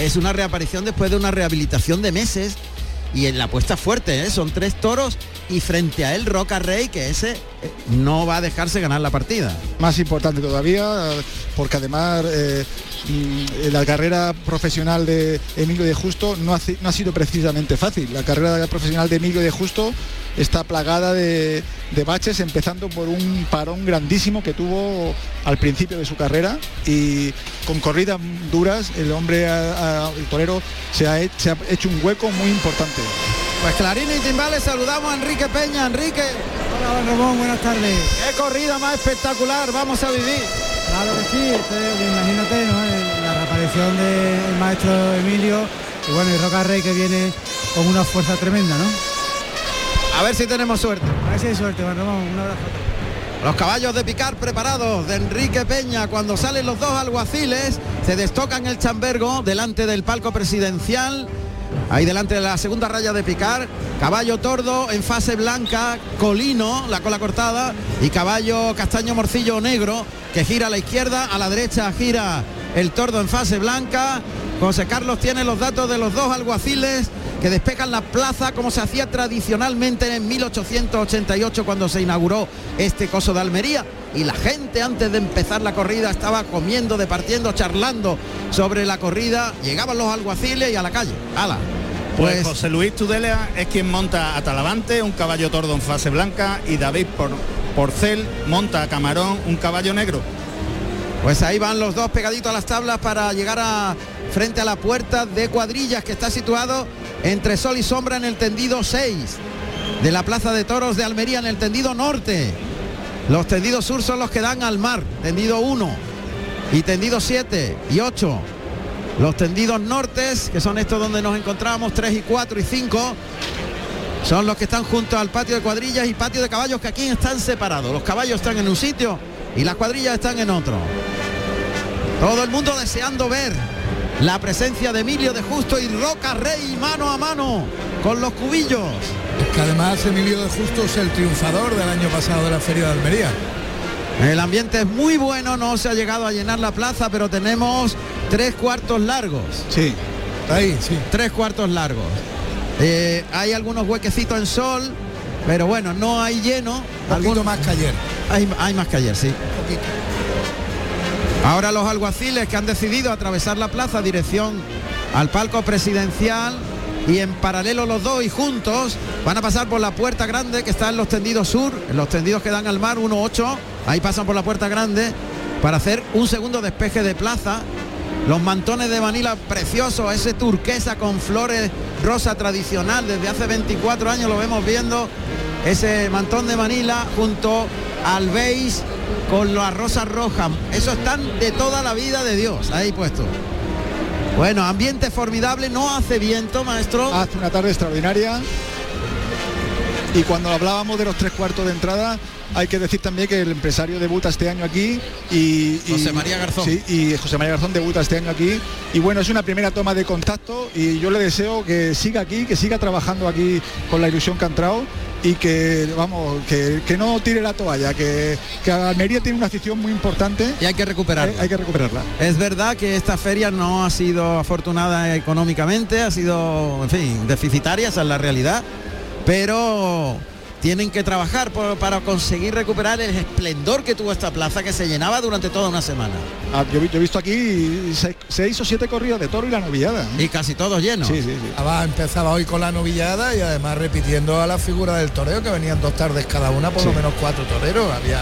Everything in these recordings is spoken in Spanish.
es una reaparición después de una rehabilitación de meses y en la apuesta fuerte, ¿eh? son tres toros y frente a él Roca Rey, que ese eh, no va a dejarse ganar la partida. Más importante todavía, porque además eh, mm, la carrera profesional de Emilio de Justo no ha, sido precisamente fácil. La carrera profesional de Emilio de Justo está plagada de, baches, empezando por un parón grandísimo que tuvo al principio de su carrera y con corridas duras el hombre, el torero, se ha hecho un hueco muy importante. Pues clarín y timbales, saludamos a Enrique Peña. Enrique. Hola, Ramón, buenas tardes. Qué corrida más espectacular vamos a vivir. Claro que sí, este, imagínate, ¿no? La reaparición del maestro Emilio y bueno, y Roca Rey que viene con una fuerza tremenda, ¿no? A ver si tenemos suerte. A ver si hay suerte, Juan Ramón. Un abrazo. Los caballos de picar preparados de Enrique Peña. Cuando salen los dos alguaciles, se destocan el chambergo delante del palco presidencial. Ahí delante de la segunda raya de picar, caballo tordo en fase blanca, colino, la cola cortada, y caballo castaño morcillo negro, que gira a la izquierda, a la derecha gira el tordo en fase blanca. José Carlos tiene los datos de los dos alguaciles que despejan la plaza como se hacía tradicionalmente en 1888 cuando se inauguró este coso de Almería. Y la gente antes de empezar la corrida estaba comiendo, departiendo, charlando sobre la corrida. Llegaban los alguaciles y a la calle. ¡Hala! Pues, pues José Luis Tudela es quien monta a Talavante, un caballo tordo en fase blanca, y David Por Porcel monta a Camarón, un caballo negro. Pues ahí van los dos pegaditos a las tablas para llegar a frente a la puerta de cuadrillas que está situado entre sol y sombra en el tendido 6 de la Plaza de Toros de Almería en el tendido norte. Los tendidos sur son los que dan al mar, tendido 1 y tendido 7 y 8. Los tendidos nortes, que son estos donde nos encontramos, 3 y 4 y 5, son los que están junto al patio de cuadrillas y patio de caballos que aquí están separados. Los caballos están en un sitio y las cuadrillas están en otro. Todo el mundo deseando ver la presencia de Emilio de Justo y Roca Rey mano a mano con los cubillos. Que además Emilio de Justo es el triunfador del año pasado de la Feria de Almería. El ambiente es muy bueno, no se ha llegado a llenar la plaza, pero tenemos tres cuartos largos. Sí, ahí, sí. Tres cuartos largos. Eh, hay algunos huequecitos en sol, pero bueno, no hay lleno. Un poquito más que ayer. Hay, hay más que ayer, sí. Ahora los alguaciles que han decidido atravesar la plaza dirección al palco presidencial y en paralelo los dos y juntos van a pasar por la puerta grande que está en los tendidos sur, en los tendidos que dan al mar 1-8, ahí pasan por la puerta grande para hacer un segundo despeje de plaza. Los mantones de Manila preciosos, ese turquesa con flores rosa tradicional, desde hace 24 años lo vemos viendo, ese mantón de Manila junto al beige con las rosas rojas. Eso están de toda la vida de Dios, ahí puesto. Bueno, ambiente formidable, no hace viento, maestro. Hace una tarde extraordinaria. Y cuando hablábamos de los tres cuartos de entrada, hay que decir también que el empresario debuta este año aquí y, y José María Garzón. Sí, y José María Garzón debuta este año aquí. Y bueno, es una primera toma de contacto y yo le deseo que siga aquí, que siga trabajando aquí con la ilusión que ha entrado y que vamos que, que, no tire la toalla que, que, Almería tiene una afición muy importante. Y hay que recuperarla. Hay, hay, que recuperarla. Es verdad que esta feria no ha sido afortunada económicamente ha sido en fin deficitaria esa es la realidad pero tienen que trabajar por, para conseguir recuperar el esplendor que tuvo esta plaza que se llenaba durante toda una semana. Ah, yo, yo, he visto aquí seis, seis, o siete corridas de toro y la novillada. ¿eh? Y casi todos llenos. Sí, sí, sí. Estaba, empezaba hoy con la novillada y además repitiendo a la figura del toreo que venían dos tardes cada una, por sí. lo menos cuatro toreros. Había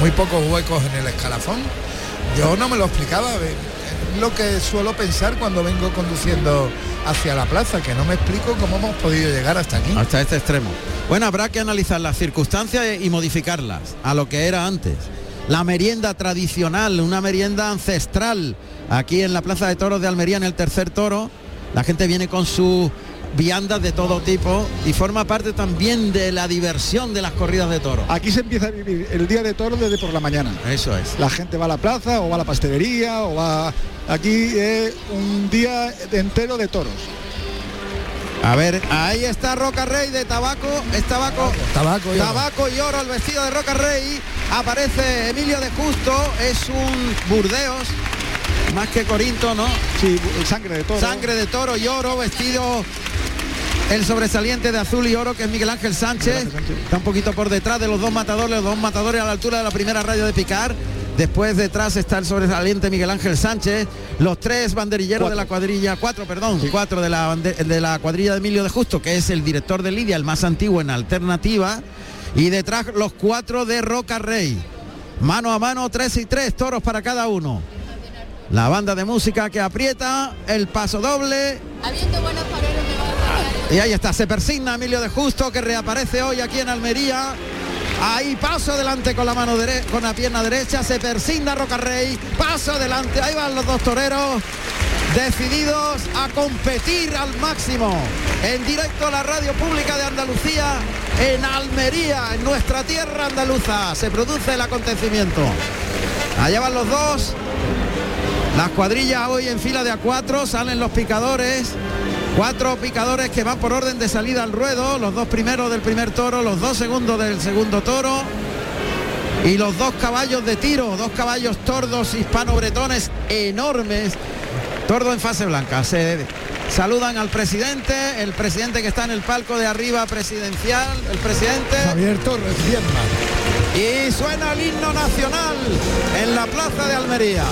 muy pocos huecos en el escalafón. Yo no me lo explicaba. Lo que suelo pensar cuando vengo conduciendo hacia la plaza, que no me explico cómo hemos podido llegar hasta aquí. Hasta este extremo. Bueno, habrá que analizar las circunstancias y modificarlas a lo que era antes. La merienda tradicional, una merienda ancestral, aquí en la Plaza de Toros de Almería, en el tercer toro. La gente viene con sus viandas de todo tipo y forma parte también de la diversión de las corridas de toros. Aquí se empieza a vivir el día de toros desde por la mañana. Eso es. La gente va a la plaza o va a la pastelería o va... Aquí es un día entero de toros. A ver, ahí está Roca Rey de tabaco, es tabaco, tabaco, y tabaco y oro, el vestido de Roca Rey. Aparece Emilio de Justo, es un Burdeos, más que Corinto, ¿no? Sí, sangre de toro. Sangre de toro y oro, vestido el sobresaliente de azul y oro que es Miguel Ángel Sánchez. Está un poquito por detrás de los dos matadores, los dos matadores a la altura de la primera raya de picar. Después detrás está el sobresaliente Miguel Ángel Sánchez, los tres banderilleros de la cuadrilla, cuatro, perdón, cuatro de la, de la cuadrilla de Emilio de Justo, que es el director de Lidia, el más antiguo en alternativa, y detrás los cuatro de Roca Rey. Mano a mano, tres y tres, toros para cada uno. La banda de música que aprieta, el paso doble. Y ahí está, se persigna Emilio de Justo que reaparece hoy aquí en Almería. Ahí paso adelante con la mano derecha, con la pierna derecha, se persigna Roca Rey, paso adelante, ahí van los dos toreros decididos a competir al máximo. En directo a la radio pública de Andalucía, en Almería, en nuestra tierra andaluza, se produce el acontecimiento. Allá van los dos. Las cuadrillas hoy en fila de a cuatro, salen los picadores. Cuatro picadores que van por orden de salida al ruedo, los dos primeros del primer toro, los dos segundos del segundo toro y los dos caballos de tiro, dos caballos tordos hispano-bretones enormes, tordo en fase blanca. Saludan al presidente, el presidente que está en el palco de arriba presidencial, el presidente Javier Torres Y suena el himno nacional en la plaza de Almería.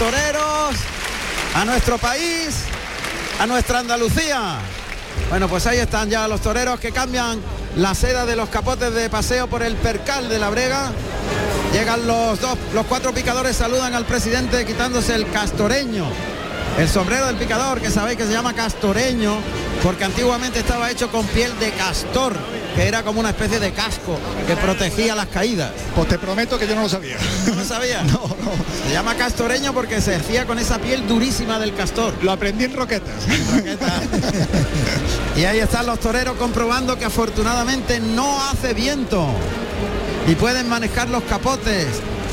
Toreros, a nuestro país, a nuestra Andalucía. Bueno, pues ahí están ya los toreros que cambian la seda de los capotes de paseo por el percal de la brega. Llegan los dos, los cuatro picadores saludan al presidente quitándose el castoreño, el sombrero del picador, que sabéis que se llama castoreño, porque antiguamente estaba hecho con piel de castor que era como una especie de casco que protegía las caídas. Pues te prometo que yo no lo sabía. ¿No lo sabía? no, no. Se llama castoreño porque se hacía con esa piel durísima del castor. Lo aprendí en roquetas. y ahí están los toreros comprobando que afortunadamente no hace viento y pueden manejar los capotes.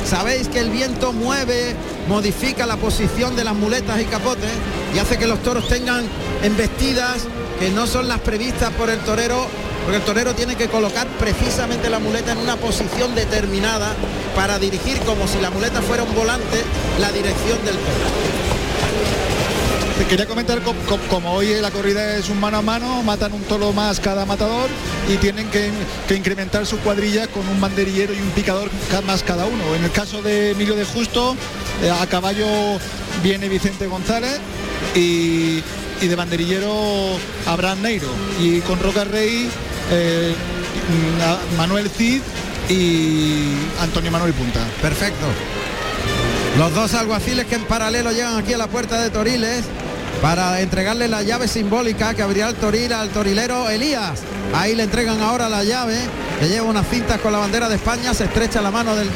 Sabéis que el viento mueve, modifica la posición de las muletas y capotes y hace que los toros tengan embestidas que no son las previstas por el torero porque el torero tiene que colocar precisamente la muleta en una posición determinada para dirigir como si la muleta fuera un volante la dirección del toro. Quería comentar como hoy la corrida es un mano a mano, matan un toro más cada matador y tienen que, incrementar su cuadrilla con un banderillero y un picador más cada uno. En el caso de Emilio de Justo, eh, a caballo viene Vicente González y, y de banderillero Abraham Neiro. Y con Roca Rey eh, Manuel Cid y Antonio Manuel Punta. Perfecto. Los dos alguaciles que en paralelo llegan aquí a la puerta de Toriles para entregarle la llave simbólica que abrirá el toril al torilero Elías. Ahí le entregan ahora la llave, le lleva unas cintas con la bandera de España, se estrecha la mano del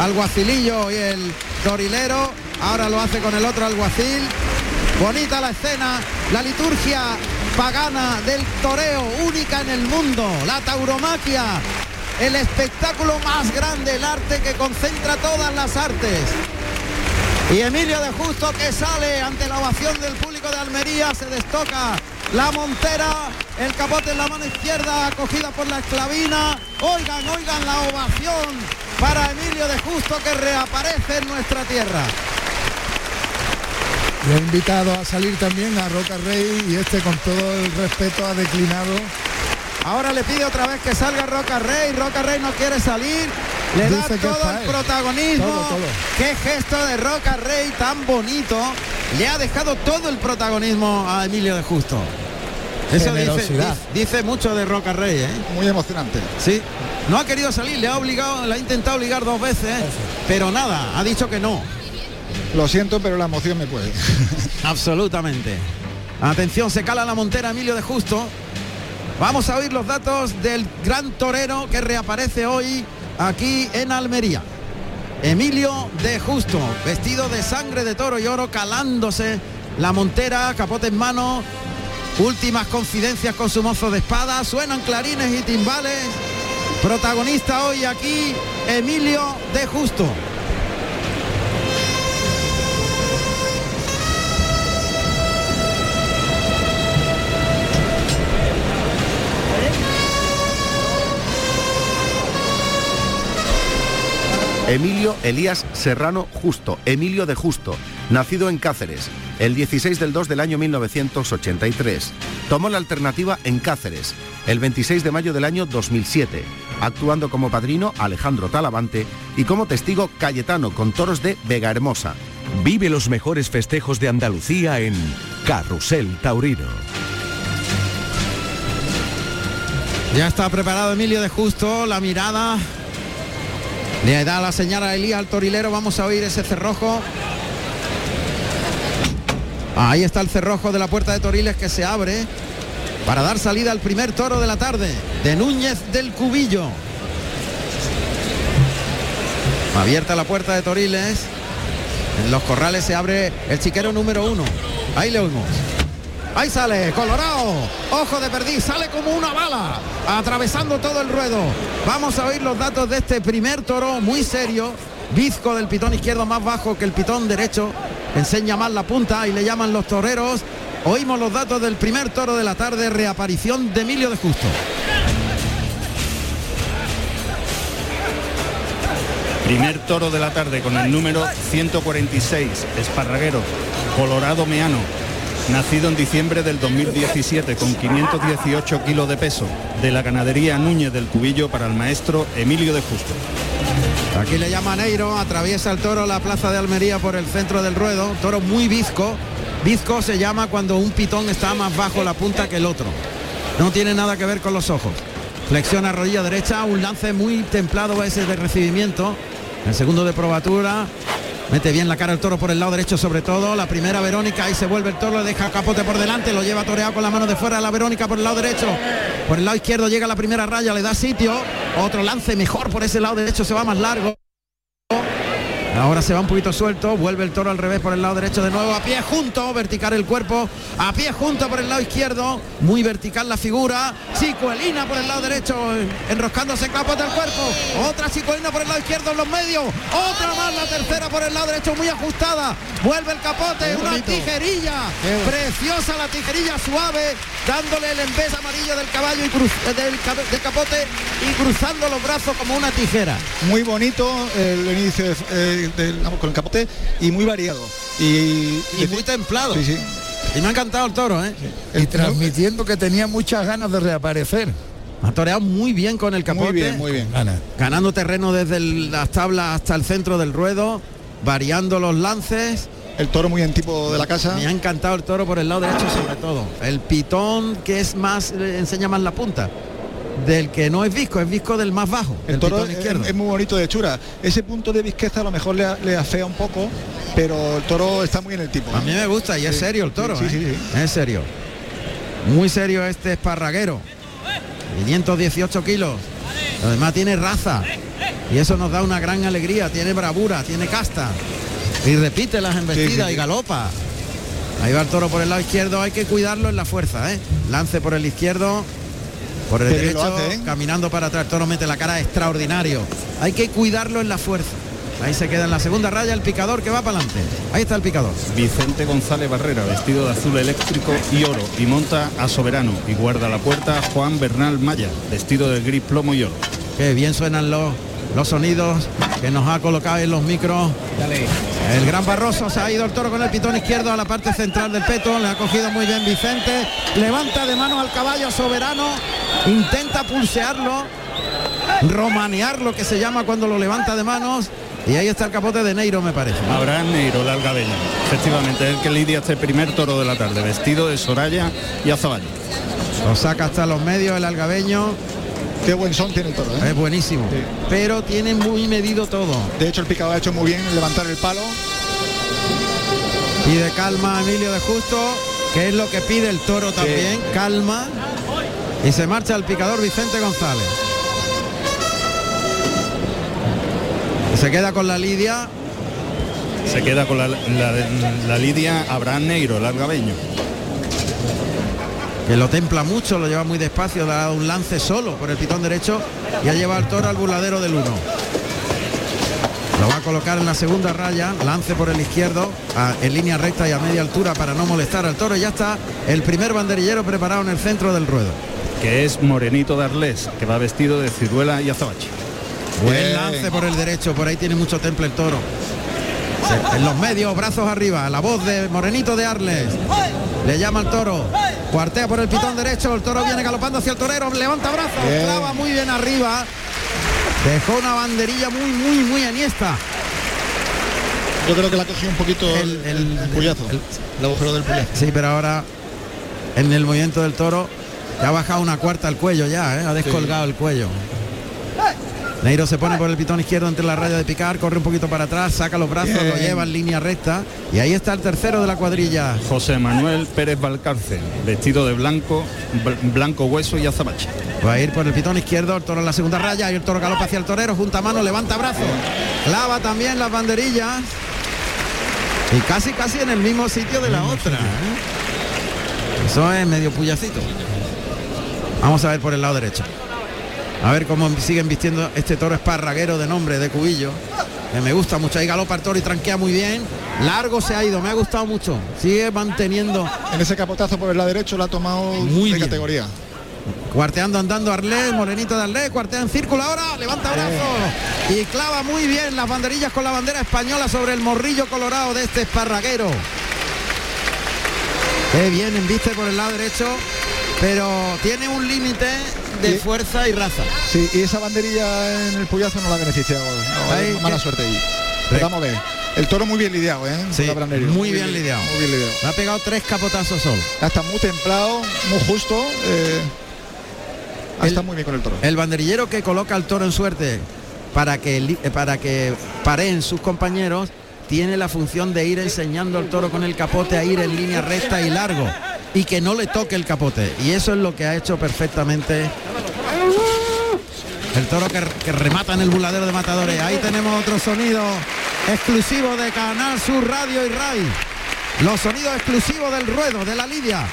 alguacilillo y el torilero, ahora lo hace con el otro alguacil. Bonita la escena, la liturgia pagana del toreo, única en el mundo, la tauromaquia, el espectáculo más grande, el arte que concentra todas las artes. Y Emilio de Justo que sale ante la ovación del público de Almería, se destoca la montera, el capote en la mano izquierda, acogida por la esclavina. Oigan, oigan la ovación para Emilio de Justo que reaparece en nuestra tierra. Y he invitado a salir también a Roca Rey y este con todo el respeto ha declinado. Ahora le pide otra vez que salga Roca Rey, Roca Rey no quiere salir, le da todo el protagonismo. Qué gesto de Roca Rey tan bonito. Le ha dejado todo el protagonismo a Emilio de Justo. Eso dice, mucho de Roca Rey, ¿eh? Muy emocionante. Sí. No ha querido salir, le ha obligado, le ha intentado obligar dos veces, pero nada, ha dicho que no. Lo siento, pero la emoción me puede. Absolutamente. Atención, se cala la montera Emilio de Justo. Vamos a oír los datos del gran torero que reaparece hoy aquí en Almería. Emilio de Justo, vestido de sangre de toro y oro, calándose la montera, capote en mano, últimas confidencias con su mozo de espada, suenan clarines y timbales. Protagonista hoy aquí, Emilio de Justo. Emilio Elías Serrano Justo, Emilio de Justo, nacido en Cáceres, el 16 del 2 del año 1983. Tomó la alternativa en Cáceres, el 26 de mayo del año 2007, actuando como padrino Alejandro Talavante y como testigo Cayetano con toros de Vega Hermosa. Vive los mejores festejos de Andalucía en Carrusel Taurino. Ya está preparado Emilio de Justo, la mirada le da la señal a Elías al torilero, vamos a oír ese cerrojo. Ahí está el cerrojo de la puerta de Toriles que se abre para dar salida al primer toro de la tarde, de Núñez del Cubillo. Abierta la puerta de Toriles. En los corrales se abre el chiquero número uno. Ahí le oímos. Ahí sale, Colorado. Ojo de perdiz, sale como una bala, atravesando todo el ruedo. Vamos a oír los datos de este primer toro, muy serio. Bizco del pitón izquierdo más bajo que el pitón derecho. Enseña más la punta y le llaman los toreros. Oímos los datos del primer toro de la tarde, reaparición de Emilio de Justo. Primer toro de la tarde con el número 146, Esparraguero, Colorado Meano, nacido en diciembre del 2017 con 518 kilos de peso, de la ganadería Núñez del Cubillo para el maestro Emilio de Justo. Aquí le llama Neiro, atraviesa el toro la plaza de Almería por el centro del ruedo, toro muy bizco. Bizco se llama cuando un pitón está más bajo la punta que el otro. No tiene nada que ver con los ojos. Flexiona rodilla derecha, un lance muy templado ese de recibimiento. El segundo de probatura, Mete bien la cara el toro por el lado derecho sobre todo. La primera Verónica, ahí se vuelve el toro, le deja capote por delante, lo lleva toreado con la mano de fuera la Verónica por el lado derecho. Por el lado izquierdo llega la primera raya, le da sitio. Otro lance mejor por ese lado derecho, se va más largo. Ahora se va un poquito suelto, vuelve el toro al revés por el lado derecho de nuevo, a pie junto, vertical el cuerpo, a pie junto por el lado izquierdo, muy vertical la figura, Chicuelina por el lado derecho, enroscándose capote del cuerpo, otra Chicuelina por el lado izquierdo en los medios, otra más la tercera por el lado derecho muy ajustada, vuelve el capote, una tijerilla, preciosa la tijerilla suave, dándole el embés amarillo del caballo y cruz, eh, del, del, capote y cruzando los brazos como una tijera. Muy bonito el inicio de, con el capote y muy variado. Y, y muy templado. Sí, sí. Y me ha encantado el toro, ¿eh? Y transmitiendo que tenía muchas ganas de reaparecer. Ha toreado muy bien con el capote. Muy bien, muy bien. Gana. Ganando terreno desde el, las tablas hasta el centro del ruedo, variando los lances. El toro muy en tipo de la casa. Me ha encantado el toro por el lado derecho sobre todo. El pitón que es más, enseña más la punta del que no es visco, es visco del más bajo. El toro es, es, muy bonito de hechura. Ese punto de visqueza a lo mejor le, le, afea un poco, pero el toro está muy en el tipo. A mí me gusta y es serio el toro. Sí, ¿eh? sí, sí, Es serio. Muy serio este esparraguero. 518 kilos. Además tiene raza. Y eso nos da una gran alegría. Tiene bravura, tiene casta. Y repite las embestidas y galopa. Ahí va el toro por el lado izquierdo. Hay que cuidarlo en la fuerza. ¿eh? Lance por el izquierdo. Por el derecho, hace, ¿eh? caminando para atrás, toro mete la cara extraordinario. Hay que cuidarlo en la fuerza. Ahí se queda en la segunda raya el picador que va para adelante. Ahí está el picador. Vicente González Barrera, vestido de azul eléctrico y oro, y monta a Soberano. Y guarda la puerta Juan Bernal Maya, vestido de gris plomo y oro. Qué bien suenan los, los sonidos que nos ha colocado en los micros. El gran Barroso se ha ido el toro con el pitón izquierdo a la parte central del peto. Le ha cogido muy bien Vicente. Levanta de mano al caballo soberano. Intenta pulsearlo. Romanear lo que se llama cuando lo levanta de manos. Y ahí está el capote de Neiro, me parece. Abraham Neiro, el algabeño. Efectivamente, el que lidia este primer toro de la tarde, vestido de Soraya y Azaballo. Lo saca hasta los medios el algabeño. Qué buen son tiene el toro. ¿eh? Es buenísimo. Sí. Pero tiene muy medido todo. De hecho, el picador ha hecho muy bien en levantar el palo. Pide calma a Emilio de Justo, que es lo que pide el toro también. Calma. Y se marcha el picador Vicente González. Se queda con la lidia. Se queda con la, la, la lidia Abraham Neiro, el algabeño. que lo templa mucho, lo lleva muy despacio, da un lance solo por el pitón derecho y ha llevado el toro al burladero del 1. Lo va a colocar en la segunda raya, lance por el izquierdo, a- en línea recta y a media altura para no molestar al toro. Y ya está el primer banderillero preparado en el centro del ruedo. Que es Morenito de Arles, que va vestido de ciruela y azabache. Buen lance por el derecho, por ahí tiene mucho temple el toro. En los medios, brazos arriba, la voz de Morenito de Arles. Le llama al toro. Cuartea por el pitón derecho, el toro viene galopando hacia el torero, levanta brazos, Bien. clava muy bien arriba. Dejó una banderilla muy, muy, muy aniesta. Yo creo que la cogió un poquito el, El- el, el- puyazo, el- el agujero del puyazo. Sí, pero ahora en el movimiento del toro ya ha bajado una cuarta al cuello ya, ¿eh? ha descolgado el cuello. Neiro se pone por el pitón izquierdo entre la raya de picar, corre un poquito para atrás, saca los brazos, Bien. lo lleva en línea recta y ahí está el tercero de la cuadrilla. José Manuel Pérez Valcarce, vestido de blanco, bl- blanco hueso y azabache. Va a ir por el pitón izquierdo, el toro en la segunda raya y el toro galopa hacia el torero, junta mano, levanta brazos, clava también las banderillas y casi casi en el mismo sitio de la otra. ¿eh? Eso es medio puyacito. Vamos a ver por el lado derecho. A ver cómo siguen vistiendo este toro esparraguero de nombre de Cubillo. Que me gusta mucho. Ahí galopa el toro y tranquea muy bien. Largo se ha ido, me ha gustado mucho. Sigue manteniendo En ese capotazo por el lado derecho la ha tomado Muy de bien. categoría. Cuarteando andando Arlés, Morenito de Arlés, cuartea en círculo ahora, levanta brazos y clava muy bien las banderillas con la bandera española sobre el morrillo colorado de este esparraguero. Qué bien embiste por el lado derecho, pero tiene un límite de Sí. fuerza y raza. Sí, y esa banderilla en el puyazo no la ha beneficiado. No, Ahí, hay mala suerte ahí. Pero vamos a ver. El toro muy bien lidiado, ¿eh? Sí, muy bien lidiado. Muy bien lidiado. Le ha pegado tres capotazos solo. Está muy templado, muy justo. eh, está El- muy bien con el toro. El banderillero que coloca al toro en suerte para que, para que pareen sus compañeros tiene la función de ir enseñando al toro con el capote a ir en línea recta y largo y que no le toque el capote. Y eso es lo que ha hecho perfectamente el toro que, que remata en el buladero de matadores. Ahí tenemos otro sonido exclusivo de Canal Sur Radio y RAI. Los sonidos exclusivos del ruedo, de la lidia.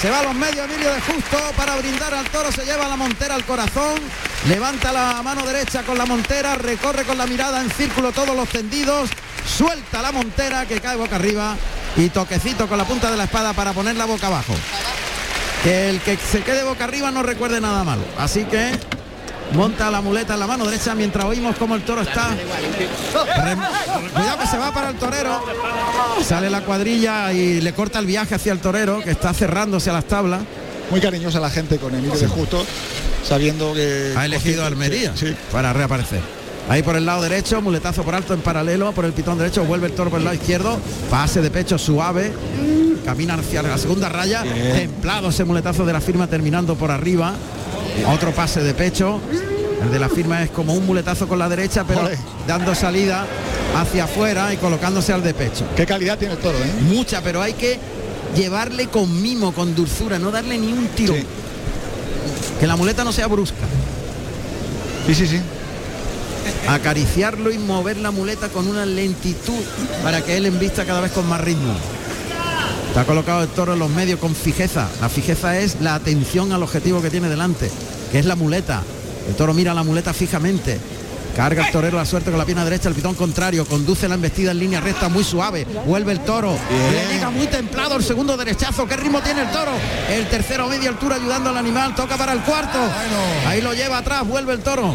Se va a los medios Emilio de Justo para brindar al toro, se lleva la montera al corazón, levanta la mano derecha con la montera, recorre con la mirada en círculo todos los tendidos, suelta la montera que cae boca arriba y toquecito con la punta de la espada para ponerla boca abajo. Que el que se quede boca arriba no recuerde nada malo. Así que monta la muleta en la mano derecha mientras oímos como el toro está. Cuidado que se va para el torero. Sale la cuadrilla y le corta el viaje hacia el torero que está cerrándose a las tablas. Muy cariñosa la gente con Emilio de Justo, sabiendo que... Ha elegido Almería sí. para reaparecer. Ahí por el lado derecho, muletazo por alto en paralelo, por el pitón derecho, vuelve el toro por el lado izquierdo, pase de pecho suave, camina hacia la segunda raya, templado ese muletazo de la firma terminando por arriba, otro pase de pecho, el de la firma es como un muletazo con la derecha, pero dando salida hacia afuera y colocándose al de pecho. Qué calidad tiene el toro, ¿eh? Mucha, pero hay que llevarle con mimo, con dulzura, no darle ni un tiro. Sí. Que la muleta no sea brusca. Sí, sí, sí. Acariciarlo y mover la muleta con una lentitud para que él embista cada vez con más ritmo. Está colocado el toro en los medios con fijeza. La fijeza es la atención al objetivo que tiene delante, que es la muleta. El toro mira la muleta fijamente. Carga el torero la suerte con la pierna derecha, el pitón contrario, conduce la embestida en línea recta muy suave, vuelve el toro, le llega muy templado el segundo derechazo, qué ritmo tiene el toro, el tercero a media altura ayudando al animal, toca para el cuarto, ahí lo lleva atrás, vuelve el toro,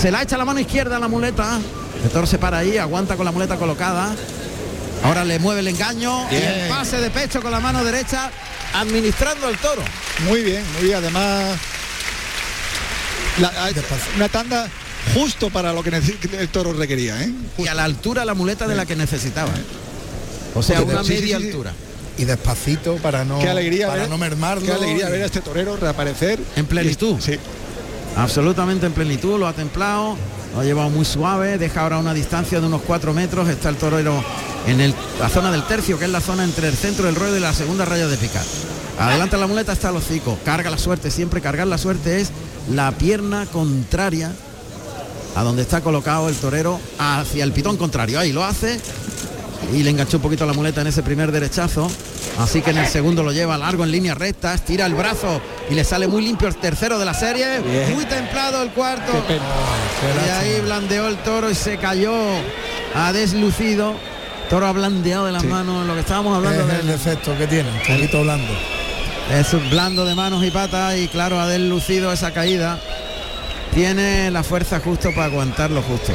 se la echa la mano izquierda a la muleta. El toro se para ahí, aguanta con la muleta colocada. Ahora le mueve el engaño y el pase de pecho con la mano derecha, administrando el toro. Muy bien, muy bien. Además, la- una tanda justo para lo que el toro requería, ¿eh? Y a la altura la muleta de la que necesitaba. O sea, una media sí, sí. altura. Y despacito para no, Qué alegría para ver, no mermarlo. Qué alegría y- ver a este torero reaparecer En plenitud. Sí. Absolutamente en plenitud, lo ha templado, lo ha llevado muy suave, deja ahora una distancia de unos 4 metros, está el torero en la zona del tercio, que es la zona entre el centro del ruedo y la segunda raya de picar. Adelanta la muleta está el hocico, carga la suerte, siempre cargar la suerte es la pierna contraria a donde está colocado el torero hacia el pitón contrario. Ahí lo hace y le enganchó un poquito la muleta en ese primer derechazo. Así que en el segundo lo lleva largo en línea recta, tira el brazo y le sale muy limpio el tercero de la serie. Muy templado el cuarto. y ahí blandeó el toro y se cayó a deslucido. Toro ha blandeado de las manos, lo que estábamos hablando del efecto que tiene, un poquito blando. Es un blando de manos y patas y claro, ha deslucido esa caída. Tiene la fuerza justo para aguantarlo justo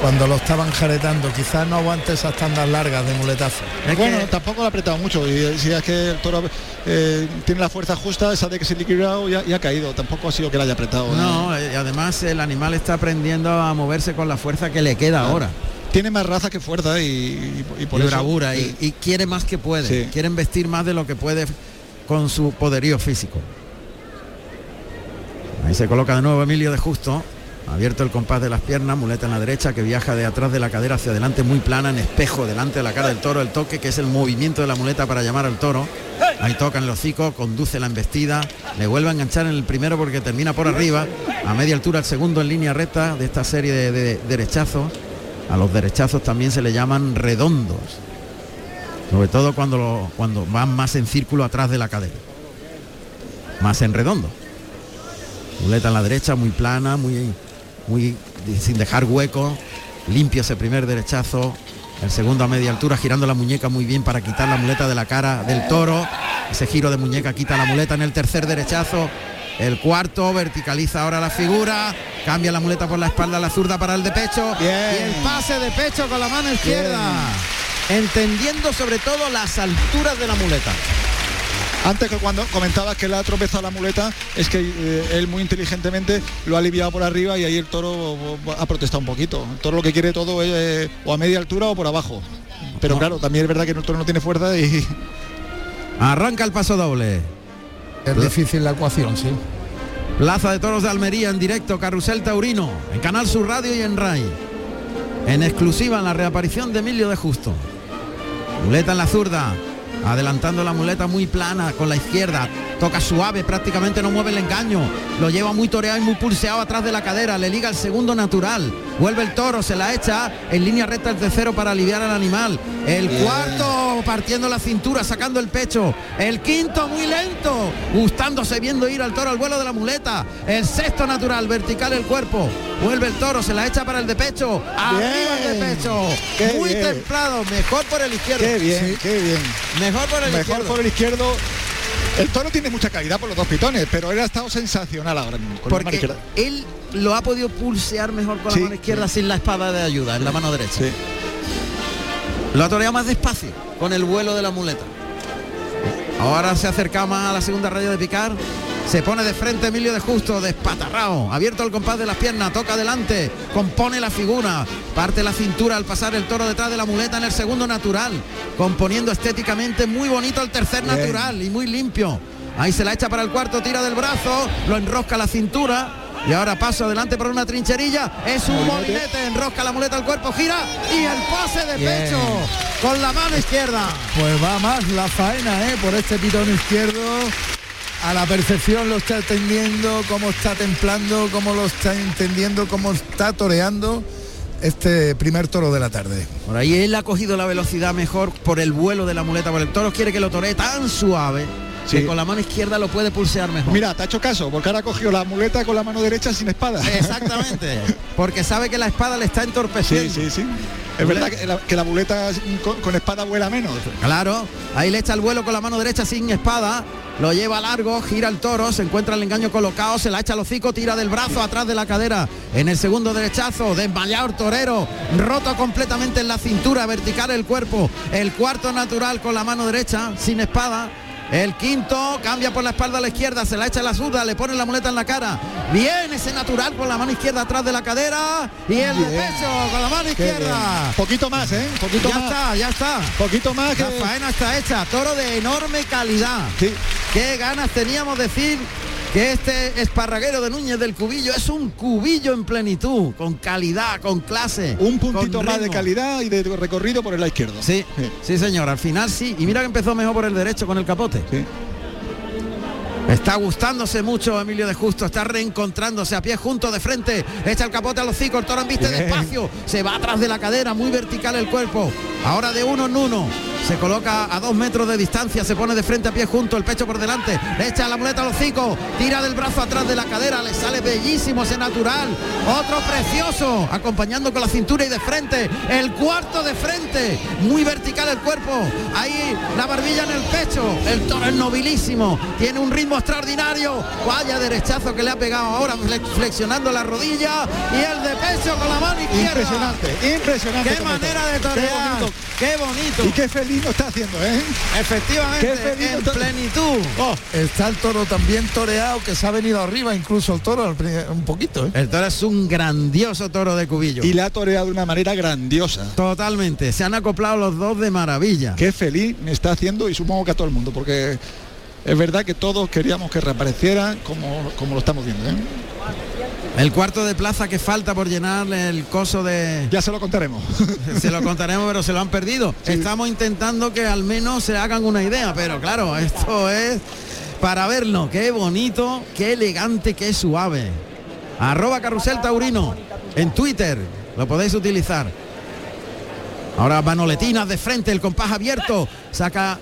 cuando lo estaban jaretando. Quizás no aguante esas tandas largas de muletazo. bueno, tampoco lo ha apretado mucho. Y si es que el toro eh, tiene la fuerza justa, esa de que se ha liquidado y, ha, caído. Tampoco ha sido que lo haya apretado. No, ¿eh? además el animal está aprendiendo a moverse con la fuerza que le queda ahora. Tiene más raza que fuerza y, por bravura y, quiere más que puede. Quiere investir más de lo que puede con su poderío físico. Ahí se coloca de nuevo Emilio de Justo. Abierto el compás de las piernas, muleta en la derecha que viaja de atrás de la cadera hacia adelante muy plana, en espejo delante de la cara del toro, el toque que es el movimiento de la muleta para llamar al toro. Ahí toca en el hocico, conduce la embestida, le vuelve a enganchar en el primero porque termina por arriba, a media altura el segundo en línea recta de esta serie de, derechazos. A los derechazos también se le llaman redondos, sobre todo cuando, cuando van más en círculo atrás de la cadera, más en redondo. Muleta en la derecha, muy plana, muy muy sin dejar hueco, limpio ese primer derechazo, el segundo a media altura, girando la muñeca muy bien para quitar la muleta de la cara del toro. Ese giro de muñeca quita la muleta en el tercer derechazo. El cuarto verticaliza ahora la figura, cambia la muleta por la espalda la zurda para el de pecho y el pase de pecho con la mano izquierda, entendiendo sobre todo las alturas de la muleta. Antes que cuando comentabas que le ha tropezado la muleta, es que eh, él muy inteligentemente lo ha aliviado por arriba y ahí el toro ha protestado un poquito. El toro lo que quiere todo es eh, o a media altura o por abajo. Pero claro, también es verdad que el toro no tiene fuerza y... Arranca el paso doble. Es difícil la ecuación, sí. Plaza de Toros de Almería en directo, Carrusel Taurino, en Canal Sur Radio y en RAI. En exclusiva en la reaparición de Emilio de Justo. Muleta en la zurda, adelantando la muleta muy plana con la izquierda, toca suave, prácticamente no mueve el engaño, lo lleva muy toreado y muy pulseado atrás de la cadera, le liga el segundo natural, vuelve el toro, se la echa en línea recta el tercero para aliviar al animal, el cuarto partiendo la cintura, sacando el pecho, el quinto muy lento, gustándose viendo ir al toro al vuelo de la muleta, el sexto natural, vertical el cuerpo, vuelve el toro, se la echa para el de pecho, arriba el de pecho, muy templado, mejor por el izquierdo. Qué bien, qué bien. Mejor por el mejor por el izquierdo. El toro tiene mucha calidad por los dos pitones, pero él ha estado sensacional ahora mismo. Con Porque él lo ha podido pulsear mejor con la mano izquierda sin la espada de ayuda, en la mano derecha. Lo ha toreado más despacio, con el vuelo de la muleta. Ahora se acerca más a la segunda raya de picar. Se pone de frente Emilio de Justo, despatarrao, abierto el compás de las piernas, toca adelante, compone la figura, parte la cintura al pasar el toro detrás de la muleta en el segundo natural, componiendo estéticamente muy bonito el tercer natural y muy limpio. Ahí se la echa para el cuarto, tira del brazo, lo enrosca la cintura, y ahora paso adelante por una trincherilla. Es un molinete, enrosca la muleta al cuerpo, gira y el pase de pecho con la mano izquierda. Pues va más la faena, ¿eh? Por este pitón izquierdo a la perfección lo está entendiendo, cómo está templando, cómo lo está entendiendo, cómo está toreando este primer toro de la tarde. Por ahí él ha cogido la velocidad mejor por el vuelo de la muleta, por el toro quiere que lo toree tan suave que con la mano izquierda lo puede pulsear mejor. Mira, te ha hecho caso, porque ahora ha cogido la muleta con la mano derecha sin espada. Exactamente, porque sabe que la espada le está entorpeciendo. Sí, sí, sí. Es verdad que la, muleta con, espada vuela menos. Claro, ahí le echa el vuelo con la mano derecha sin espada, lo lleva largo, gira el toro, se encuentra el engaño colocado, se la echa al hocico, tira del brazo atrás de la cadera. En el segundo derechazo, desmayado torero, roto completamente en la cintura, vertical el cuerpo. El cuarto natural con la mano derecha, sin espada el quinto cambia por la espalda a la izquierda, se la echa la zurda, le pone la muleta en la cara. Bien ese natural con la mano izquierda atrás de la cadera y el pecho con la mano izquierda. Poquito más, ¿eh? Poquito ya está, ya está. Poquito más. La faena está hecha. Toro de enorme calidad. Sí. Qué ganas teníamos de decir que este esparraguero de Núñez del Cubillo es un cubillo en plenitud, con calidad, con clase. Un puntito más de calidad y de recorrido por el lado izquierdo. Sí, sí, señor, al final sí. Y mira que empezó mejor por el derecho con el capote. Sí. Está gustándose mucho Emilio de Justo, está reencontrándose a pie junto de frente, echa el capote a los hocico, el toro en viste despacio, se va atrás de la cadera, muy vertical el cuerpo, ahora de uno en uno, se coloca a dos metros de distancia, se pone de frente a pie junto, el pecho por delante, le echa la muleta al hocico, tira del brazo atrás de la cadera, le sale bellísimo ese natural, otro precioso, acompañando con la cintura y de frente, el cuarto de frente, muy vertical el cuerpo, ahí la barbilla en el pecho, el toro es nobilísimo, tiene un ritmo extraordinario, vaya derechazo que le ha pegado ahora, flexionando la rodilla y el de pecho con la mano izquierda. Impresionante, impresionante. Qué manera de torear, qué bonito. Y qué feliz lo está haciendo, ¿eh? Efectivamente, en plenitud. Oh, está el toro también toreado que se ha venido arriba, incluso el toro un poquito. ¿eh? El toro es un grandioso toro de cubillo. Y le ha toreado de una manera grandiosa. Totalmente, se han acoplado los dos de maravilla. Qué feliz me está haciendo y supongo que a todo el mundo, porque es verdad que todos queríamos que reapareciera como, como lo estamos viendo. ¿eh? El cuarto de plaza que falta por llenar el coso de... Ya se lo contaremos. se lo contaremos, pero se lo han perdido. Estamos intentando que al menos se hagan una idea, pero claro, esto es para verlo. Qué bonito, qué elegante, qué suave. Arroba Carrusel Taurino en Twitter. Lo podéis utilizar. Ahora manoletinas de frente, el compás abierto. Saca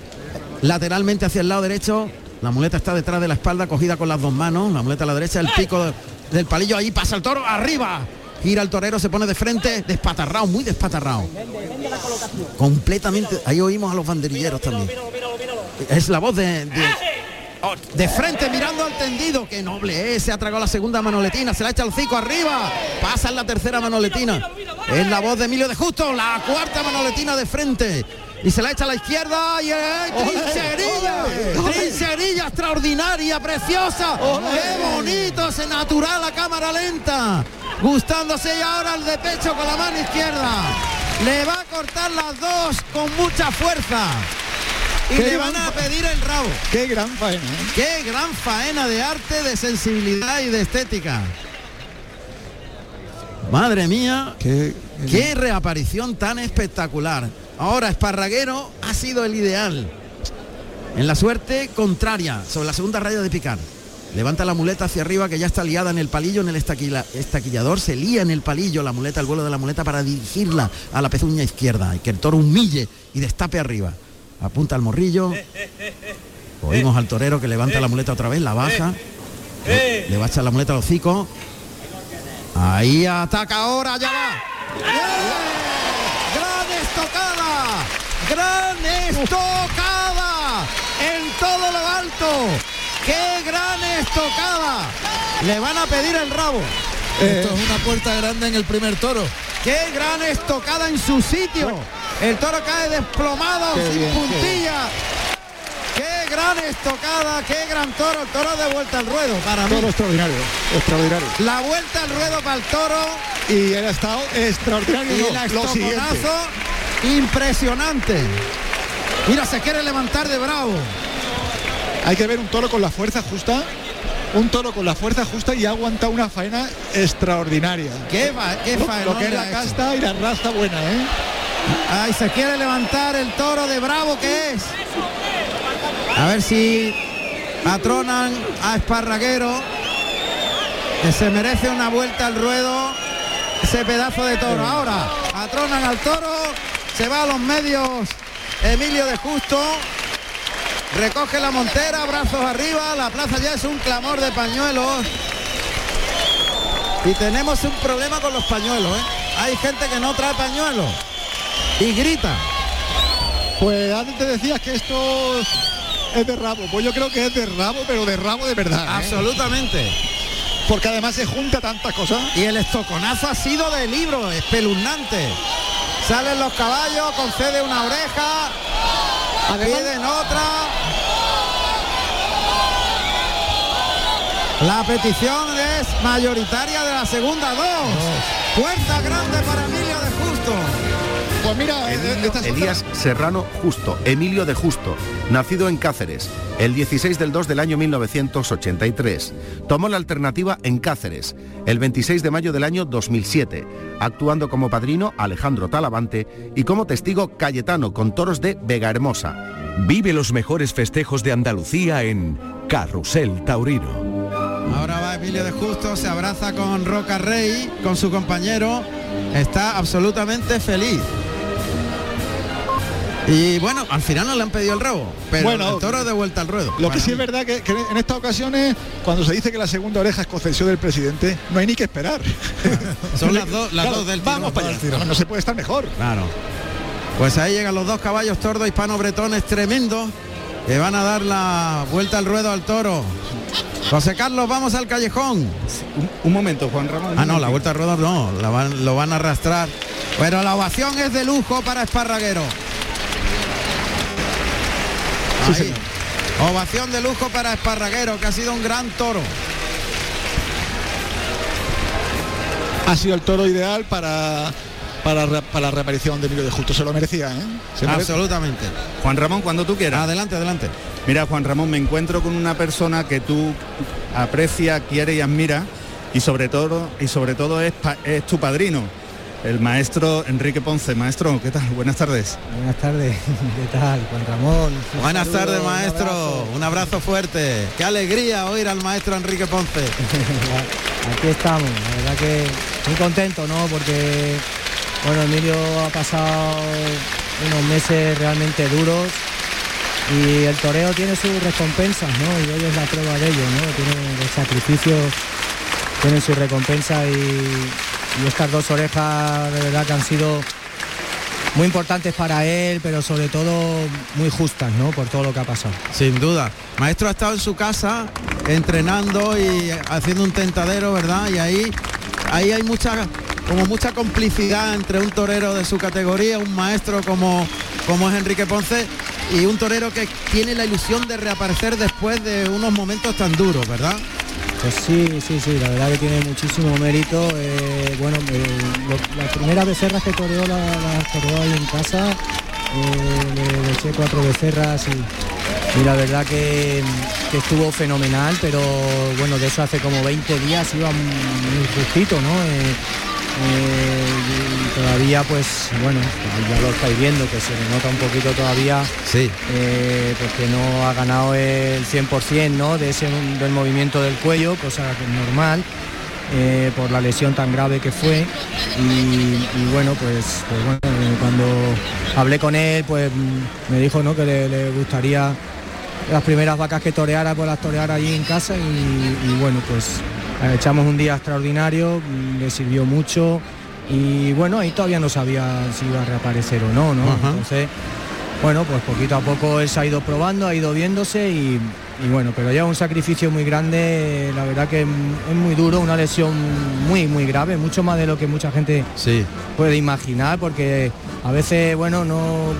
lateralmente hacia el lado derecho. La muleta está detrás de la espalda, cogida con las dos manos. La muleta a la derecha, el pico del palillo, ahí pasa el toro, arriba. Gira el torero, se pone de frente, despatarrado, muy despatarrado. Completamente, ahí oímos a los banderilleros también. Es la voz de, de, frente mirando al tendido. Qué noble es. Se ha tragado la segunda manoletina. Se la echa el cico arriba. Pasa en la tercera manoletina. Es la voz de Emilio de Justo. La cuarta manoletina de frente y se la echa a la izquierda y trincherilla, trincherilla extraordinaria, preciosa. Qué bonito ese natural a cámara lenta. Gustándose y ahora el de pecho con la mano izquierda. Le va a cortar las dos con mucha fuerza. Y le van a pedir el rabo. Qué gran faena. ¿eh? Qué gran faena de arte, de sensibilidad y de estética. Madre mía, qué, qué reaparición tan espectacular. Ahora Esparraguero ha sido el ideal. En la suerte contraria, sobre la segunda raya de picar. Levanta la muleta hacia arriba que ya está liada en el palillo, en el estaquillador. Se lía en el palillo la muleta, el vuelo de la muleta para dirigirla a la pezuña izquierda. Y que el toro humille y destape arriba. Apunta al morrillo. Oímos al torero que levanta la muleta otra vez, la baja. Le va a echar la muleta al hocico. Ahí ataca ahora, ya va estocada, gran estocada en todo lo alto. ¡Qué gran estocada! Le van a pedir el rabo. Esto es una puerta grande en el primer toro. ¡Qué gran estocada en su sitio! El toro cae desplomado, sin puntilla. Qué... gran estocada, qué gran toro, el toro de vuelta al ruedo para mí. extraordinario, extraordinario. La vuelta al ruedo para el toro. Y el estado extraordinario. Y el estoconazo Impresionante. Mira, se quiere levantar de bravo. Hay que ver un toro con la fuerza justa. Un toro con la fuerza justa y aguanta una faena extraordinaria. Qué, qué faena. Lo que es la casta y la raza buena, ¿eh? Ay, se quiere levantar el toro de bravo que es. A ver si atronan a Esparraguero, que se merece una vuelta al ruedo ese pedazo de toro. Ahora atronan al toro se va a los medios Emilio de Justo. Recoge la montera, brazos arriba. La plaza ya es un clamor de pañuelos. Y tenemos un problema con los pañuelos. ¿eh? Hay gente que no trae pañuelos. Y grita. Pues antes te decías que esto es de rabo. Pues yo creo que es de rabo, pero de rabo de verdad. ¿eh? Absolutamente. Porque además se junta tantas cosas. Y el estoconazo ha sido de libro, espeluznante. Salen los caballos, concede una oreja, piden otra. La petición es mayoritaria de la segunda dos. Fuerza grande para Justo. Pues mira, Elías Serrano Justo, Emilio de Justo, nacido en Cáceres, el 16 del 2 del año 1983. Tomó la alternativa en Cáceres, el 26 de mayo del año 2007, actuando como padrino Alejandro Talavante y como testigo Cayetano con toros de Vega Hermosa. Vive los mejores festejos de Andalucía en Carrusel Taurino. Ahora va Emilio de Justo, se abraza con Roca Rey, con su compañero, está absolutamente feliz. Y bueno, al final no le han pedido el rabo, pero Bueno, el toro de vuelta al ruedo. Lo que sí es verdad que, que en estas ocasiones, cuando se dice que la segunda oreja es concesión del presidente, no hay ni que esperar. Son las dos, las Claro, dos del Vamos para allá. No, no se puede estar mejor. Claro. Pues ahí llegan los dos caballos tordos hispano-bretones tremendos que van a dar la vuelta al ruedo al toro. José Carlos, vamos al callejón. Un, un momento, Juan Ramón. Ah, no, la vuelta al ruedo no, la van- lo van a arrastrar. Pero la ovación es de lujo para Esparraguero. Sí, señor. Ovación de lujo para Esparraguero, que ha sido un gran toro. Ha sido el toro ideal para, para, la reaparición de Emilio de Justo. Se lo merecía, ¿eh? Se merece- Absolutamente. Juan Ramón, cuando tú quieras. Adelante, adelante. Mira, Juan Ramón, me encuentro con una persona que tú aprecia, quiere y admira y sobre todo y sobre todo es, es tu padrino, el maestro Enrique Ponce. Maestro, ¿qué tal? Buenas tardes. Buenas tardes, ¿qué tal? Juan Ramón. Buenas saludo, tardes, un maestro. abrazo. Un abrazo fuerte. Qué alegría oír al maestro Enrique Ponce. Aquí estamos, la verdad que muy contento, ¿no? Porque, bueno, Emilio ha pasado unos meses realmente duros y el toreo tiene sus recompensas, ¿no? Y hoy es la prueba de ello, ¿no? Tiene los sacrificios, tienen su recompensa y, y estas dos orejas de verdad que han sido muy importantes para él, pero sobre todo muy justas, ¿no? Por todo lo que ha pasado. Sin duda. Maestro ha estado en su casa entrenando y haciendo un tentadero, ¿verdad? Y ahí, ahí hay mucha, como mucha complicidad entre un torero de su categoría, un maestro como, como es Enrique Ponce, y un torero que tiene la ilusión de reaparecer después de unos momentos tan duros, ¿verdad? Pues sí, sí, sí, la verdad que tiene muchísimo mérito. eh, bueno, eh, lo- las primeras becerras que la, las toreó ahí en casa, eh, le, eché cuatro becerras y, la verdad que, que estuvo fenomenal, pero bueno, de eso hace como 20 días iba muy justito, ¿no? Eh, todavía pues bueno, ya lo estáis viendo que se le nota un poquito todavía Sí. eh, porque no ha ganado el 100% ¿no? de ese, del movimiento del cuello, cosa que es normal, eh, por la lesión tan grave que fue. Y, y bueno, pues, pues bueno, eh, cuando hablé con él, pues mm, me dijo ¿no? que le, le gustaría las primeras vacas que toreara, pues las toreara allí en casa y, y bueno, pues echamos un día extraordinario, le sirvió mucho y bueno, ahí todavía no sabía si iba a reaparecer o no, ¿no? Ajá. Entonces, bueno, pues poquito a poco él se ha ido probando, ha ido viéndose y, y bueno, pero ya un sacrificio muy grande, la verdad que es muy duro, una lesión muy, muy grave, mucho más de lo que mucha gente Sí. puede imaginar, porque a veces, bueno, no,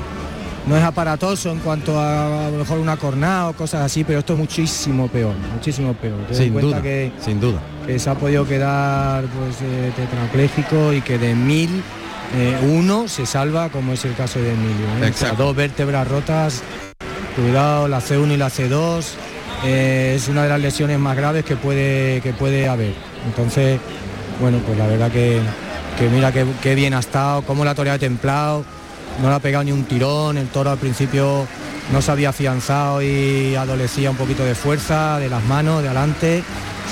no es aparatoso en cuanto a a lo mejor una cornada o cosas así, pero esto es muchísimo peor, muchísimo peor. Ten en Sin cuenta duda. que, Sin duda. que se ha podido quedar pues eh, tetrapléjico y que de mil eh, uno se salva, como es el caso de Emilio. ¿eh? O sea, Exacto. dos vértebras rotas, cuidado, la C1 y la C2, eh, es una de las lesiones más graves que puede, que puede haber. Entonces, bueno, pues la verdad que, que mira qué, bien ha estado, cómo la toreado templado, no le ha pegado ni un tirón, el toro al principio no se había afianzado y adolecía un poquito de fuerza, de las manos, de adelante,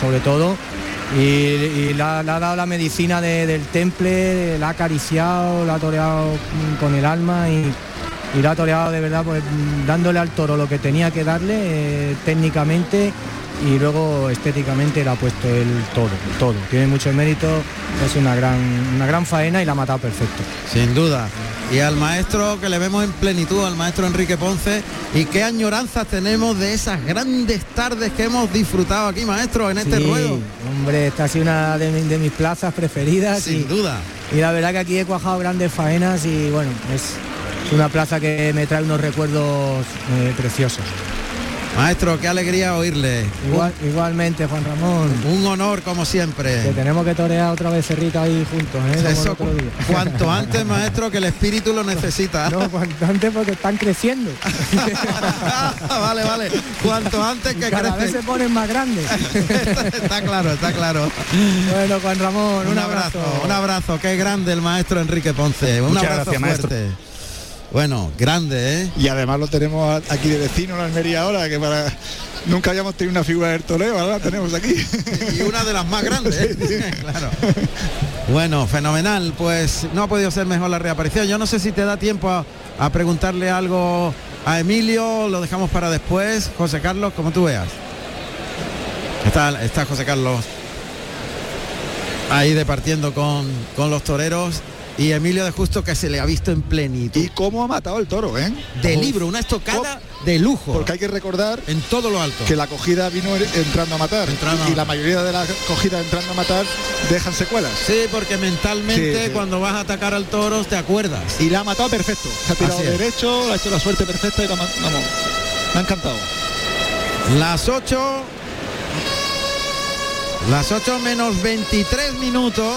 sobre todo. Y, y le, ha, dado la medicina de- del temple, la ha acariciado, la ha toreado con el alma y, la ha toreado de verdad, pues dándole al toro lo que tenía que darle eh, técnicamente y luego estéticamente le ha puesto el todo, todo. Tiene mucho mérito, es una gran, una gran faena y la ha matado perfecto. Sin duda. Y al maestro que le vemos en plenitud, al maestro Enrique Ponce, y qué añoranzas tenemos de esas grandes tardes que hemos disfrutado aquí, maestro, en este Sí, ruedo. Hombre, esta ha sido una de, mi- de mis plazas preferidas. Sin y, duda. y la verdad que aquí he cuajado grandes faenas y bueno, es una plaza que me trae unos recuerdos eh, preciosos. Maestro, qué alegría oírle. Igual, igualmente, Juan Ramón. Un honor como Que siempre. tenemos que torear otra vez cerrita ahí juntos, ¿eh? Eso cuanto antes, maestro, que el espíritu lo necesita. No, cuanto antes porque están creciendo. vale, vale. Cuanto antes que Cada vez se ponen más grandes. está claro, está claro. bueno, Juan Ramón, Un, abrazo, un abrazo. Qué grande el maestro Enrique Ponce. Un Muchas abrazo gracias, maestro. Bueno, grande, ¿eh? Y además lo tenemos aquí de vecino en Almería ahora, que para Nunca habíamos tenido una figura del toreo, ahora la tenemos aquí. y una de las más grandes. ¿eh? claro. Bueno, fenomenal. Pues no ha podido ser mejor la reaparición. Yo no sé si te da tiempo a, a preguntarle algo a Emilio, lo dejamos para después. José Carlos, como tú veas. Está, está José Carlos ahí departiendo con, con los toreros y Emilio de Justo que se le ha visto en plenitud. Y cómo ha matado el toro, ¿eh? De libro, una estocada de lujo. Porque hay que recordar en todo lo alto que la cogida vino entrando a matar Entrando. y la mayoría de las cogidas entrando a matar dejan secuelas. Sí, porque mentalmente Sí, sí. cuando vas a atacar al toro te acuerdas. Y la ha matado perfecto. Se ha tirado derecho, ha hecho la suerte perfecta y la vamos, me ha encantado. Las 8 las 8 menos 23 minutos.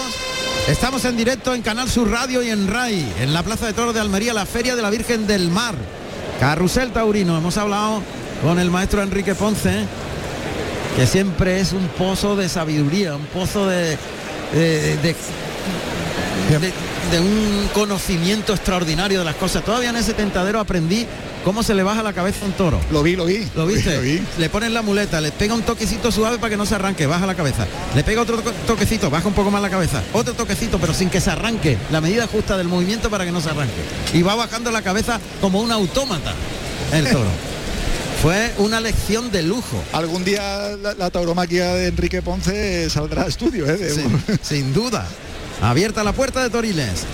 Estamos en directo en Canal Sur Radio y en RAI, en la Plaza de Toros de Almería, la Feria de la Virgen del Mar. Carrusel Taurino. Hemos hablado con el maestro Enrique Ponce, que siempre es un pozo de sabiduría, un pozo de, de, de- un conocimiento extraordinario de las cosas. Todavía en ese tentadero aprendí cómo se le baja la cabeza a un toro. Lo vi, lo vi. ¿Lo viste? Lo vi. Le ponen la muleta, le pega un toquecito suave para que no se arranque, baja la cabeza. Le pega otro to- toquecito, baja un poco más la cabeza. Otro toquecito, pero sin que se arranque. La medida justa del movimiento para que no se arranque. Y va bajando la cabeza como un autómata el toro. Fue una lección de lujo. Algún día la, la tauromaquia de Enrique Ponce saldrá a estudio, ¿eh? De- Sin, sin duda. Abierta la puerta de Toriles.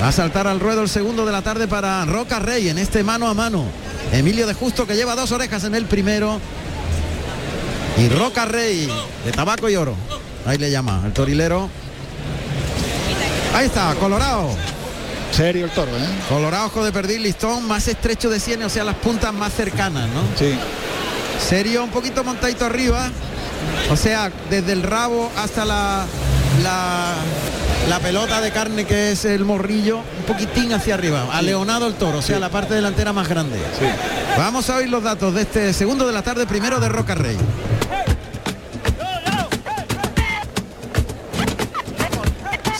Va a saltar al ruedo el segundo de la tarde para Roca Rey en este mano a mano. Emilio de Justo que lleva dos orejas en el primero. Y Roca Rey de tabaco y oro. Ahí le llama el torilero. Ahí está, Colorado. Serio el toro, ¿eh? Colorado, ojo de perdiz, listón más estrecho de sienes, o sea, las puntas más cercanas, ¿no? Sí. Serio, un poquito montadito arriba. O sea, desde el rabo hasta la, la, la pelota de carne que es el morrillo, un poquitín hacia arriba. Aleonado el toro, o sea, la parte delantera más grande. Vamos a oír los datos de este segundo de la tarde, primero de Roca Rey.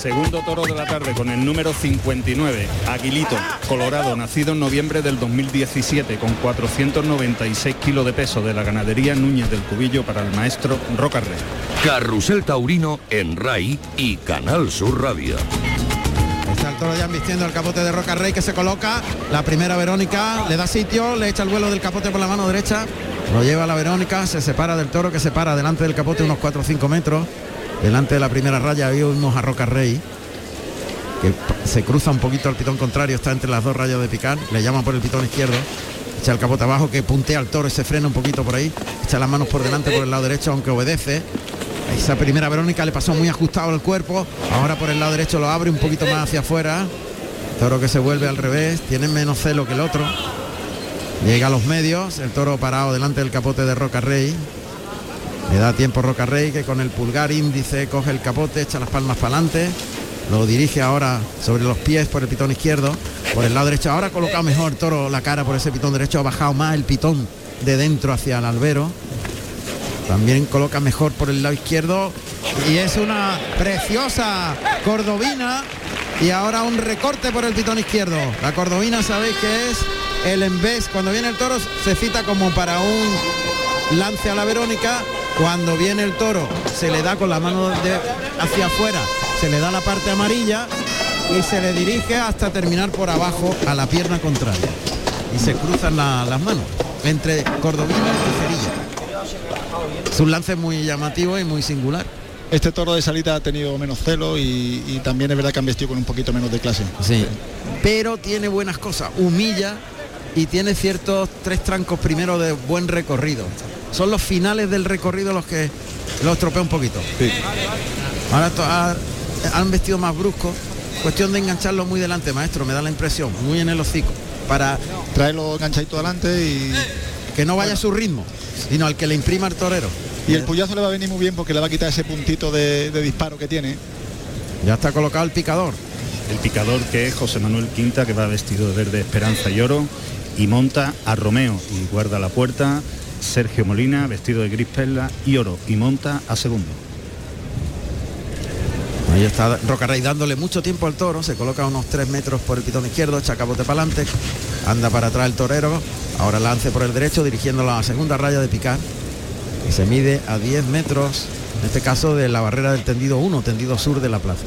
Segundo toro de la tarde con el número 59, Aguilito, Colorado, nacido en noviembre del 2017 con 496 kilos de peso de la ganadería Núñez del Cubillo para el maestro Roca Rey. Carrusel Taurino en RAI y Canal Sur Radio. Está el toro ya vistiendo el capote de Roca Rey que se coloca. La primera Verónica le da sitio, le echa el vuelo del capote por la mano derecha. Lo lleva la Verónica, se separa del toro que se para delante del capote unos 4 o 5 metros. Delante de la primera raya vimos a Roca Rey. Que se cruza un poquito al pitón contrario, está entre las dos rayas de picar. Le llaman por el pitón izquierdo. Echa el capote abajo que puntea al toro se frena un poquito por ahí. Echa las manos por delante por el lado derecho, aunque obedece. Esa primera Verónica le pasó muy ajustado el cuerpo. Ahora por el lado derecho lo abre un poquito más hacia afuera. Toro que se vuelve al revés. Tiene menos celo que el otro. Llega a los medios. El toro parado delante del capote de Roca Rey. Le da tiempo Roca Rey que con el pulgar índice coge el capote, echa las palmas para adelante. Lo dirige ahora sobre los pies por el pitón izquierdo. Por el lado derecho. Ahora ha colocado mejor toro la cara por ese pitón derecho. Ha bajado más el pitón de dentro hacia el albero. También coloca mejor por el lado izquierdo. Y es una preciosa cordobina. Y ahora un recorte por el pitón izquierdo. La cordobina sabéis que es el embés. Cuando viene el toro se cita como para un lance a la Verónica. Cuando viene el toro se le da con la mano de- hacia afuera. Se le da la parte amarilla y se le dirige hasta terminar por abajo a la pierna contraria. Y se cruzan la- las manos entre cordobina y cerilla. Es un lance muy llamativo y muy singular. Este toro de salita ha tenido menos celo y, y también es verdad que han vestido con un poquito menos de clase. Sí. Pero tiene buenas cosas. Humilla y tiene ciertos tres trancos primero de buen recorrido. Son los finales del recorrido los que los estropea un poquito. Ahora to- ha- han vestido más bruscos. Cuestión de engancharlo muy delante, maestro, me da la impresión, muy en el hocico. Para Traerlo enganchadito adelante y, que no vaya a su ritmo, sino al que le imprima el torero. y el puyazo le va a venir muy bien porque le va a quitar ese puntito de, de disparo que tiene. Ya está colocado el picador. El picador que es José Manuel Quinta, que va vestido de verde esperanza y oro, y monta a Romeo y guarda la puerta. Sergio Molina, vestido de gris perla y oro, y monta a segundo. Ahí está Roca Rey dándole mucho tiempo al toro, se coloca unos 3 metros por el pitón izquierdo, echa capote para adelante, anda para atrás el torero, ahora lance por el derecho dirigiéndolo a la segunda raya de picar. y se mide a 10 metros, en este caso de la barrera del tendido 1, tendido sur de la plaza.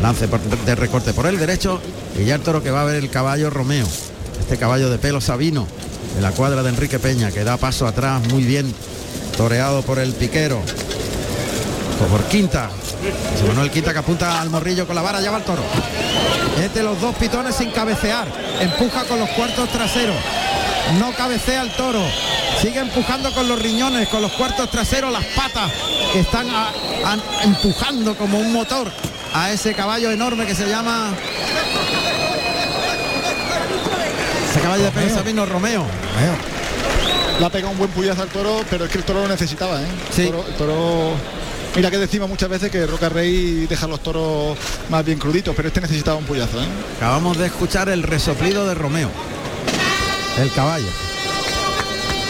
Lance de recorte por el derecho y ya el toro que va a ver el caballo Romeo, este caballo de pelo sabino de la cuadra de Enrique Peña que da paso atrás muy bien toreado por el piquero por Quinta. José Manuel Quinta que apunta al morrillo con la vara, ya va el toro. Este los dos pitones sin cabecear. Empuja con los cuartos traseros. No cabecea el toro. Sigue empujando con los riñones, con los cuartos traseros, las patas que están empujando como un motor a ese caballo enorme que se llama. Caballo de pelo sabino Romeo. Le ha pegado un buen puyazo al toro, pero es que el toro lo necesitaba, ¿eh? El Sí. toro- el toro- Mira que decimos muchas veces que Roca Rey deja los toros más bien cruditos, pero este necesitaba un puyazo, ¿eh? Acabamos de escuchar el resoplido de Romeo. El caballo.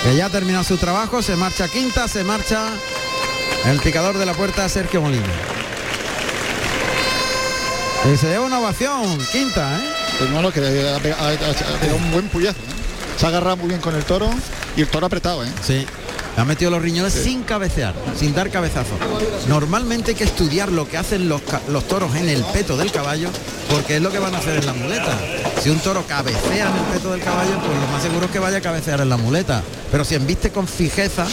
Que ya ha terminado su trabajo, se marcha quinta, se marcha el picador de la puerta Sergio Molina. Y se lleva una ovación, quinta, ¿eh? Pues no, lo que ha pegado, ha- un buen puyazo, ¿eh? Se ha agarrado muy bien con el toro y el toro apretado, ¿eh? Sí. Ha metido los riñones sin cabecear, sin dar cabezazo. Normalmente hay que estudiar lo que hacen los, los toros en el peto del caballo, porque es lo que van a hacer en la muleta. Si un toro cabecea en el peto del caballo, pues lo más seguro es que vaya a cabecear en la muleta. Pero si embiste con fijeza,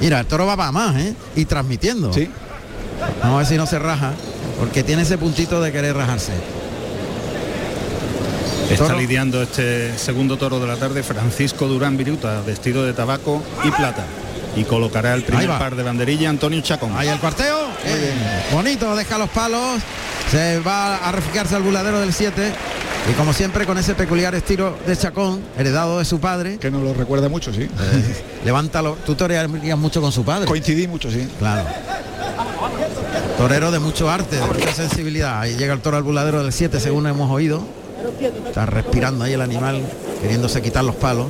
mira, el toro va para más, ¿eh? Y transmitiendo. Sí. Vamos a ver si no se raja, porque tiene ese puntito de querer rajarse. Está Toro. lidiando este segundo toro de la tarde Francisco Durán Viruta, vestido de tabaco y plata. Y colocará el primer par de banderilla Antonio Chacón. Ahí el cuarteo. eh, bonito, deja los palos. Se va a refugiarse al buladero del 7. Y como siempre con ese peculiar estilo de Chacón, heredado de su padre, Que nos lo recuerda mucho, sí. levántalo. Tú torearías mucho con su padre. Coincidí mucho, sí. Claro. Torero de mucho arte, de mucha sensibilidad. Ahí llega el toro al buladero del 7, según hemos oído. Está respirando ahí el animal, queriéndose quitar los palos.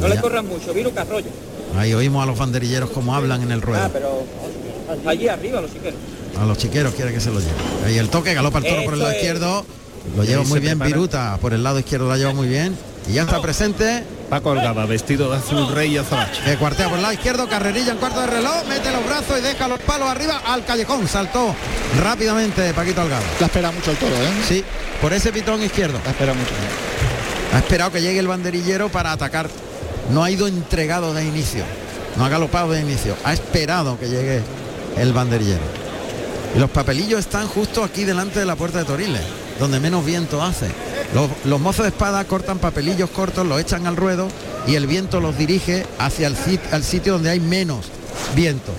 No le corran mucho, vino Carrollo. Ahí oímos a los banderilleros como hablan en el Ah, ruedo. pero allí arriba, los chiqueros. A los chiqueros quiere que se lo lleve. Ahí el toque, galopa el toro por el lado es. izquierdo. Lo lleva muy bien prepara. Viruta. Por el lado izquierdo la lleva muy bien. Y ya está presente. Paco Algaba, vestido de azul rey y azabache. Que cuartea por el lado izquierdo. Carrerilla en cuarto de reloj. Mete los brazos y deja los palos arriba al callejón. Saltó rápidamente Paquito Algado. La espera mucho el toro, ¿eh? Sí, por ese pitón izquierdo. La espera mucho. ¿eh? Ha esperado que llegue el banderillero para atacar. No ha ido entregado de inicio. No ha galopado de inicio. Ha esperado que llegue el banderillero. Y los papelillos están justo aquí delante de la puerta de Toriles, donde menos viento hace. Los, los mozos de espada cortan papelillos cortos, los echan al ruedo y el viento los dirige hacia el sit- al sitio donde hay menos viento.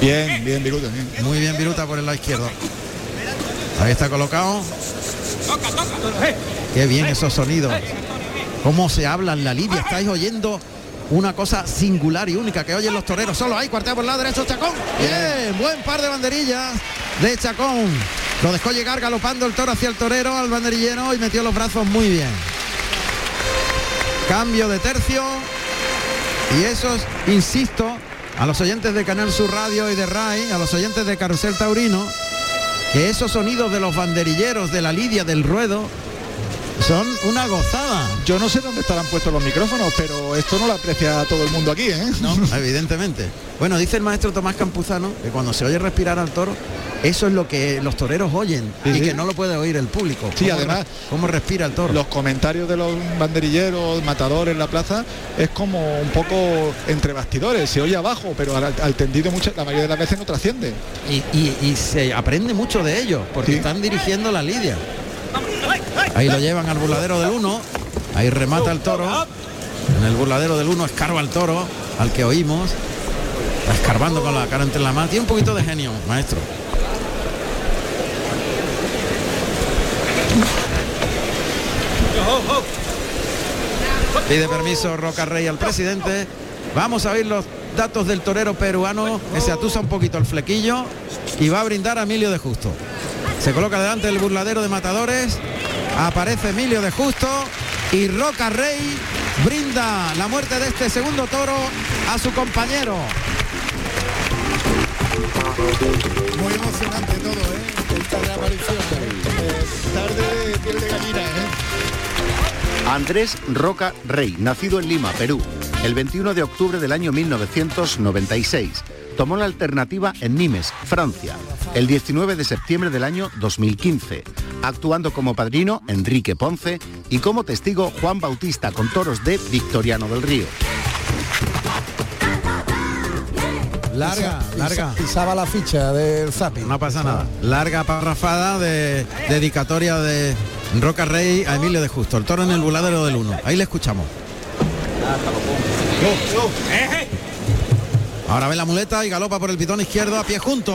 Bien, bien, Viruta, bien. Muy bien Viruta por el lado izquierdo. Ahí está colocado. Qué bien esos sonidos. Cómo se habla en la lidia. Estáis oyendo una cosa singular y única que oyen los toreros. Solo hay cuartea por el lado derecho Chacón. Bien, buen par de banderillas de Chacón. Lo dejó llegar galopando el toro hacia el torero al banderillero y metió los brazos muy bien. Cambio de tercio. Y esos, insisto, a los oyentes de Canal Sur Radio y de RAI, a los oyentes de Carrusel Taurino, que esos sonidos de los banderilleros, de la lidia, del ruedo, son una gozada. Yo no sé dónde estarán puestos los micrófonos, pero esto no lo aprecia todo el mundo aquí, ¿eh? ¿no? Evidentemente. Bueno, dice el maestro Tomás Campuzano que cuando se oye respirar al toro, eso es lo que los toreros oyen Sí, y sí. que no lo puede oír el público. Sí, Cómo además, cómo respira el toro. Los comentarios de los banderilleros, matadores en la plaza, es como un poco entre bastidores, se oye abajo, pero al, al tendido muchas, la mayoría de las veces no trasciende. Y, y- y se aprende mucho de ellos, porque Sí. están dirigiendo la lidia. Ahí lo llevan al burladero del 1, ahí remata el toro. En el burladero del 1 escarba el toro, al que oímos. Está escarbando con la cara entre la mano. Tiene un poquito de genio, maestro. Pide permiso Roca Rey al presidente. Vamos a oír los datos del torero peruano que se atusa un poquito el flequillo y va a brindar a Emilio de Justo. Se coloca delante del burladero de matadores. Aparece Emilio de Justo y Roca Rey brinda la muerte de este segundo toro a su compañero. Muy emocionante todo, ¿eh? Esta reaparición, ¿eh? tarde de piel de gallina, ¿eh? Andrés Roca Rey, nacido en Lima, Perú. El 21 de octubre del año 1996 tomó la alternativa en Nimes, Francia, el 19 de septiembre del año 2015, actuando como padrino Enrique Ponce y como testigo Juan Bautista con toros de Victoriano del Río. Larga, Pisa- larga. Pisaba la ficha del Zapi. No pasa nada. Larga parrafada de dedicatoria de Roca Rey a Emilio de Justo. El toro en el buladero del 1. Ahí le escuchamos. Ahora ve la muleta y galopa por el pitón izquierdo a pie junto.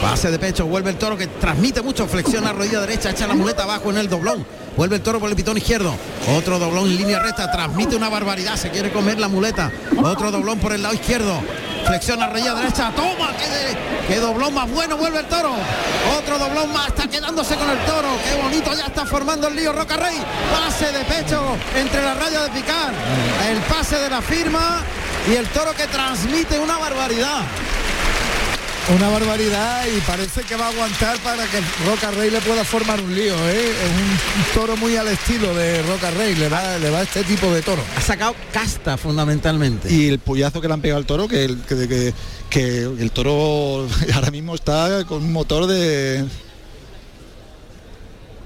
Pase de pecho, vuelve el toro que transmite mucho, flexiona rodilla derecha, echa la muleta abajo en el doblón. Vuelve el toro por el pitón izquierdo. Otro doblón en línea recta, transmite una barbaridad, se quiere comer la muleta. Otro doblón por el lado izquierdo. Flexiona rodilla derecha, toma, qué, doblón más bueno, vuelve el toro. Otro doblón más, está quedándose con el toro. Qué bonito, ya está formando el lío Roca Rey. Pase de pecho entre la raya de picar. El pase de la firma y el toro que transmite una barbaridad. Una barbaridad y parece que va a aguantar para que Roca Rey le pueda formar un lío, ¿eh? Es un, toro muy al estilo de Roca Rey, le va, le va este tipo de toro. Ha sacado casta fundamentalmente. Y el puyazo que le han pegado al toro, que el, que, que- que el toro ahora mismo está con un motor de...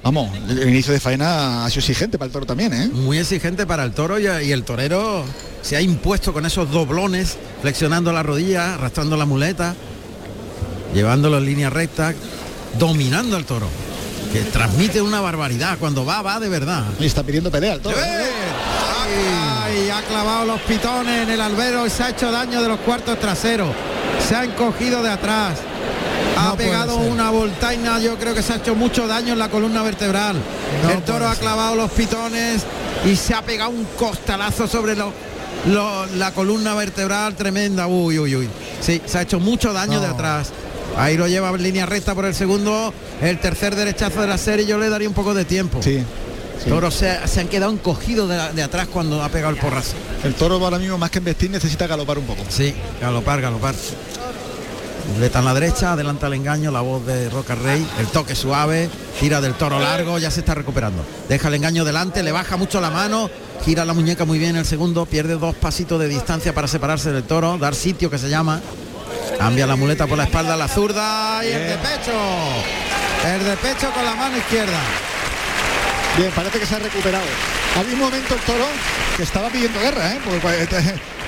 Vamos, el inicio de faena ha sido exigente para el toro también, ¿eh? Muy exigente para el toro y, y el torero se ha impuesto con esos doblones, flexionando la rodilla, arrastrando la muleta, llevándolo en línea recta, dominando al toro, que transmite una barbaridad. Cuando va, va de verdad. Y está pidiendo pelea el toro. ¡Eh! Ay, ha clavado los pitones en el albero y se ha hecho daño de los cuartos traseros. Se ha encogido de atrás. Ha No pegado una voltaina, yo creo que se ha hecho mucho daño en la columna vertebral. No el toro ha ser. clavado los pitones y se ha pegado un costalazo sobre lo- lo- la columna vertebral tremenda. Uy, uy, uy. Sí, se ha hecho mucho daño No. de atrás. Ahí lo lleva en línea recta por el segundo. El tercer derechazo de la serie yo le daría un poco de tiempo. Sí. sí. Toros se, se han quedado encogidos de, la- de atrás cuando ha pegado el porrazo. El toro ahora mismo más que investir necesita galopar un poco. Sí, galopar, galopar. Muleta en la derecha, adelanta el engaño, la voz de Roca Rey, el toque suave, tira del toro largo, ya se está recuperando. Deja el engaño delante, le baja mucho la mano, gira la muñeca muy bien el segundo, pierde dos pasitos de distancia para separarse del toro, dar sitio que se llama. Cambia la muleta por la espalda a la zurda y el de pecho. El de pecho con la mano izquierda. Bien, parece que se ha recuperado. Había un momento el toro que estaba pidiendo guerra, ¿eh? Porque,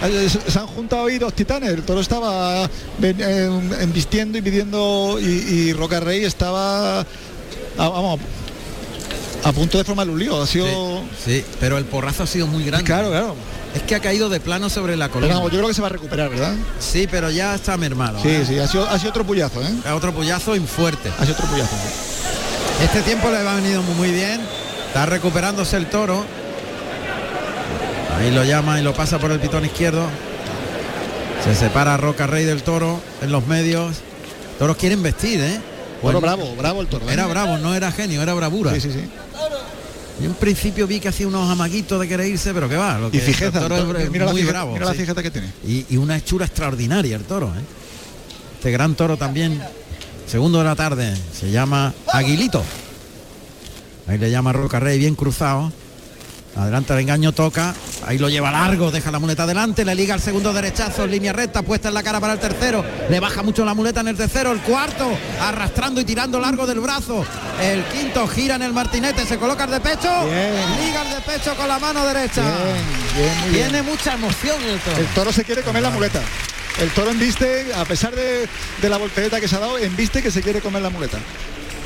eh, se han juntado ahí dos titanes. El toro estaba eh, embistiendo y pidiendo y, y Roca Rey estaba, ah, vamos, a punto de formar un lío. Ha sido, Sí, pero el porrazo ha sido muy grande. claro, claro. Es que ha caído de plano sobre la Pero columna. vamos, yo creo que se va a recuperar, ¿verdad? Sí, pero ya está mermado. Sí, ¿eh? sí, ha sido, ha sido otro puyazo, ¿eh? Otro puyazo y fuerte. Ha sido otro puyazo. Este tiempo le va venido muy, muy bien. Está recuperándose el toro. Ahí lo llama y lo pasa por el pitón izquierdo. Se separa Roca Rey del toro en los medios. Toros quieren vestir, ¿eh? Pues- bravo, bravo el toro. ¿eh? Era bravo, no era genio, era bravura. Sí, sí, sí. Yo en principio vi que hacía unos amaguitos de querer irse, pero que va. Lo que Y fijeza, el toro es mira, la muy bravo. mira la sí. fijeza que tiene. y, y una hechura extraordinaria el toro. ¿eh? Este gran toro también, segundo de la tarde, se llama Aguilito. Ahí le llama Roca Rey, bien cruzado. Adelanta el engaño, toca. Ahí lo lleva largo, deja la muleta adelante, le liga el segundo derechazo línea recta, puesta en la cara para el tercero. Le baja mucho la muleta en el tercero, el cuarto, arrastrando y tirando largo del brazo. El quinto gira en el martinete, se coloca el de pecho, Bien. liga el de pecho con la mano derecha. Bien, bien. Tiene mucha emoción el toro. El toro se quiere comer la muleta. El toro embiste, a pesar de, de la voltereta que se ha dado, embiste que se quiere comer la muleta.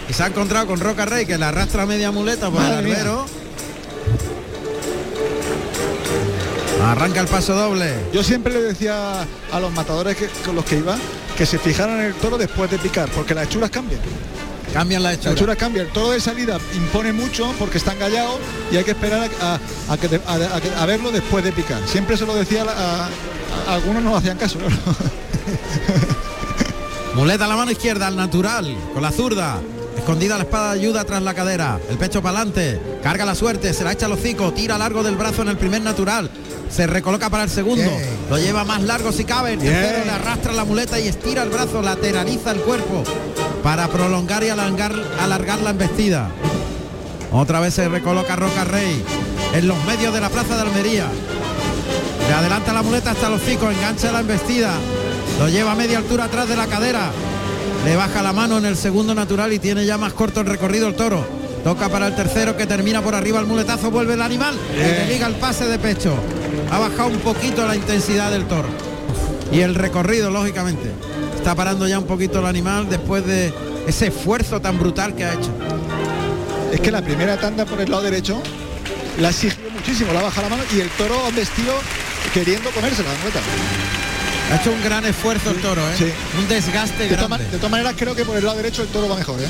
Y se ha encontrado con Roca Rey que le arrastra media muleta por Madre el mía. Arranca el paso doble. Yo siempre le decía a los matadores que- con los que iba que se fijaran en el toro después de picar, porque las hechuras cambian. Cambian la Las hechura. hechuras cambian. El toro de salida impone mucho porque está engallado y hay que esperar a, a- a que a- verlo después de picar. Siempre se lo decía a, algunos no hacían caso. claro. Muleta a la mano izquierda, al natural, con la zurda. Escondida la espada de ayuda tras la cadera. El pecho para adelante. Carga la suerte. Se la echa al hocico. Tira largo del brazo en el primer natural. Se recoloca para el segundo. Lo lleva más largo si cabe. El tercero le arrastra la muleta y estira el brazo. Lateraliza el cuerpo para prolongar y alargar, alargar la embestida. Otra vez se recoloca Roca Rey en los medios de la plaza de Almería. Le adelanta la muleta hasta los hocico, engancha la embestida. Lo lleva a media altura atrás de la cadera. Le baja la mano en el segundo natural y tiene ya más corto el recorrido el toro. Toca para el tercero que termina por arriba el muletazo, vuelve el animal y le liga el pase de pecho. Ha bajado un poquito la intensidad del toro. Y el recorrido, lógicamente. Está parando ya un poquito el animal después de ese esfuerzo tan brutal que ha hecho. Es que la primera tanda por el lado derecho la exigió muchísimo, la baja la mano y el toro ha vestido queriendo comerse la muleta. Ha hecho un gran esfuerzo el toro, ¿eh? Sí. Un desgaste De, grande. de todas maneras creo que por el lado derecho el toro va mejor, ¿eh?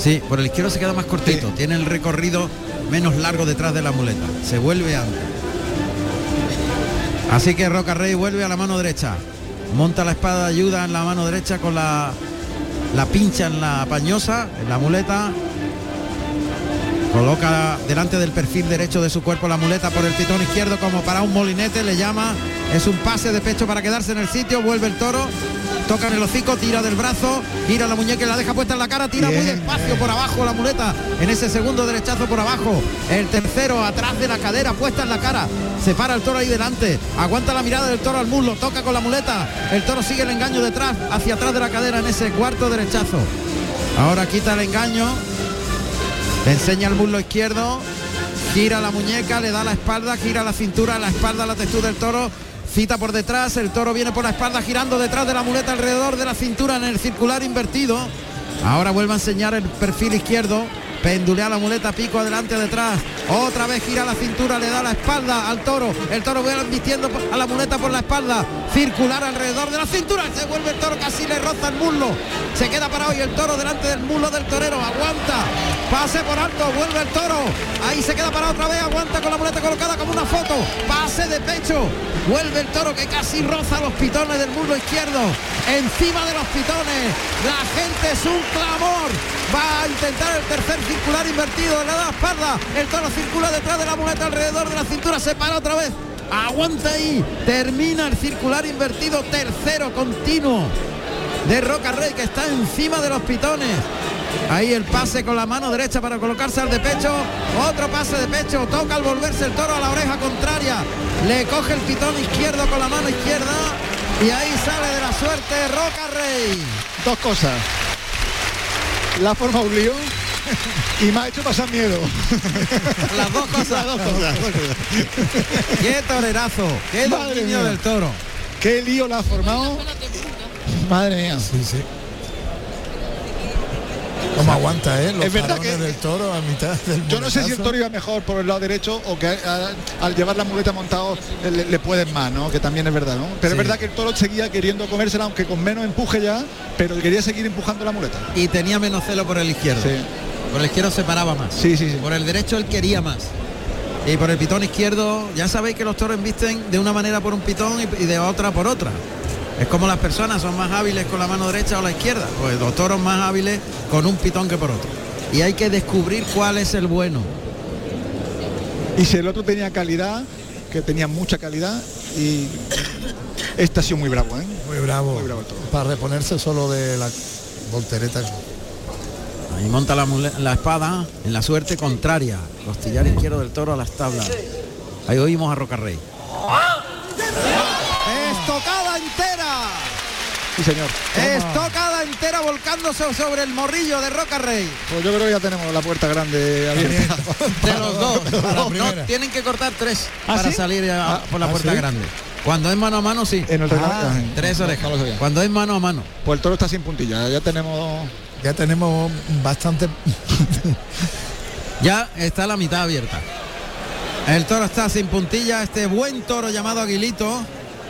Sí, por el izquierdo se queda más cortito. Sí. Tiene el recorrido menos largo detrás de la muleta. Se vuelve antes. Así que Roca Rey vuelve a la mano derecha. Monta la espada de ayuda en la mano derecha con la, la pincha en la pañosa, en la muleta. Coloca delante del perfil derecho de su cuerpo la muleta por el pitón izquierdo como para un molinete, le llama. Es un pase de pecho para quedarse en el sitio, vuelve el toro, toca en el hocico, tira del brazo, gira la muñeca y la deja puesta en la cara, tira muy Bien, despacio por abajo la muleta, en ese segundo derechazo por abajo. El tercero atrás de la cadera, puesta en la cara. Se para el toro ahí delante, aguanta la mirada del toro al muslo, toca con la muleta. El toro sigue el engaño detrás, hacia atrás de la cadera en ese cuarto derechazo. Ahora quita el engaño, le enseña el muslo izquierdo, gira la muñeca, le da la espalda, gira la cintura, la espalda, la textura del toro, cita por detrás, el toro viene por la espalda girando detrás de la muleta alrededor de la cintura en el circular invertido. Ahora vuelve a enseñar el perfil izquierdo, pendulea la muleta, pico adelante, detrás, otra vez gira la cintura, le da la espalda al toro, el toro vuelve vistiendo a la muleta por la espalda, circular alrededor de la cintura, se vuelve el toro, casi le roza el muslo, se queda parado y el toro delante del muslo del torero, aguanta, pase por alto, vuelve el toro, ahí se queda parado otra vez, aguanta con la muleta colocada como una foto, pase de pecho, vuelve el toro que casi roza los pitones del muslo izquierdo, encima de los pitones, la gente es un clamor, va a intentar el tercer circular invertido, le da la espalda, el toro circula detrás de la muleta alrededor de la cintura, se para otra vez, aguanta ahí, termina el circular invertido, tercero continuo de Roca Rey que está encima de los pitones. Ahí el pase con la mano derecha para colocarse al de pecho. Otro pase de pecho. Toca al volverse el toro a la oreja contraria. Le coge el pitón izquierdo con la mano izquierda. Y ahí sale de la suerte Roca Rey. Dos cosas. La forma un lío y me ha hecho pasar miedo. Las dos cosas. Las dos cosas. Qué torerazo. Qué dominio del toro. Qué lío la ha formado. Madre mía. Sí, sí. ¿Cómo aguanta, eh? Los Es verdad que- del toro a mitad del Yo no sé si el toro iba mejor por el lado derecho o que a- al llevar la muleta montado eh, le, le pueden más, ¿no? Que también es verdad, ¿no? Pero Sí. es verdad que el toro seguía queriendo comérsela, aunque con menos empuje ya, pero quería seguir empujando la muleta. Y tenía menos celo por el izquierdo. Sí. Por el izquierdo se paraba más. Sí, sí, sí. Por el derecho él quería más. Y por el pitón izquierdo, ya sabéis que los toros embisten de una manera por un pitón y y de otra por otra. Es como las personas son más hábiles con la mano derecha o la izquierda. Pues los toros más hábiles con un pitón que por otro. Y hay que descubrir cuál es el bueno. Y si el otro tenía calidad, que tenía mucha calidad, y este ha sido muy bravo, ¿eh? Muy bravo. Muy bravo el toro. Para reponerse solo de la voltereta. Ahí monta la espada en la suerte contraria. Costillar izquierdo del toro a las tablas. Ahí oímos a Rocarrey. Estocada entera. Sí, señor. Estocada entera volcándose sobre el morrillo de Roca Rey. Pues yo creo que ya tenemos la puerta grande abierta. De los dos. No, tienen que cortar tres ¿Ah, para sí? salir a- Ah, por la ¿ah, puerta sí? grande. Cuando es mano a mano, sí. En el. Ah. Tres orejas. no. Cuando es mano a mano. Pues el toro está sin puntilla, ya tenemos Ya tenemos bastante. Ya está la mitad abierta. El toro está sin puntilla, este buen toro llamado Aguilito,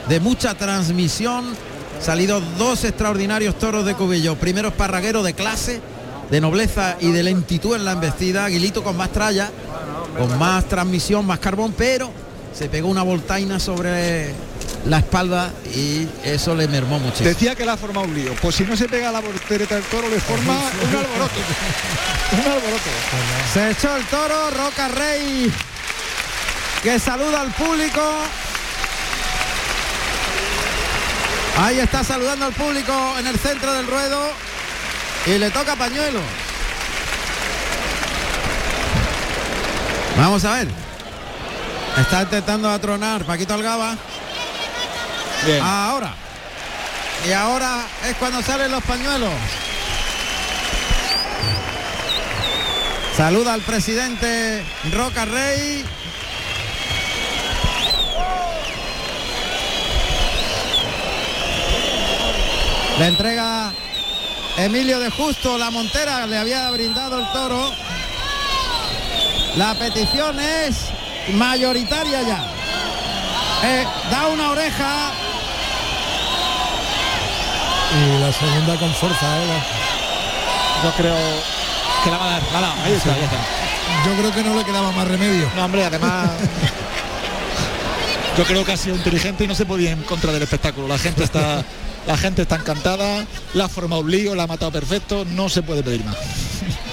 de mucha transmisión. Salido dos extraordinarios toros de Cubillo. Primero esparraguero de clase, de nobleza y de lentitud en la embestida. Aguilito con más tralla, con más transmisión, más carbón, pero se pegó una voltaina sobre la espalda y eso le mermó muchísimo. Decía que la ha formado un lío. Pues si no se pega la voltereta del toro, le forma un alboroto. un alboroto. Se echó el toro, Roca Rey, que saluda al público. Ahí está saludando al público en el centro del ruedo y le toca pañuelo. Vamos a ver. Está intentando atronar Paquito Algaba. Bien. Ahora. Y ahora es cuando salen los pañuelos. Saluda al presidente Roca Rey. Le entrega Emilio de Justo la montera, le había brindado el toro. La petición es mayoritaria ya. Eh, da una oreja. Y la segunda con fuerza, ¿eh? Yo creo que la va a dar. La. Ahí está, ahí está. Yo creo que no le quedaba más remedio. No, hombre, además. Yo creo que ha sido inteligente y no se podía ir en contra del espectáculo. La gente está. La gente está encantada, la ha formado un lío, la ha matado perfecto, no se puede pedir más.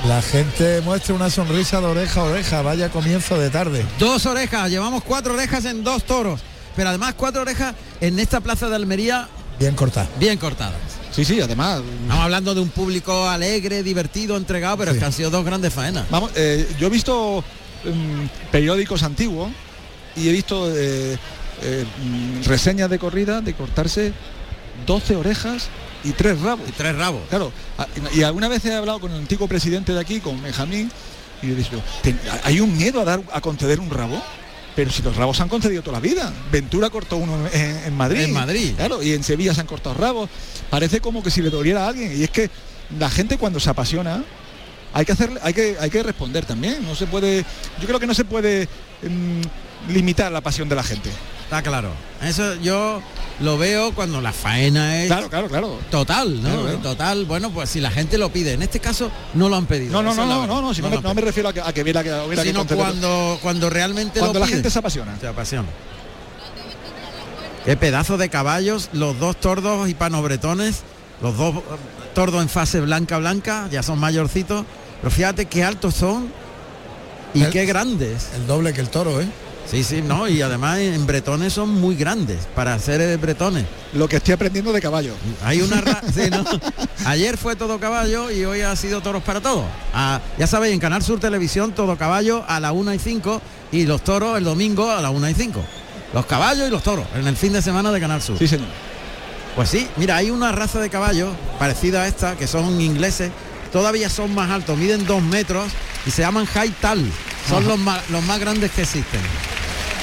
La gente muestra una sonrisa de oreja a oreja, vaya comienzo de tarde. Dos orejas, llevamos cuatro orejas en dos toros. Pero además cuatro orejas en esta plaza de Almería Bien cortada. bien cortadas. Sí, sí, además. Estamos hablando de un público alegre, divertido, entregado, pero es que han sido dos grandes faenas. Vamos, eh, yo he visto mm, periódicos antiguos y he visto eh, eh, mm, reseñas de corrida de cortarse 12 orejas y tres rabos. Y tres rabos. Claro, y alguna vez he hablado con el antiguo presidente de aquí, con Benjamín, y le he dicho, "Ten- ¿hay un miedo a dar a conceder un rabo? Pero si los rabos se han concedido toda la vida. Ventura cortó uno en, en Madrid. En Madrid. Claro, y en Sevilla se han cortado rabos. Parece como que si le doliera a alguien. Y es que la gente cuando se apasiona, hay que hacer, hay que, hay que responder también. No se puede. Yo creo que no se puede mm, limitar la pasión de la gente. Está claro. Eso yo lo veo cuando la faena es Claro, claro, claro. total, ¿no? Claro, claro. Total, bueno, pues si la gente lo pide. En este caso no lo han pedido. No, no, no, no, no, no, si no, me, no me refiero a que, a que hubiera que, hubiera que sino concederlo. cuando cuando realmente Cuando lo la gente se apasiona. se apasiona qué pedazo de caballos los dos tordos y panobretones los dos tordos en fase blanca blanca ya son mayorcitos pero fíjate qué altos son y El- qué grandes El doble que el toro, ¿eh? Sí sí no y además en bretones son muy grandes para ser eh, bretones. Lo que estoy aprendiendo de caballo. hay una ra- sí, ¿no? ayer fue todo caballo y hoy ha sido toros para todos. Ah, ya sabéis en Canal Sur Televisión todo caballo a la 1 y 5 y los toros el domingo a la 1 y 5 los caballos y los toros en el fin de semana de Canal Sur. Sí, señor. pues sí mira hay una raza de caballos parecida a esta que son ingleses todavía son más altos miden dos metros y se llaman high tal. Son los más, los más grandes que existen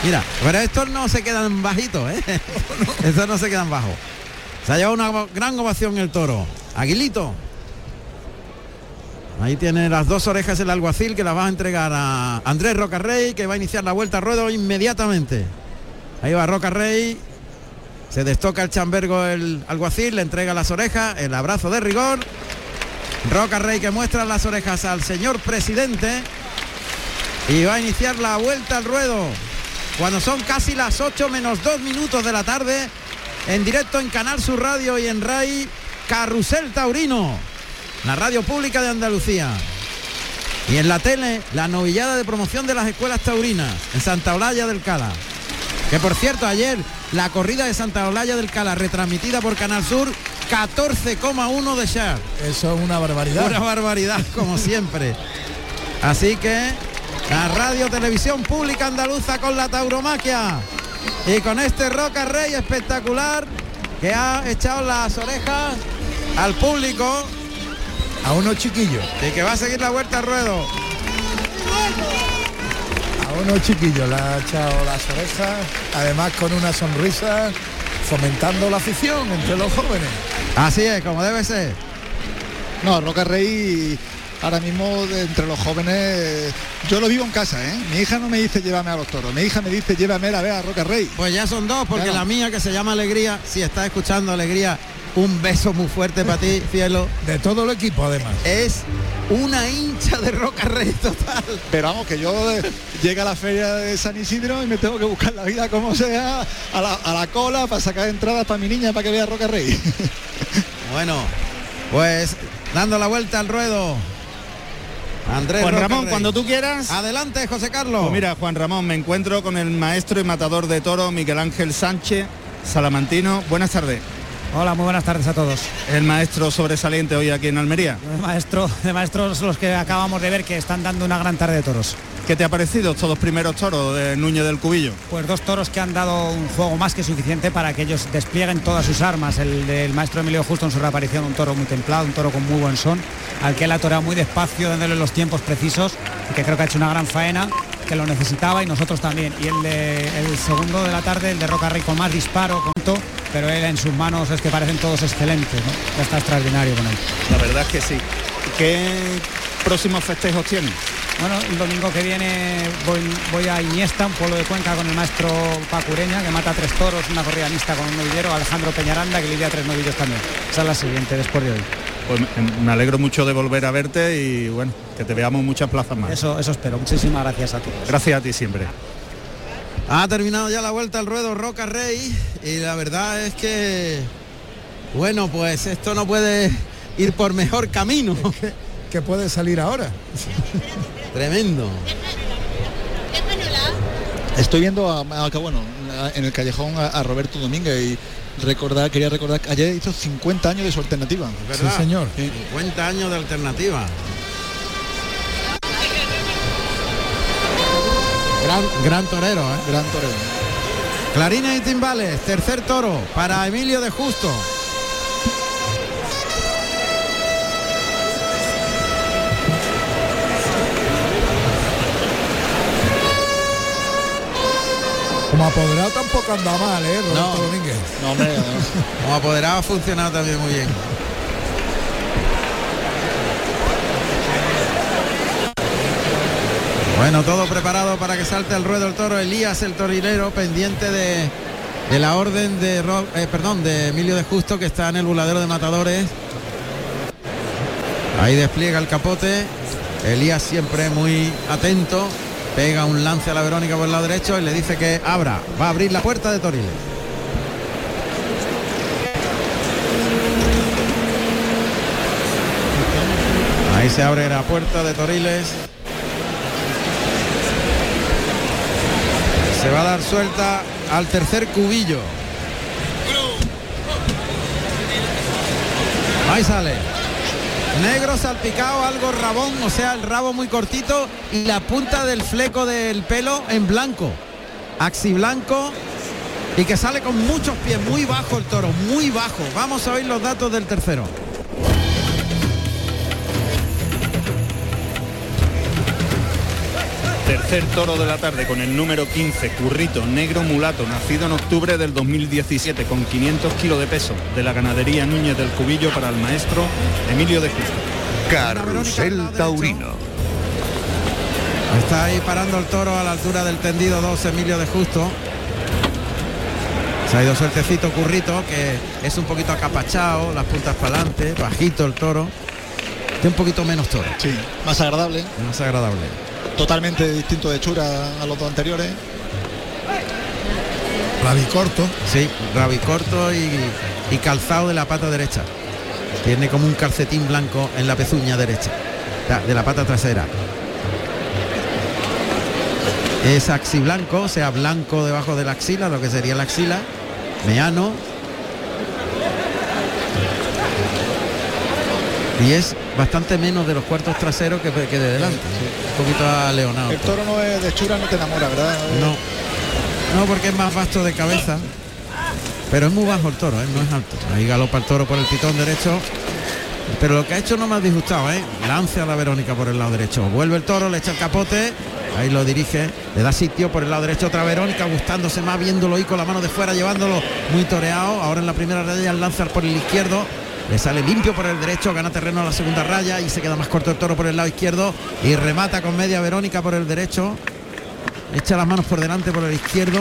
mira pero estos no se quedan bajitos ¿eh? estos no se quedan bajos se ha llevado una gran ovación el toro Aguilito Ahí tiene las dos orejas el alguacil que las va a entregar a Andrés Rocarrey que va a iniciar la vuelta al ruedo inmediatamente. Ahí va Rocarrey. Se destoca el chambergo el alguacil, le entrega las orejas, el abrazo de rigor. Rocarrey que muestra las orejas al señor presidente. Y va a iniciar la vuelta al ruedo. Cuando son casi las 8 menos 2 minutos de la tarde. En directo en Canal Sur Radio y en RAI Carrusel Taurino la radio pública de Andalucía. Y en la tele, la novillada de promoción de las escuelas taurinas en Santa Olalla del Cala. Que por cierto, ayer la corrida de Santa Olalla del Cala, retransmitida por Canal Sur, 14,1 de share. Eso es una barbaridad. Una barbaridad, como siempre. Así que la radio televisión pública andaluza con la tauromaquia. Y con este Roca Rey espectacular que ha echado las orejas al público A unos chiquillos, y que va a seguir la vuelta al ruedo. a unos chiquillos le ha echado las orejas, además con una sonrisa, fomentando la afición entre los jóvenes. Así es, como debe ser. No, Roca Rey ahora mismo entre los jóvenes, yo lo vivo en casa, ¿eh? Mi hija no me dice llévame a los toros, mi hija me dice llévame a ver a Roca Rey. Pues ya son dos, porque Claro. la mía que se llama Alegría, si está escuchando Alegría, un beso muy fuerte para ti, cielo. De todo el equipo además. Es una hincha de Roca Rey total. Pero vamos, que yo eh, llega a la feria de San Isidro y me tengo que buscar la vida como sea, a la, a la cola para sacar entradas para mi niña para que vea Roca Rey. Bueno, pues dando la vuelta al ruedo. Andrés Juan Roca Ramón, Rey. cuando tú quieras. Adelante, José Carlos. Pues mira, Juan Ramón, me encuentro con el maestro y matador de toro Miguel Ángel Sánchez, salamantino. Buenas tardes. Hola, muy buenas tardes a todos. El maestro sobresaliente hoy aquí en Almería. El maestro, de maestros los que acabamos de ver que están dando una gran tarde de toros. ¿Qué te ha parecido estos dos primeros toros de Núñez del Cubillo? Pues dos toros que han dado un juego más que suficiente para que ellos desplieguen todas sus armas. El del maestro Emilio Justo en su reaparición, un toro muy templado, un toro con muy buen son, al que él ha toreado muy despacio, dándole los tiempos precisos, y que creo que ha hecho una gran faena, que lo necesitaba y nosotros también. Y el, de, el segundo de la tarde, el de Roca Rey con más disparo, con pero él en sus manos es que parecen todos excelentes, ¿no? Ya está extraordinario con él. La verdad es que sí. ¿Qué próximos festejos tiene? Bueno, el domingo que viene voy, voy a Iniesta, un pueblo de Cuenca, con el maestro Pacureña, que mata tres toros, una corrida mixta con un novillero, Alejandro Peñaranda, que lidia tres novillos también. Esa es la siguiente, después de hoy. Pues me alegro mucho de volver a verte y bueno, que te veamos muchas plazas más. Eso, eso espero. Muchísimas gracias a todos. Gracias a ti siempre. Ha terminado ya la vuelta al ruedo Roca Rey y la verdad es que, bueno, pues esto no puede ir por mejor camino. Que puede salir ahora. Tremendo. Estoy viendo a, bueno, a- en el callejón a, a Roberto Domínguez y recordar, quería recordar que ayer hizo 50 años de su alternativa. ¿Verdad? Sí, señor. 50 años de alternativa. Gran, gran torero, ¿eh? Gran torero. Clarines y timbales, tercer toro para Emilio de Justo. Como apoderado tampoco anda mal, ¿eh? Roberto No. Domínguez. No, hombre, Como apoderado ha funcionado también muy bien. Bueno, todo preparado para que salte al ruedo el toro. Elías, el torilero, pendiente de, de la orden de, eh, perdón, de Emilio de Justo, que está en el buladero de matadores. Ahí despliega el capote. Elías siempre muy atento. Pega un lance a la Verónica por el lado derecho y le dice que abra. Va a abrir la puerta de Toriles. Ahí se abre la puerta de Toriles. Se va a dar suelta al tercer cubillo. Ahí sale. Negro salpicado, algo rabón, o sea, el rabo muy cortito y la punta del fleco del pelo en blanco. Axi blanco y que sale con muchos pies, muy bajo el toro, muy bajo. Vamos a oír los datos del tercero. Tercer toro de la tarde con el número 15, Currito Negro Mulato, nacido en octubre del 2017 con 500 kilos de peso de la ganadería Núñez del Cubillo para el maestro Emilio de Justo. Carrusel Taurino. Está ahí parando el toro a la altura del tendido 2 Emilio de Justo. Se ha ido sueltecito currito, que es un poquito acapachado, las puntas para adelante, bajito el toro. Tiene un poquito menos toro, sí, más agradable, más agradable. Totalmente distinto de hechura a los dos anteriores. Clavicorto. Sí, rabicorto y, y calzado de la pata derecha. Tiene como un calcetín blanco en la pezuña derecha, de la pata trasera. Es axi blanco, o sea, blanco debajo de la axila, lo que sería la axila. Meano. Y es bastante menos de los cuartos traseros que, que de delante. Un poquito aleonado. El toro no es de hechura, no te enamora, ¿verdad? No. No, porque es más vasto de cabeza. Pero es muy bajo el toro, ¿eh? no es alto. Ahí galopa el toro por el pitón derecho. Pero lo que ha hecho no me ha disgustado, ¿eh? Lance a la Verónica por el lado derecho. Vuelve el toro, le echa el capote. Ahí lo dirige, le da sitio por el lado derecho otra Verónica, gustándose más, viéndolo ahí con la mano de fuera, llevándolo muy toreado. Ahora en la primera raya el lanza por el izquierdo. Le sale limpio por el derecho, gana terreno a la segunda raya y se queda más corto el toro por el lado izquierdo y remata con media Verónica por el derecho. Echa las manos por delante por el izquierdo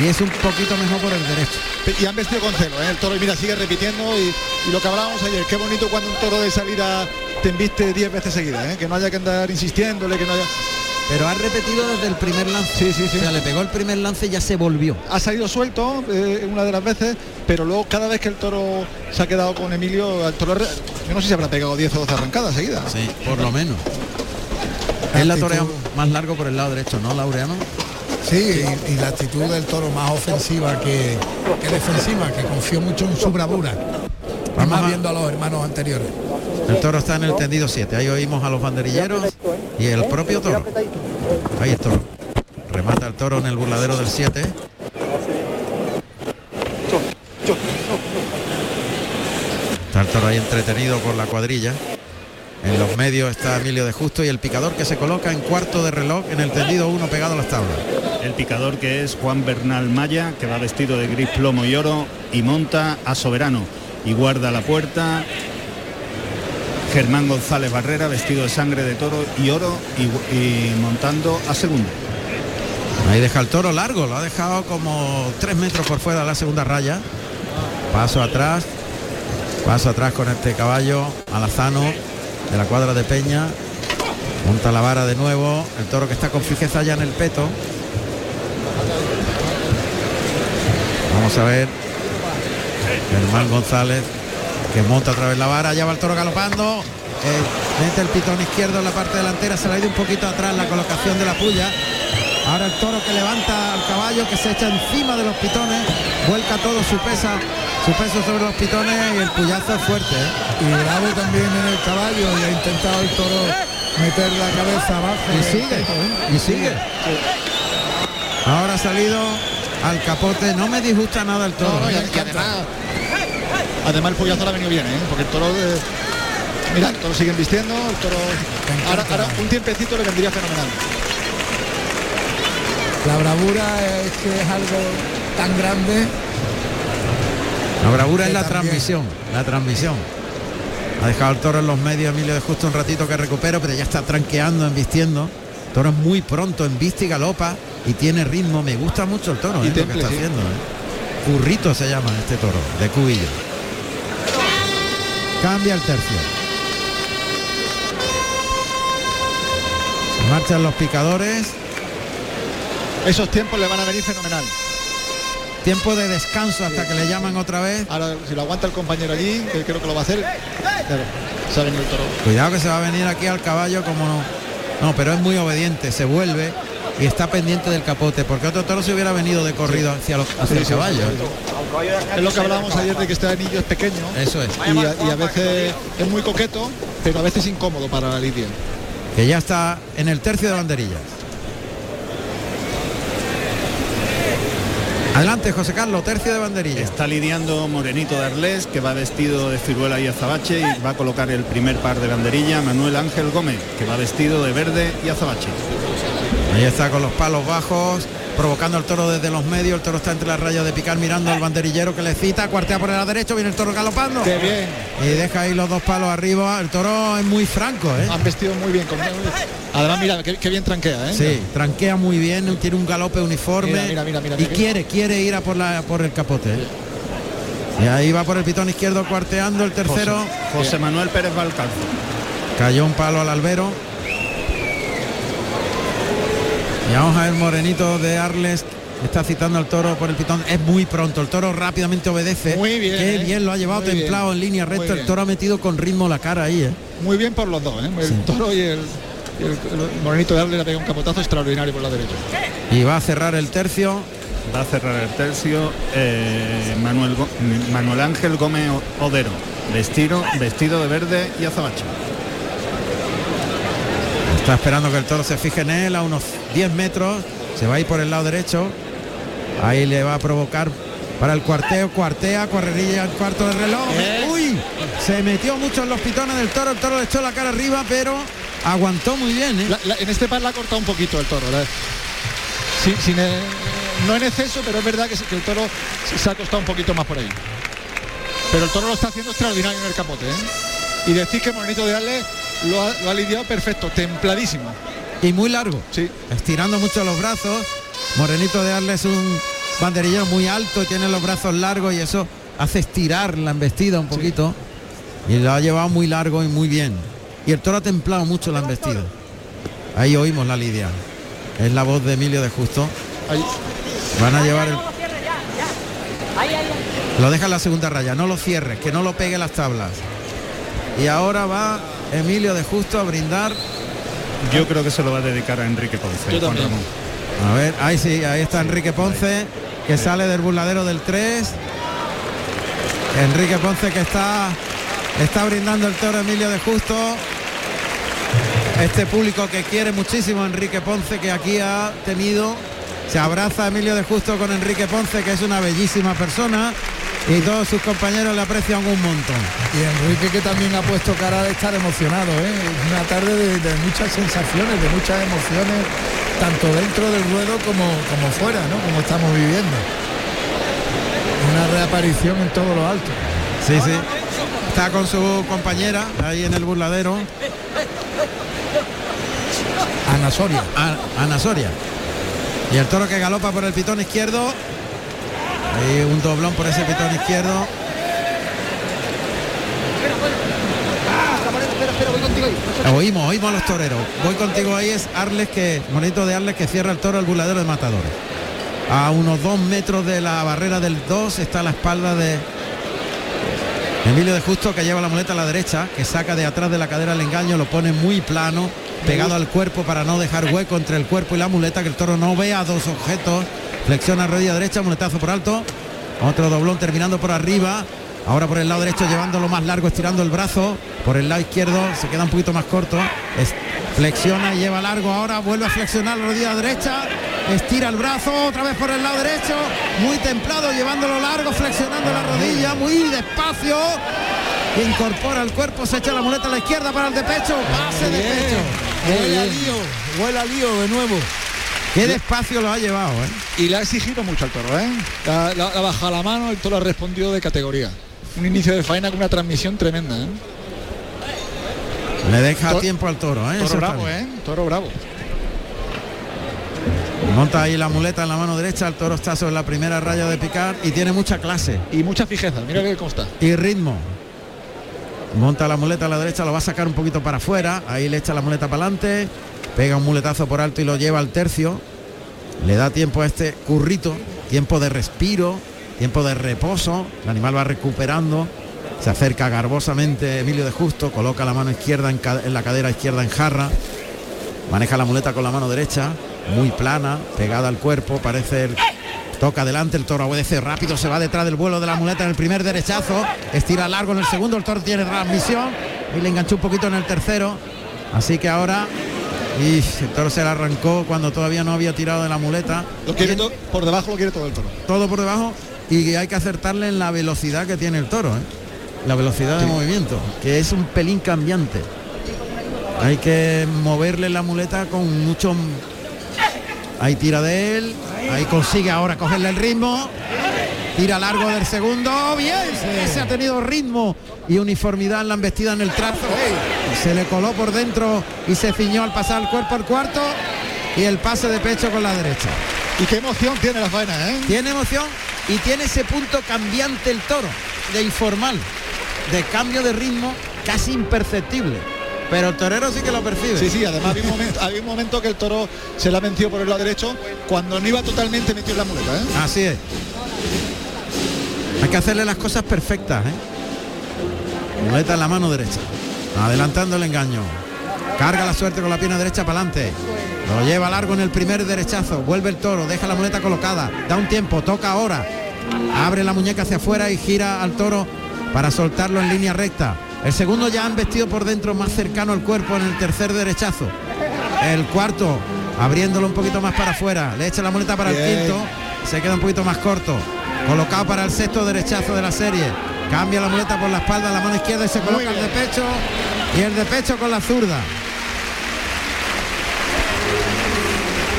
y es un poquito mejor por el derecho. Y han vestido con celo, ¿eh? El toro, y mira, sigue repitiendo y, y lo que hablábamos ayer, qué bonito cuando un toro de salida te embiste 10 veces seguidas, ¿eh? Que no haya que andar insistiéndole, que no haya... Pero ha repetido desde el primer lance. Sí, sí, sí. O sea, le pegó el primer lance y ya se volvió. Ha salido suelto eh, una de las veces, pero luego cada vez que el toro se ha quedado con Emilio, el toro, yo no sé si habrá pegado 10 o 12 arrancadas seguidas. Sí, por lo menos. Es la torea más largo por el lado derecho, ¿no, Laureano? Sí, y, y la actitud del toro más ofensiva que, que defensiva, que confió mucho en su bravura. Vamos más a- viendo a los hermanos anteriores. El toro está en el tendido 7. Ahí oímos a los banderilleros y el propio toro. Ahí el toro. Remata el toro en el burladero del 7. Está el toro ahí entretenido por la cuadrilla. En los medios está Emilio de Justo y el picador que se coloca en cuarto de reloj en el tendido 1 pegado a las tablas. El picador que es Juan Bernal Maya, que va vestido de gris, plomo y oro y monta a Soberano y guarda la puerta. Germán González Barrera, vestido de sangre de toro y oro y, montando a segundo. Ahí deja el toro largo, lo ha dejado como tres metros por fuera de la segunda raya. Paso atrás, paso atrás con este caballo alazano de la cuadra de Peña. Monta la vara de nuevo, el toro que está con fijeza ya en el peto. Vamos a ver. Germán González que monta otra vez la vara, ya va el toro galopando. eh, mete el pitón izquierdo en la parte delantera, se le ha ido un poquito atrás la colocación de la puya. Ahora el toro que levanta al caballo, que se echa encima de los pitones, vuelca todo su pesa, su peso sobre los pitones y el puyazo es fuerte. ¿eh? Y bravo también en el caballo y ha intentado el toro meter la cabeza abajo. Y sigue, peto, ¿eh? y sigue. Ahora ha salido al capote, no me disgusta nada el toro. No, no, y, ¿eh? y además, además el pollazo le ha venido bien, ¿eh? porque el toro, de- mira, el toro sigue vistiendo, el toro, ahora, ahora un tiempecito le vendría fenomenal. La bravura es que es algo tan grande. La bravura es la también- transmisión, la transmisión. Ha dejado el toro en los medios Emilio de Justo un ratito que recupero, pero ya está tranqueando, embistiendo. El toro es muy pronto, embiste y galopa y tiene ritmo. Me gusta mucho el toro, Y ¿eh? lo que está sí. haciendo. ¿eh? Currito se llama este toro, de cubillo. Cambia el tercio. Se marchan los picadores. Esos tiempos le van a venir fenomenal. Tiempo de descanso hasta que le llaman otra vez. Ahora, si lo aguanta el compañero allí, que creo que lo va a hacer, claro, se ha venido el toro. Cuidado que se va a venir aquí al caballo como no. No, pero es muy obediente, se vuelve y está pendiente del capote, porque otro toro se hubiera venido de corrido hacia, los, hacia Sí, el sí, caballo. sí, sí. Es lo que hablábamos ayer de que este anillo es pequeño Eso es. y a, y a veces es muy coqueto, pero a veces incómodo para la lidia. Que ya está en el tercio de banderillas. Adelante, José Carlos, tercio de banderillas. Está lidiando Morenito de Arles, que va vestido de ciruela y azabache y va a colocar el primer par de banderilla Manuel Ángel Gómez, que va vestido de verde y azabache. Ahí está con los palos bajos, provocando al toro desde los medios. El toro está entre las rayas de picar, mirando al banderillero que le cita, cuartea por el lado derecho, viene el toro galopando. Qué bien, Y deja ahí los dos palos arriba. El toro es muy franco, ¿eh? han vestido muy bien. Con... Además, mira, qué, qué bien tranquea, ¿eh? Sí, tranquea muy bien, tiene un galope uniforme Mira, mira, mira, mira, y quiere, quiere ir a por la por el capote. ¿eh? Y ahí va por el pitón izquierdo cuarteando el tercero. José, José Manuel Pérez Valcalzo. Cayó un palo al albero. Y vamos a ver Morenito de Arles. Está citando al toro por el pitón. Es muy pronto. El toro rápidamente obedece. Muy bien, Qué ¿eh? bien lo ha llevado Muy bien. templado en línea recta. El toro ha metido con ritmo la cara ahí. ¿eh? Muy bien por los dos, ¿eh? El Sí. toro y el, y el- el morenito de darle le pega un capotazo extraordinario por la derecha. Y va a cerrar el tercio. Va a cerrar el tercio eh, Manuel, Manuel Ángel Gómez Odero, vestido, vestido de verde y azabache. Está esperando que el toro se fije en él a unos 10 metros. Se va a ir por el lado derecho. Ahí le va a provocar para el cuarteo. Cuartea, cuarrería, cuarto de reloj. Uy, se metió mucho en los pitones del toro. El toro le echó la cara arriba, pero aguantó muy bien. ¿eh? La- la- en este par la ha cortado un poquito el toro. Sin- sin, eh, no en exceso, pero es verdad que, el toro se- se ha costado un poquito más por ahí. Pero el toro lo está haciendo extraordinario en el capote. ¿eh? Y decir que Morenito de Arles lo ha, lo ha lidiado perfecto, templadísimo. Y muy largo. Sí. Estirando mucho los brazos. Morenito de Arles es un banderillero muy alto, tiene los brazos largos y eso hace estirar la embestida un poquito. Y lo ha llevado muy largo y muy bien. Y el toro ha templado mucho la embestida. Ahí oímos la lidia. Es la voz de Emilio de Justo. Ahí. Van a llevar el... Lo deja en la segunda raya, no lo cierres, que no lo pegue las tablas. Y ahora va Emilio de Justo a brindar. Yo creo que se lo va a dedicar a Enrique Ponce. Yo Juan. Ramón. A ver, ahí sí, ahí está Enrique Ponce, que sale del burladero del 3. Enrique Ponce que está está brindando el toro Emilio de Justo. Este público que quiere muchísimo a Enrique Ponce, que aquí ha tenido, se abraza a Emilio de Justo con Enrique Ponce, que es una bellísima persona, y todos sus compañeros le aprecian un montón. Y Enrique que también ha puesto cara de estar emocionado, ¿eh? Una tarde de, de muchas sensaciones, de muchas emociones, tanto dentro del ruedo como, como fuera, ¿no? Como estamos viviendo. Una reaparición en todo lo alto. Sí, sí. Está con su compañera ahí en el burladero. Ana Soria. A- Ana Soria. Y el toro que galopa por el pitón izquierdo. Ahí un doblón por ese pitón izquierdo. Oímos, oímos a los toreros. Voy contigo ahí es Arles que, bonito de Arles que cierra el toro al burladero de matadores. A unos dos metros de la barrera del 2 está la espalda de Emilio de Justo que lleva la muleta a la derecha, que saca de atrás de la cadera el engaño, lo pone muy plano, pegado al cuerpo para no dejar hueco entre el cuerpo y la muleta, que el toro no vea dos objetos. Flexiona rodilla derecha, muletazo por alto. Otro doblón terminando por arriba. Ahora por el lado derecho llevándolo más largo, estirando el brazo. Por el lado izquierdo se queda un poquito más corto. Es- flexiona y lleva largo. Ahora vuelve a flexionar la rodilla derecha. Estira el brazo otra vez por el lado derecho. Muy templado, llevándolo largo, flexionando la rodilla. Muy despacio. Incorpora el cuerpo, se echa la muleta a la izquierda para el de pecho. Pase de pecho. Huele a lío, huele a lío de nuevo. Qué despacio lo ha llevado, ¿eh? Y le ha exigido mucho al toro, ¿eh? La, la- la ha bajado la mano, el toro ha respondido de categoría. Un inicio de faena con una transmisión tremenda, ¿eh? Le deja tiempo al toro, ¿eh? Toro bravo. ¿eh? Toro bravo. Monta ahí la muleta en la mano derecha, el toro está sobre la primera raya de picar y tiene mucha clase Y mucha fijeza, mira que consta. y ritmo. Monta la muleta a la derecha, lo va a sacar un poquito para afuera, ahí le echa la muleta para adelante, pega un muletazo por alto y lo lleva al tercio. Le da tiempo a este currito, tiempo de respiro, tiempo de reposo, el animal va recuperando, se acerca garbosamente Emilio de Justo, coloca la mano izquierda en, la cadera izquierda en jarra, maneja la muleta con la mano derecha, muy plana, pegada al cuerpo, parece toca adelante, el toro obedece rápido, se va detrás del vuelo de la muleta en el primer derechazo, estira largo en el segundo, el toro tiene transmisión y le enganchó un poquito en el tercero, así que ahora y el toro se le arrancó cuando todavía no había tirado de la muleta, Lo quiere Bien, to- por debajo lo quiere todo el toro. todo por debajo y hay que acertarle en la velocidad que tiene el toro, ¿eh? la velocidad de movimiento, que es un pelín cambiante. Hay que moverle la muleta con mucho... Ahí tira de él, ahí consigue ahora cogerle el ritmo, tira largo del segundo, bien, se ha tenido ritmo y uniformidad en la embestida en el trazo. Se le coló por dentro y se ciñó al pasar el cuerpo al cuarto y el pase de pecho con la derecha. Y qué emoción tiene la faena, ¿eh? Tiene emoción y tiene ese punto cambiante el toro, de informal, de cambio de ritmo casi imperceptible. Pero el torero sí que lo percibe. Sí, sí, además había un, momento, había un momento que el toro se la venció por el lado derecho cuando no iba totalmente metido en la muleta, ¿eh? Así es. Hay que hacerle las cosas perfectas, ¿eh? Muleta en la mano derecha. Adelantando el engaño. Carga la suerte con la pierna derecha para adelante. Lo lleva largo en el primer derechazo. Vuelve el toro, deja la muleta colocada. Da un tiempo, toca ahora. Abre la muñeca hacia afuera y gira al toro para soltarlo en línea recta. El segundo ya han vestido por dentro más cercano al cuerpo en el tercer derechazo. El cuarto abriéndolo un poquito más para afuera. Le echa la muleta para el quinto. Se queda un poquito más corto. Colocado para el sexto derechazo de la serie. Cambia la muleta por la espalda, la mano izquierda y se coloca el de pecho. Y el de pecho con la zurda.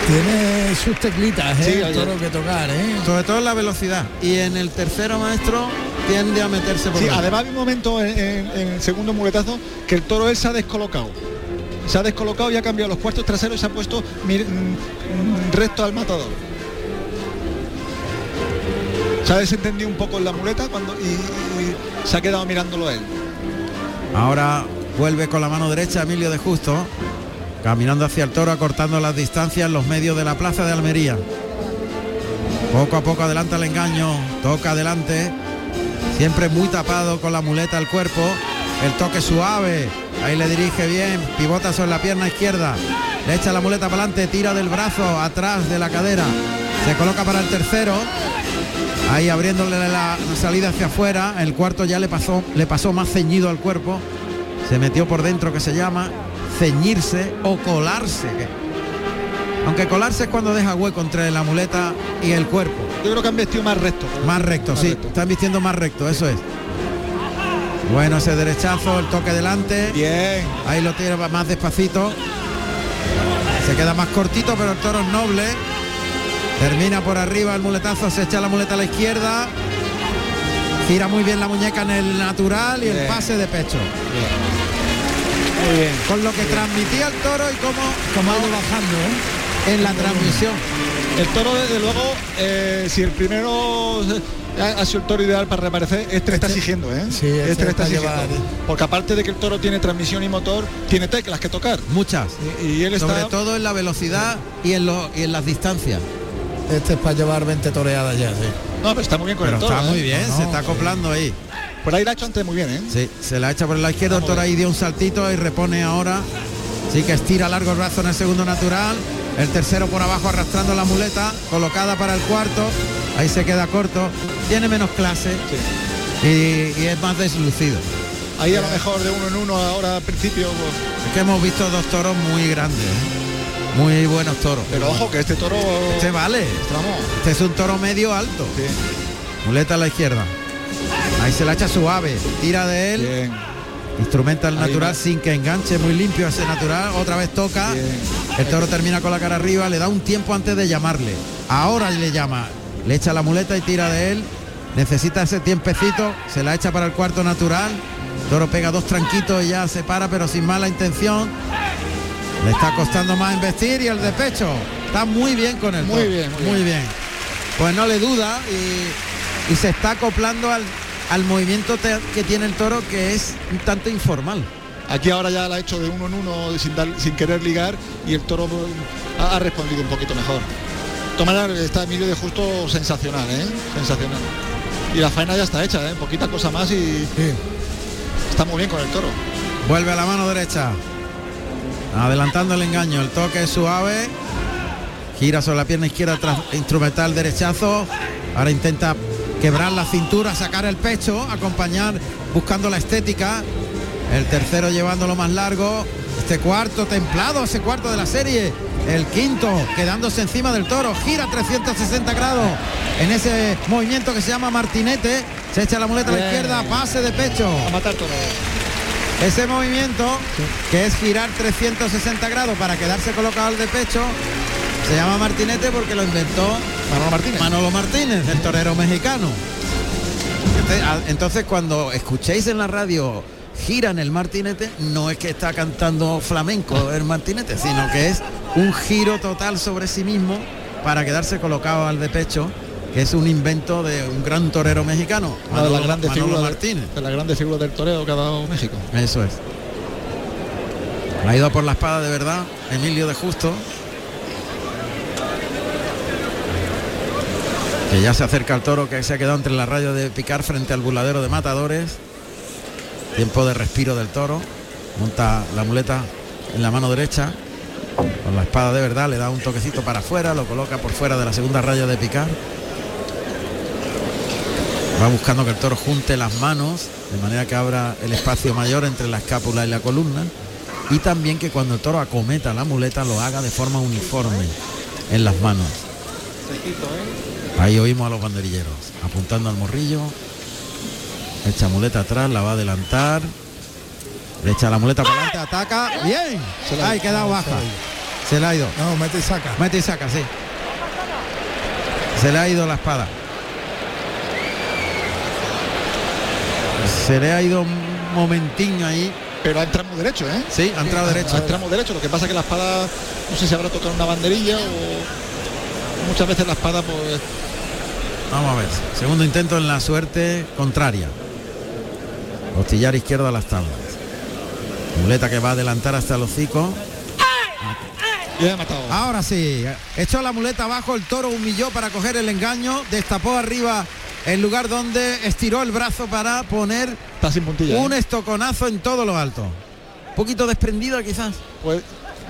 Tiene sus teclitas, ¿eh? Sí, el oye. toro que tocar, ¿eh? Sobre todo en la velocidad. Y en el tercero maestro tiende a meterse por Sí, además había un momento en, en- en el segundo muletazo que el toro él se ha descolocado. Se ha descolocado y ha cambiado los cuartos traseros y se ha puesto mir- mm, mm, recto al matador. Se ha desentendido un poco en la muleta cuando y, se ha quedado mirándolo él. Ahora vuelve con la mano derecha Emilio de Justo, caminando hacia el toro, acortando las distancias en los medios de la plaza de Almería. Poco a poco adelanta el engaño, toca adelante, siempre muy tapado con la muleta al cuerpo, el toque suave, ahí le dirige bien, pivota sobre la pierna izquierda, le echa la muleta para adelante, tira del brazo atrás de la cadera, se coloca para el tercero, ahí abriéndole la, salida hacia afuera, el cuarto ya le pasó, le pasó más ceñido al cuerpo, se metió por dentro que se llama, ceñirse o colarse. que- Aunque colarse es cuando deja hueco entre la muleta y el cuerpo. Yo creo que han vestido más recto. Más recto, Más sí. recto. Están vistiendo más recto, eso es. Bueno, ese derechazo, el toque delante. Bien. Ahí lo tira más despacito. Se queda más cortito, pero el toro es noble. Termina por arriba el muletazo, se echa la muleta a la izquierda. Gira muy bien la muñeca en el natural y el pase de pecho. Muy bien. Con lo que transmitía el toro y cómo, Como ha ido bajando, ¿eh? en la transmisión. El toro, desde luego, eh, si el primero ha, ha sido el toro ideal para reaparecer, este le está exigiendo, ¿eh? Sí, este este le está está exigiendo. llevar- Porque aparte de que el toro tiene transmisión y motor, tiene teclas que tocar. Muchas. Y, y él está. Sobre todo en la velocidad y en, lo- y en las distancias. Este es para llevar 20 toreadas ya, sí. No, pero está muy bien con Pero el toro. está muy ¿eh? bien, No, se está sí. acoplando ahí. Por ahí la ha hecho antes muy bien, ¿eh? Sí, se la echa por la izquierda, el toro ahí dio un saltito y repone ahora. Sí que estira largo el brazo en el segundo natural. El tercero por abajo arrastrando la muleta, colocada para el cuarto. Ahí se queda corto. Tiene menos clase y, y es más deslucido. Ahí a lo mejor de uno en uno ahora al principio. pues, Es que hemos visto dos toros muy grandes, ¿eh? Muy buenos toros. Pero ojo que este toro. Este vale. Este es un toro medio alto. Sí. Muleta a la izquierda. Ahí se la echa suave. Tira de él. Bien. Instrumenta el Ahí natural sin que enganche, muy limpio ese natural. Otra vez toca. Bien. El toro termina con la cara arriba, le da un tiempo antes de llamarle. Ahora le llama, le echa la muleta y tira de él. Necesita ese tiempecito, se la echa para el cuarto natural. Toro pega dos tranquitos y ya se para, pero sin mala intención. Le está costando más investir y el de pecho. Está muy bien con el Muy bien, muy muy bien. Pues no le duda y, y se está acoplando al, al movimiento te- que tiene el toro, que es un tanto informal. Aquí ahora ya la ha hecho de uno en uno sin, dar- sin querer ligar y el toro ha, ha respondido un poquito mejor. Tomar está Emilio de Justo sensacional, ¿eh? Sensacional. Y la faena ya está hecha, ¿eh? Poquita cosa más y está muy bien con el toro. Vuelve a la mano derecha. Adelantando el engaño. El toque es suave. Gira sobre la pierna izquierda tras instrumental derechazo. Ahora intenta quebrar la cintura, sacar el pecho, acompañar buscando la estética. El tercero llevándolo más largo. Este cuarto templado, ese cuarto de la serie. El quinto quedándose encima del toro. Gira 360 grados en ese movimiento que se llama martinete. Se echa la muleta a la Bien. izquierda, pase de pecho. A matar toro. Ese movimiento, que es girar 360 grados para quedarse colocado al de pecho, se llama martinete porque lo inventó Manolo Martínez. Manolo Martínez, el torero mexicano. Este- a- Entonces, cuando escuchéis en la radio giran el martinete, no es que está cantando flamenco el martinete, sino que es un giro total sobre sí mismo para quedarse colocado al de pecho, que es un invento de un gran torero mexicano, de las Manolo, grandes Manolo figuras Martínez. de, de las grandes figuras del toreo que ha dado México. Eso es. Ha ido por la espada de verdad, Emilio de Justo. Que ya se acerca al toro que se ha quedado entre la raya de picar frente al buladero de matadores. Tiempo de respiro del toro. Monta la muleta en la mano derecha. Con la espada de verdad le da un toquecito para afuera, lo coloca por fuera de la segunda raya de picar. Va buscando que el toro junte las manos de manera que abra el espacio mayor entre la escápula y la columna y también que cuando el toro acometa la muleta lo haga de forma uniforme en las manos. Ahí oímos a los banderilleros apuntando al morrillo. Echa muleta atrás, la va a adelantar. Le echa la muleta por delante, ataca. Bien. Se la- quedado se baja. la. Se le ha ido. No, mete y saca. Mete y saca, sí. Se le ha ido la espada. Se le ha ido un momentín ahí. Pero ha entrado derecho, ¿eh? Sí, ha entrado derecho. Ha entrado derecho. Lo que pasa es que la espada, no sé si habrá tocado una banderilla o muchas veces la espada pues Vamos a ver. Segundo intento en la suerte contraria. Costillar izquierdo a las tablas. Muleta que va a adelantar hasta el hocico. ya ha matado. Ahora sí. Echó la muleta abajo, el toro humilló para coger el engaño, destapó arriba el lugar donde estiró el brazo para poner Está sin puntilla. un ¿eh? estoconazo en todo lo alto. Un poquito desprendida quizás. Pues,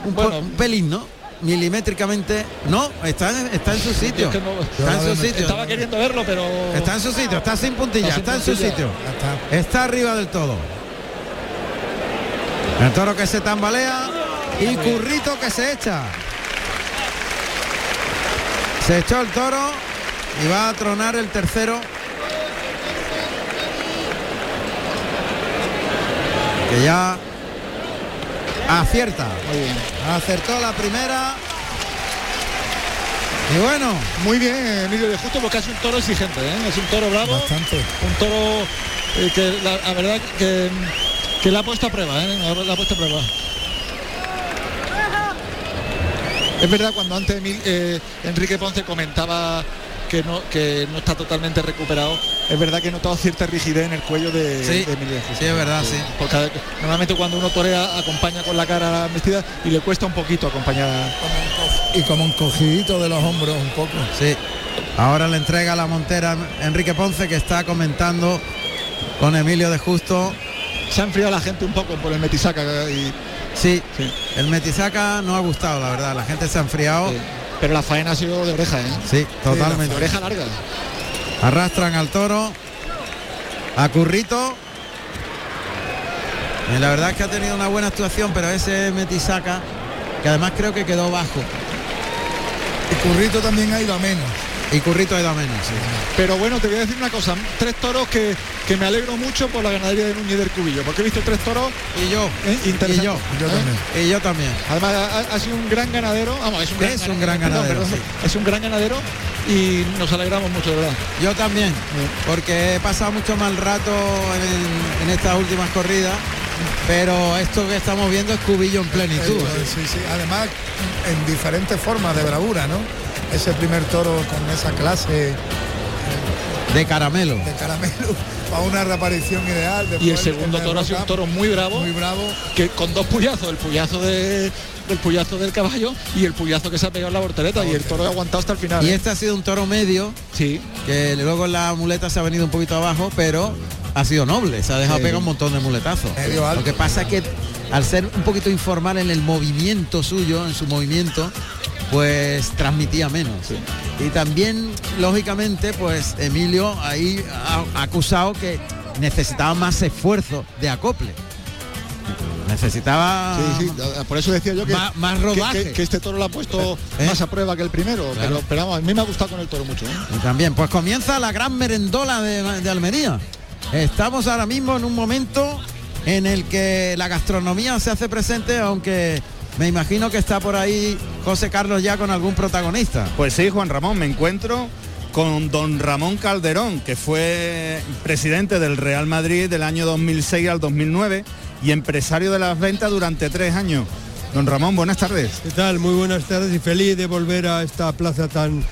Un, bueno, un pelín, ¿no? Milimétricamente. No, está, en- está en su sitio. es que no- Está en su sitio. estaba queriendo verlo, pero Está en su sitio, está sin puntilla, Está sin está en su sitio. Está arriba del todo. El toro que se tambalea y Currito que se echa. Se echó el toro y va a tronar el tercero. Que ya acierta. Acertó la primera. Y bueno, Muy bien, Emilio de Justo, porque es un toro exigente, ¿eh? es un toro bravo, Bastante. un toro eh, que la, la verdad que, que la ha puesto a prueba, ¿eh? la, la ha puesto a prueba. Es verdad cuando antes Emil- eh, Enrique Ponce comentaba que no, que no está totalmente recuperado, es verdad que he notado cierta rigidez en el cuello de, Sí, de Emilio de Justo. sí, es verdad, sí. Porque normalmente cuando uno torea acompaña con la cara vestida y le cuesta un poquito acompañar. Y como encogidito de los hombros un poco. sí. Ahora le entrega la montera Enrique Ponce que está comentando con Emilio de Justo. Se ha enfriado la gente un poco por el metisaca y Sí, Sí. el Metisaca no ha gustado, la verdad. La gente se ha enfriado. Sí. Pero la faena ha sido de oreja, ¿eh? Sí, De totalmente. oreja larga. Arrastran al toro. A Currito. Y la verdad es que ha tenido una buena actuación, pero ese Metisaca, que además creo que quedó bajo. Y Currito también ha ido a menos. Y Currito ha ido a menos, sí. Pero bueno, te voy a decir una cosa. Tres toros que, que me alegro mucho por la ganadería de Núñez del Cubillo. Porque he visto tres toros Y yo. eh. Y yo. Yo ¿eh? también. Y yo también. Además ha, ha sido un gran ganadero. Vamos, es un gran, Es un gran ganadero, sí. Es un gran ganadero y nos alegramos mucho, de verdad. Yo también. Porque he pasado mucho mal rato en, en estas últimas corridas. Pero esto que estamos viendo es cubillo en plenitud. Eh, sí, sí. Además, en diferentes formas de bravura, ¿no? Ese primer toro con esa clase De caramelo. de caramelo para una reaparición ideal. Y el segundo de toro ha sido un toro muy bravo, muy bravo. que con dos puyazos, el puyazo de, del puyazo del caballo y el puyazo que se ha pegado en la voltereta y el toro ha aguantado hasta el final. Y ¿eh? este ha sido un toro medio, Sí, que luego la muleta se ha venido un poquito abajo, pero ha sido noble, se ha dejado Sí. pegar un montón de muletazos. Medio alto. Lo que pasa es que al ser un poquito informal en el movimiento suyo, en su movimiento, pues transmitía menos. Y también, lógicamente, pues Emilio ahí ha acusado que necesitaba más esfuerzo de acople. Necesitaba sí, sí. Por eso decía yo que, más, más que- rodaje. que, que este toro lo ha puesto ¿Eh? más a prueba que el primero. Claro. Pero, pero vamos, a mí me ha gustado con el toro mucho. ¿eh? Y también, pues comienza la gran merendola de, de Almería. Estamos ahora mismo en un momento en el que la gastronomía se hace presente, aunque me imagino que está por ahí José Carlos ya con algún protagonista. Pues sí, Juan Ramón, me encuentro con don Ramón Calderón, que fue presidente del Real Madrid del año 2006 al 2009 y empresario de las ventas durante tres años. Don Ramón, buenas tardes. ¿Qué tal? Muy buenas tardes y feliz de volver a esta plaza tan,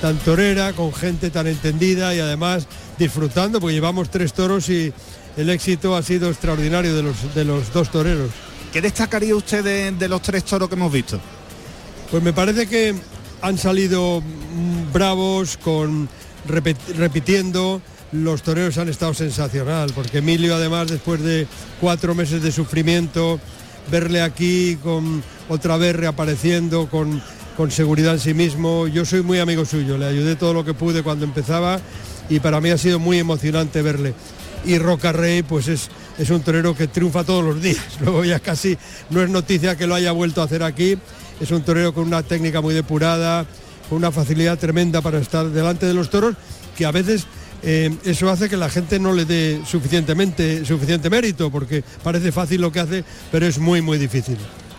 tan torera, con gente tan entendida y además disfrutando, porque llevamos tres toros y el éxito ha sido extraordinario de los, de los dos toreros. ¿Qué destacaría usted de, los tres toros que hemos visto? Pues me parece que han salido mm, bravos, con repitiendo. Los toreros han estado sensacional, porque Emilio además después de cuatro meses de sufrimiento, verle aquí con otra vez reapareciendo con, con seguridad en sí mismo. Yo soy muy amigo suyo, le ayudé todo lo que pude cuando empezaba y para mí ha sido muy emocionante verle. Y Roca Rey pues es, es un torero que triunfa todos los días. Luego ya casi no es noticia que lo haya vuelto a hacer aquí. Es un torero con una técnica muy depurada, con una facilidad tremenda para estar delante de los toros, que a veces eh, eso hace que la gente no le dé suficientemente suficiente mérito, porque parece fácil lo que hace, pero es muy muy difícil.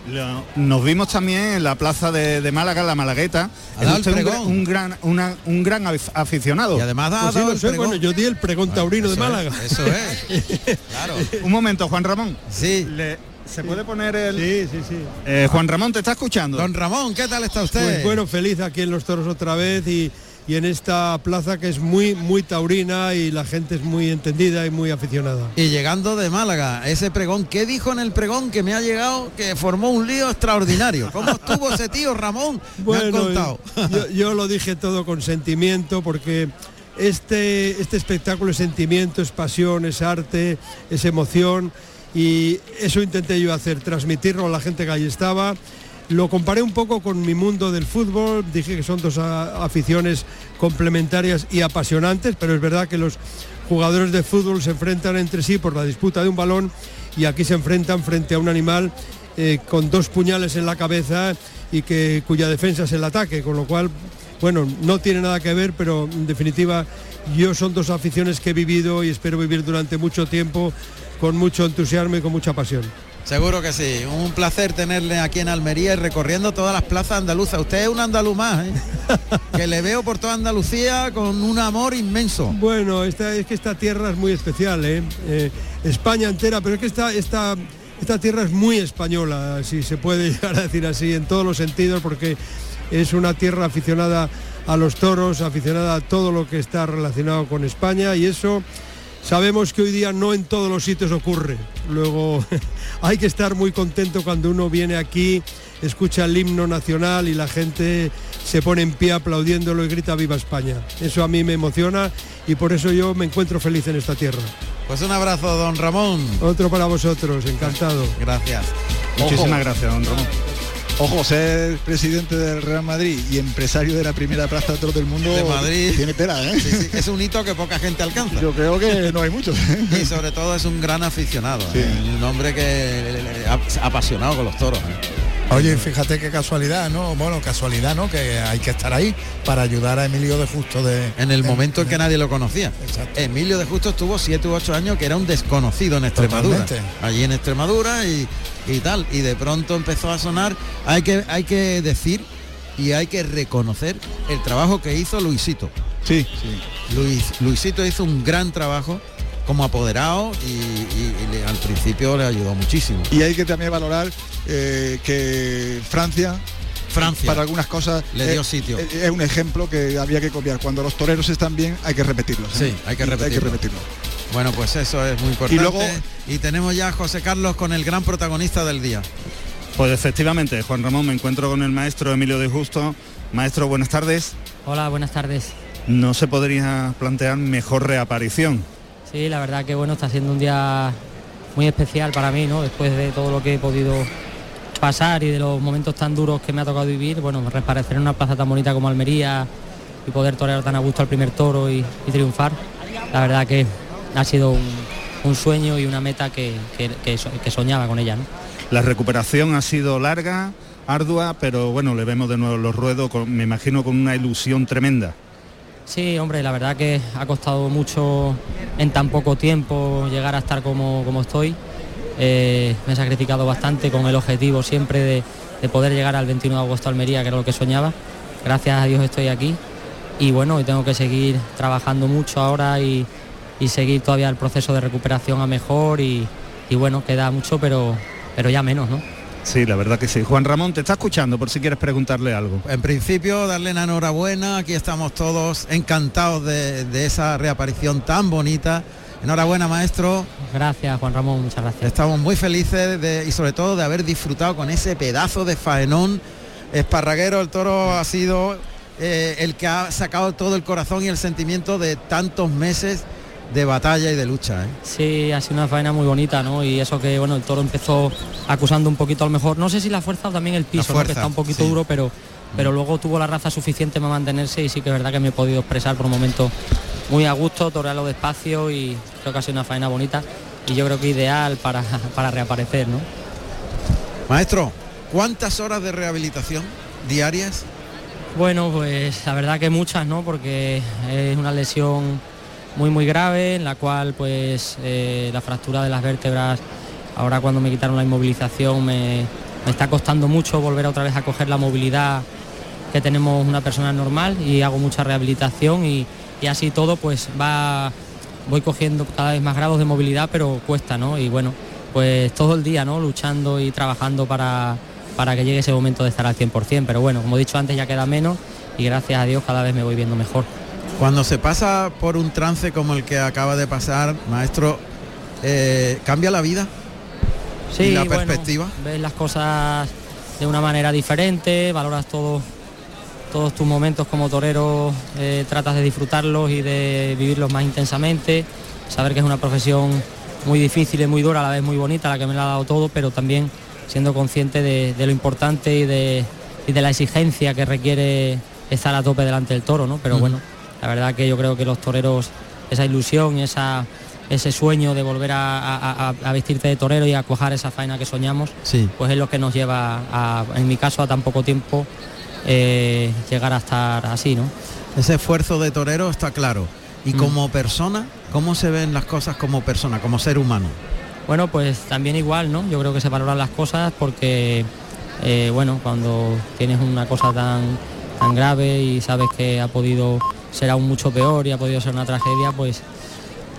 Lo- Nos vimos también en la plaza de, de Málaga, la Malagueta. Ha dado Es el usted un, pregón. gran- un gran, una- un gran af- aficionado. Y además ha Pues sí, dado lo el sé, pregón. bueno, yo di el pregón taurino de es, Málaga. eso es. Claro. Un momento, Juan Ramón. Sí. Le- ¿Se puede poner el...? Sí, sí, sí. Eh, Juan Ramón, ¿te está escuchando? Don Ramón, ¿qué tal está usted? Pues bueno, feliz aquí en Los Toros otra vez y, y en esta plaza que es muy, muy taurina y la gente es muy entendida y muy aficionada. Y llegando de Málaga, ese pregón, ¿qué dijo en el pregón que me ha llegado que formó un lío extraordinario? ¿Cómo estuvo ese tío Ramón? me han contado. yo, yo lo dije todo con sentimiento porque este, este espectáculo es sentimiento, es pasión, es arte, es emoción y eso intenté yo hacer, transmitirlo a la gente que ahí estaba. Lo comparé un poco con mi mundo del fútbol, dije que son dos aficiones complementarias y apasionantes, pero es verdad que los jugadores de fútbol se enfrentan entre sí por la disputa de un balón y aquí se enfrentan frente a un animal eh, con dos puñales en la cabeza y que cuya defensa es el ataque, con lo cual, bueno, no tiene nada que ver, pero en definitiva yo son dos aficiones que he vivido y espero vivir durante mucho tiempo con mucho entusiasmo y con mucha pasión. Seguro que sí. Un placer tenerle aquí en Almería y recorriendo todas las plazas andaluzas. Usted es un andaluz más, ¿eh? que le veo por toda Andalucía con un amor inmenso. Bueno, esta, es que esta tierra es muy especial, ¿eh? Eh, España entera, pero es que esta, esta, esta tierra es muy española, si se puede llegar a decir así, en todos los sentidos, porque es una tierra aficionada a los toros, aficionada a todo lo que está relacionado con España y eso Sabemos que hoy día no en todos los sitios ocurre. Luego hay que estar muy contento cuando uno viene aquí, escucha el himno nacional y la gente se pone en pie aplaudiéndolo y grita Viva España. Eso a mí me emociona y por eso yo me encuentro feliz en esta tierra. Pues un abrazo, don Ramón. Otro para vosotros, encantado. Gracias. Muchísimas gracias, don Ramón. Ojo, ser presidente del Real Madrid y empresario de la primera plaza de todo el mundo de Madrid tiene tela, ¿eh? Sí, sí, es un hito que poca gente alcanza. Yo creo que no hay muchos. Y sobre todo es un gran aficionado, Sí. ¿eh? un hombre que apasionado con los toros. ¿eh? Oye, fíjate qué casualidad, ¿no? Bueno, casualidad, ¿no? Que hay que estar ahí para ayudar a Emilio de Justo de... En el momento en que nadie lo conocía. Emilio de Justo estuvo 7 u 8 años que era un desconocido en Extremadura. Totalmente. Allí en Extremadura y, y tal. Y de pronto empezó a sonar. Hay que, hay que decir y hay que reconocer el trabajo que hizo Luisito. Sí, sí. Luis, Luisito hizo un gran trabajo como apoderado y, y- y le- al principio le ayudó muchísimo. Y hay que también valorar eh, que Francia, Francia para algunas cosas, le eh, dio sitio. eh, Es un ejemplo que había que copiar. Cuando los toreros están bien, hay que repetirlos. ¿eh? Sí, hay que repetirlo. repetirlo. Bueno, pues eso es muy importante. Y luego- y tenemos ya a José Carlos con el gran protagonista del día. Pues efectivamente, Juan Ramón, me encuentro con el maestro Emilio de Justo. Maestro, buenas tardes. Hola, buenas tardes. No se podría plantear mejor reaparición. Sí, la verdad que bueno, está siendo un día muy especial para mí, ¿no? Después de todo lo que he podido pasar y de los momentos tan duros que me ha tocado vivir, bueno, reaparecer en una plaza tan bonita como Almería y poder torear tan a gusto al primer toro y, triunfar, la verdad que ha sido un, sueño y una meta que, que- que so- que soñaba con ella. La recuperación ha sido larga, ardua, pero bueno, le vemos de nuevo los ruedos, con- me imagino con una ilusión tremenda. Sí, hombre, la verdad que ha costado mucho en tan poco tiempo llegar a estar como, como estoy. Eh, me he sacrificado bastante con el objetivo siempre de, de poder llegar al 21 de agosto a Almería, que era lo que soñaba. Gracias a Dios estoy aquí y bueno, y tengo que seguir trabajando mucho ahora y, y seguir todavía el proceso de recuperación a mejor y, y bueno, queda mucho, pero, pero ya menos, ¿no? Sí, la verdad que sí. Juan Ramón, te está escuchando por si quieres preguntarle algo. En principio, darle la enhorabuena. Aquí estamos todos encantados de, de esa reaparición tan bonita. Enhorabuena, maestro. Gracias, Juan Ramón, muchas gracias. Estamos muy felices de- y sobre todo de haber disfrutado con ese pedazo de faenón esparraguero. El toro ha sido eh, el que ha sacado todo el corazón y el sentimiento de tantos meses de batalla y de lucha. ¿eh? Sí, ha sido una faena muy bonita, ¿no? Y eso que, bueno, el toro empezó acusando un poquito a lo mejor, no sé si la fuerza o también el piso, que está un poquito sí. duro, pero, pero luego tuvo la raza suficiente para mantenerse y sí que es verdad que me he podido expresar por un momento muy a gusto, torearlo despacio y creo que ha sido una faena bonita y yo creo que ideal para, para reaparecer, ¿no? Maestro, ¿cuántas horas de rehabilitación diarias? Bueno, pues la verdad que muchas, ¿no? Porque es una lesión muy muy grave en la cual pues eh, la fractura de las vértebras ahora cuando me quitaron la inmovilización me, me está costando mucho volver otra vez a coger la movilidad que tenemos una persona normal y hago mucha rehabilitación y, y así todo pues va voy cogiendo cada vez más grados de movilidad pero cuesta no y bueno pues todo el día no luchando y trabajando para, para que llegue ese momento de estar al 100% pero bueno como he dicho antes ya queda menos y gracias a Dios cada vez me voy viendo mejor Cuando se pasa por un trance como el que acaba de pasar, maestro, eh, ¿cambia la vida? Sí, ¿Y la bueno, perspectiva? ves las cosas de una manera diferente, valoras todo, todos tus momentos como torero, eh, tratas de disfrutarlos y de vivirlos más intensamente, saber que es una profesión muy difícil y muy dura, a la vez muy bonita, la que me la ha dado todo, pero también siendo consciente de, de lo importante y de, y de la exigencia que requiere estar a tope delante del toro, ¿no? Pero bueno, la verdad que yo creo que los toreros, esa ilusión esa ese sueño de volver a- a vestirte de torero y a cuajar esa faena que soñamos, Sí. pues es lo que nos lleva, a, en mi caso, a tan poco tiempo eh, llegar a estar así, ¿no? Ese esfuerzo de torero está claro. Y Mm. como persona, ¿cómo se ven las cosas como persona, como ser humano? Bueno, pues también igual, ¿no? Yo creo que se valoran las cosas porque, eh, bueno, cuando tienes una cosa tan, tan grave y sabes que ha podido ser aún mucho peor y ha podido ser una tragedia, pues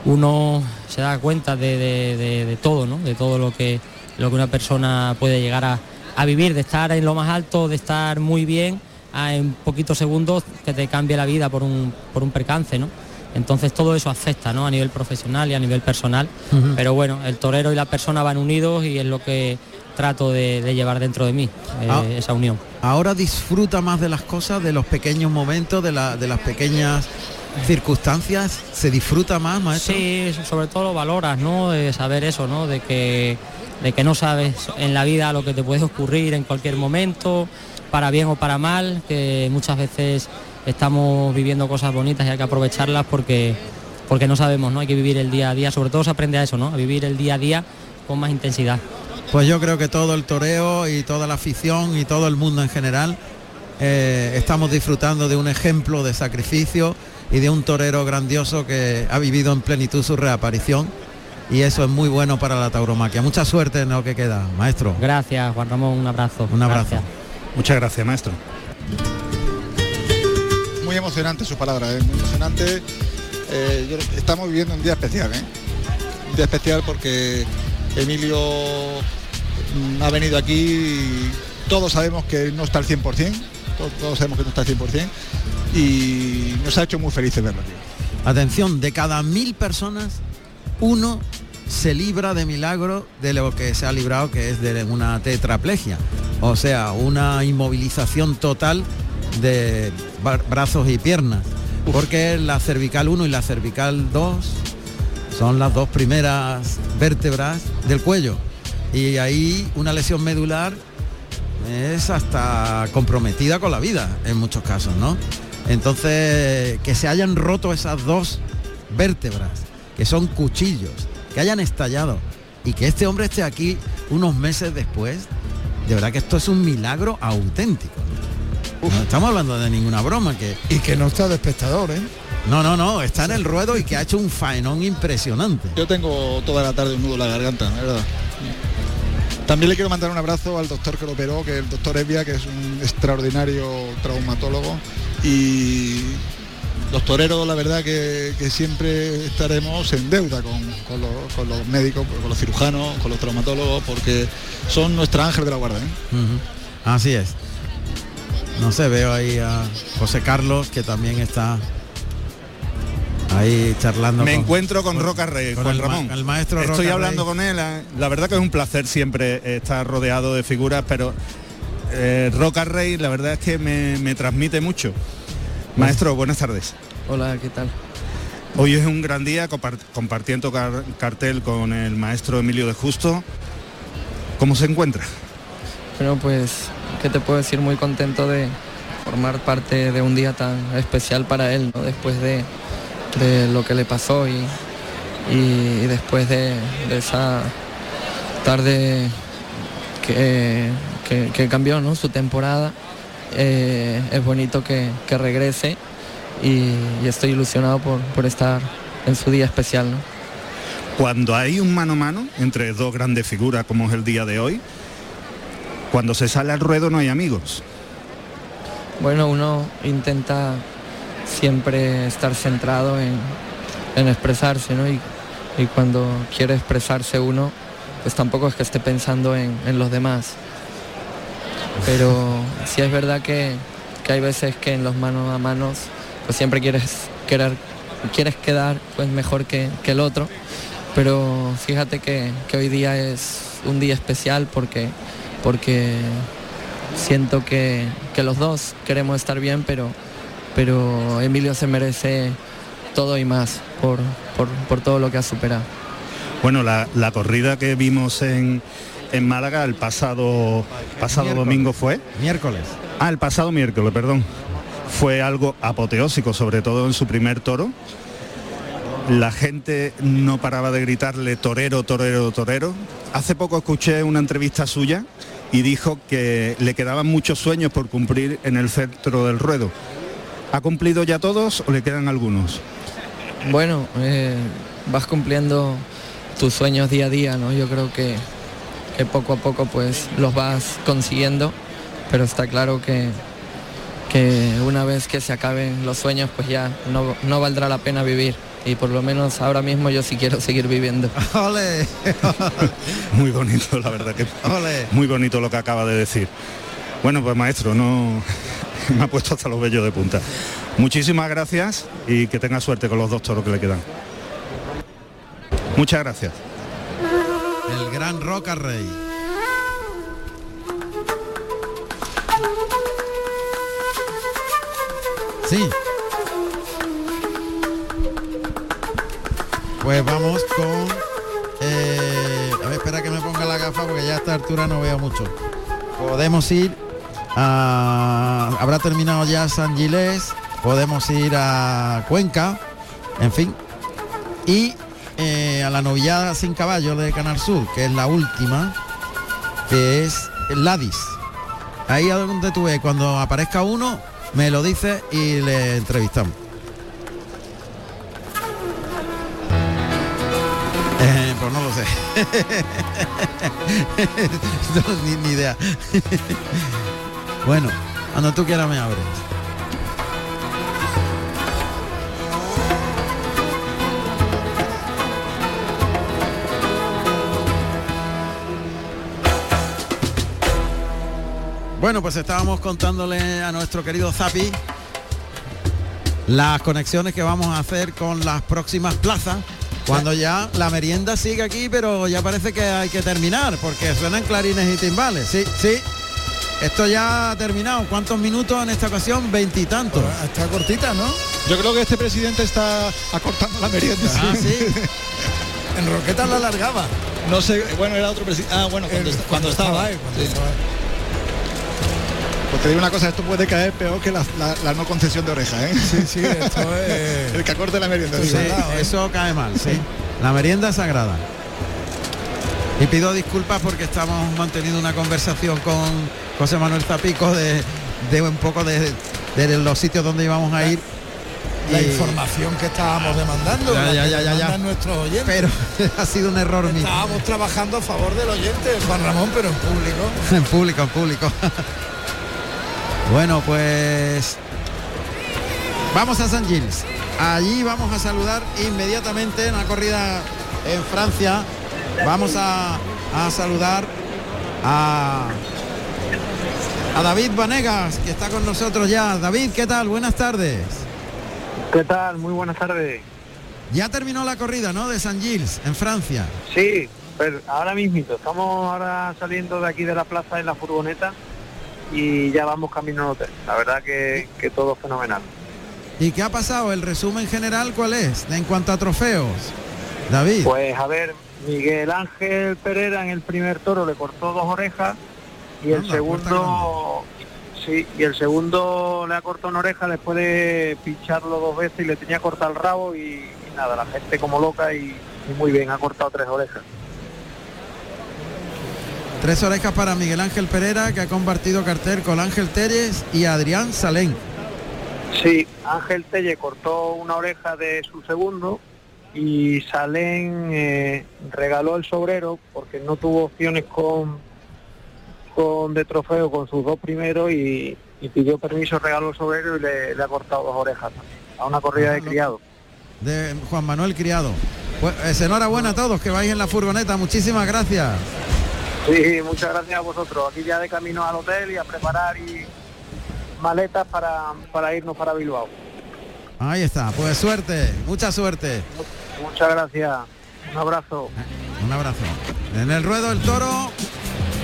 uno se da cuenta de, de- de- de todo, ¿no? De todo lo que, lo que una persona puede llegar a, a vivir, de estar en lo más alto, de estar muy bien, a en poquitos segundos que te cambie la vida por un, por un percance, ¿no? Entonces todo eso afecta, ¿no? A nivel profesional y a nivel personal. Pero bueno, el torero y la persona van unidos y es lo que trato de, de llevar dentro de mí, eh, Ah. esa unión. Ahora disfruta más de las cosas, de los pequeños momentos, de, la- de las pequeñas circunstancias. ¿Se disfruta más, maestro? Sí, sobre todo lo valoras, ¿no? De saber eso, ¿no? De que, de que no sabes en la vida lo que te puede ocurrir en cualquier momento, para bien o para mal, que muchas veces estamos viviendo cosas bonitas y hay que aprovecharlas porque, porque no sabemos, ¿no? Hay que vivir el día a día, sobre todo se aprende a eso, ¿no? A vivir el día a día con más intensidad. Pues yo creo que todo el toreo y toda la afición y todo el mundo en general eh, estamos disfrutando de un ejemplo de sacrificio y de un torero grandioso que ha vivido en plenitud su reaparición y eso es muy bueno para la tauromaquia. Mucha suerte en lo que queda, maestro. Gracias, Juan Ramón, un abrazo. Un abrazo. Gracias. Muchas gracias, maestro. Muy emocionante su palabra, ¿eh? muy emocionante. Eh, yo- estamos viviendo un día especial, ¿eh? un día especial porque Emilio ha venido aquí y todos sabemos que no está al 100%, todos, todos sabemos que no está al 100% y nos ha hecho muy felices verlo aquí. Atención, de cada mil personas, uno se libra de milagro de lo que se ha librado, que es de una tetraplegia. O sea, una inmovilización total de bra- brazos y piernas. Porque la cervical 1 y la cervical 2 son las dos primeras vértebras del cuello. Y ahí una lesión medular es hasta comprometida con la vida en muchos casos, ¿no? Entonces, que se hayan roto esas dos vértebras, que son cuchillos, que hayan estallado y que este hombre esté aquí unos meses después, de verdad que esto es un milagro auténtico. ¿no? No estamos hablando de ninguna broma, que... Y que no está de espectador, ¿eh? No, no, no, está en el ruedo y que ha hecho un faenón impresionante. Yo tengo toda la tarde un nudo en la garganta, la verdad. También le quiero mandar un abrazo al doctor que lo operó, que es el doctor Evia, que es un extraordinario traumatólogo. Y los toreros, la verdad que, siempre estaremos en deuda con, los, médicos, con los cirujanos, con los traumatólogos, porque son nuestra ángel de la guarda. ¿eh? Así es. No sé, veo ahí a José Carlos, que también está ahí charlando. Me con- encuentro con Roca Rey, con Juan el ma- Ramón. el maestro Estoy Roca hablando Rey. con él. eh, La verdad que es un placer siempre estar rodeado de figuras, pero eh, Roca Rey, la verdad es que me, me transmite mucho. Maestro, buenas tardes. Hola, ¿qué tal? Hoy es un gran día compar- compartiendo car- cartel con el maestro Emilio de Justo. ¿Cómo se encuentra? Bueno, pues, ¿qué te puedo decir? Muy contento de formar parte de un día tan especial para él, ¿no? Después de, de lo que le pasó y, y después de, de esa tarde que, que- que cambió ¿no? su temporada. eh, es bonito que, que regrese y, y estoy ilusionado por, por estar en su día especial. ¿no? Cuando hay un mano a mano entre dos grandes figuras como es el día de hoy, cuando se sale al ruedo no hay amigos. Bueno, uno intenta siempre estar centrado en, en expresarse, ¿no? Y, y cuando quiere expresarse uno, pues tampoco es que esté pensando en, en los demás. Pero sí es verdad que, que hay veces que en los manos a manos, pues siempre quieres, querer, quieres quedar pues mejor que, que el otro. Pero fíjate que, que hoy día es un día especial porque, porque siento que, que los dos queremos estar bien, pero, pero Emilio se merece todo y más por, por, por todo lo que ha superado. Bueno, la, la corrida que vimos en, en Málaga el pasado, pasado Miércoles. domingo fue. Miércoles. Ah, el pasado miércoles, perdón. Fue algo apoteósico, sobre todo en su primer toro. la gente no paraba de gritarle torero, torero, torero. Hace poco escuché una entrevista suya y dijo que le quedaban muchos sueños por cumplir en el centro del ruedo. ¿Ha cumplido ya todos o le quedan algunos? Bueno, eh, vas cumpliendo tus sueños día a día, ¿no? Yo creo que, que poco a poco pues los vas consiguiendo, pero está claro que, que una vez que se acaben los sueños pues ya no, no valdrá la pena vivir y por lo menos ahora mismo yo sí quiero seguir viviendo. ¡Ole! Muy bonito, la verdad que ¡Ole! muy bonito lo que acaba de decir. Bueno, pues maestro, no me ha puesto hasta los vellos de punta. Muchísimas gracias y que tenga suerte con los dos toros que le quedan. Muchas gracias. El gran Roca Rey. Sí. Pues vamos con... eh, a ver, espera que me ponga la gafa porque ya a esta altura no veo mucho. Podemos ir a... Habrá terminado ya San Gilés. Podemos ir a Cuenca. En fin. Y eh, a la novillada sin caballo de Canal Sur, que es la última, que es Ladis. Ahí a donde tú ves, cuando aparezca uno, me lo dice y le entrevistamos. Eh, pues no lo sé. No, ni idea. bueno, cuando tú quieras me abres. Bueno, pues estábamos contándole a nuestro querido Zapi las conexiones que vamos a hacer con las próximas plazas. Cuando ya la merienda sigue aquí, pero ya parece que hay que terminar, porque suenan clarines y timbales. Sí, sí. Esto ya ha terminado. ¿Cuántos minutos en esta ocasión? Veintitantos. Está cortita, ¿no? Yo creo que este presidente está acortando la merienda. Ah, sí. En Roqueta la alargaba. No sé, bueno, era otro presidente. Ah, bueno, cuando, El- est- cuando estaba. ahí, cuando Sí. estaba ahí. Pues te digo una cosa, esto puede caer peor que la, la- la no concesión de oreja, ¿eh? Sí, sí, esto es... El que acorte la merienda. Sí. Sagrado, ¿eh? eso cae mal, sí. La merienda sagrada. Y pido disculpas porque estamos manteniendo una conversación con José Manuel Zapico de, de un poco de, de los sitios donde íbamos a ir. La información que estábamos demandando, Ya, ya, ya, ya, nuestros oyentes. Pero ha sido un error mío. Estábamos trabajando a favor del oyente, Juan Ramón, pero en público. En público, en público. bueno, pues vamos a San Gilles. Allí vamos a saludar inmediatamente en la corrida en Francia. Vamos a, a saludar a, a David Vanegas, que está con nosotros ya. David, ¿qué tal? Buenas tardes. ¿Qué tal? Muy buenas tardes. Ya terminó la corrida, ¿no? De San Gilles, en Francia. Sí, pero ahora mismito. Estamos ahora saliendo de aquí de la plaza en la furgoneta y ya vamos camino al hotel. La verdad que, que todo fenomenal. ¿Y qué ha pasado? ¿El resumen general cuál es? En cuanto a trofeos. David. Pues a ver, Miguel Ángel Pereira en el primer toro le cortó dos orejas y el segundo sí, y el segundo le ha cortado una oreja después de pincharlo dos veces y le tenía cortado el rabo y, y nada, la gente como loca y, y muy bien, ha cortado tres orejas. Tres orejas para Miguel Ángel Pereira, que ha compartido cartel con Ángel Telles y Adrián Salén. Sí, Ángel Telle cortó una oreja de su segundo y Salén eh, regaló el sobrero porque no tuvo opciones con, con de trofeo con sus dos primeros y, y pidió permiso, regaló el sobrero y le, le ha cortado dos orejas también, a una corrida Ah, de no. criado. de Juan Manuel Criado. Pues, eh, enhorabuena a todos que vais en la furgoneta, muchísimas gracias. Sí, muchas gracias a vosotros. Aquí ya de camino al hotel y a preparar y maletas para, para irnos para Bilbao. Ahí está, pues suerte, mucha suerte. Muchas gracias. Un abrazo. Un abrazo. En el ruedo el toro,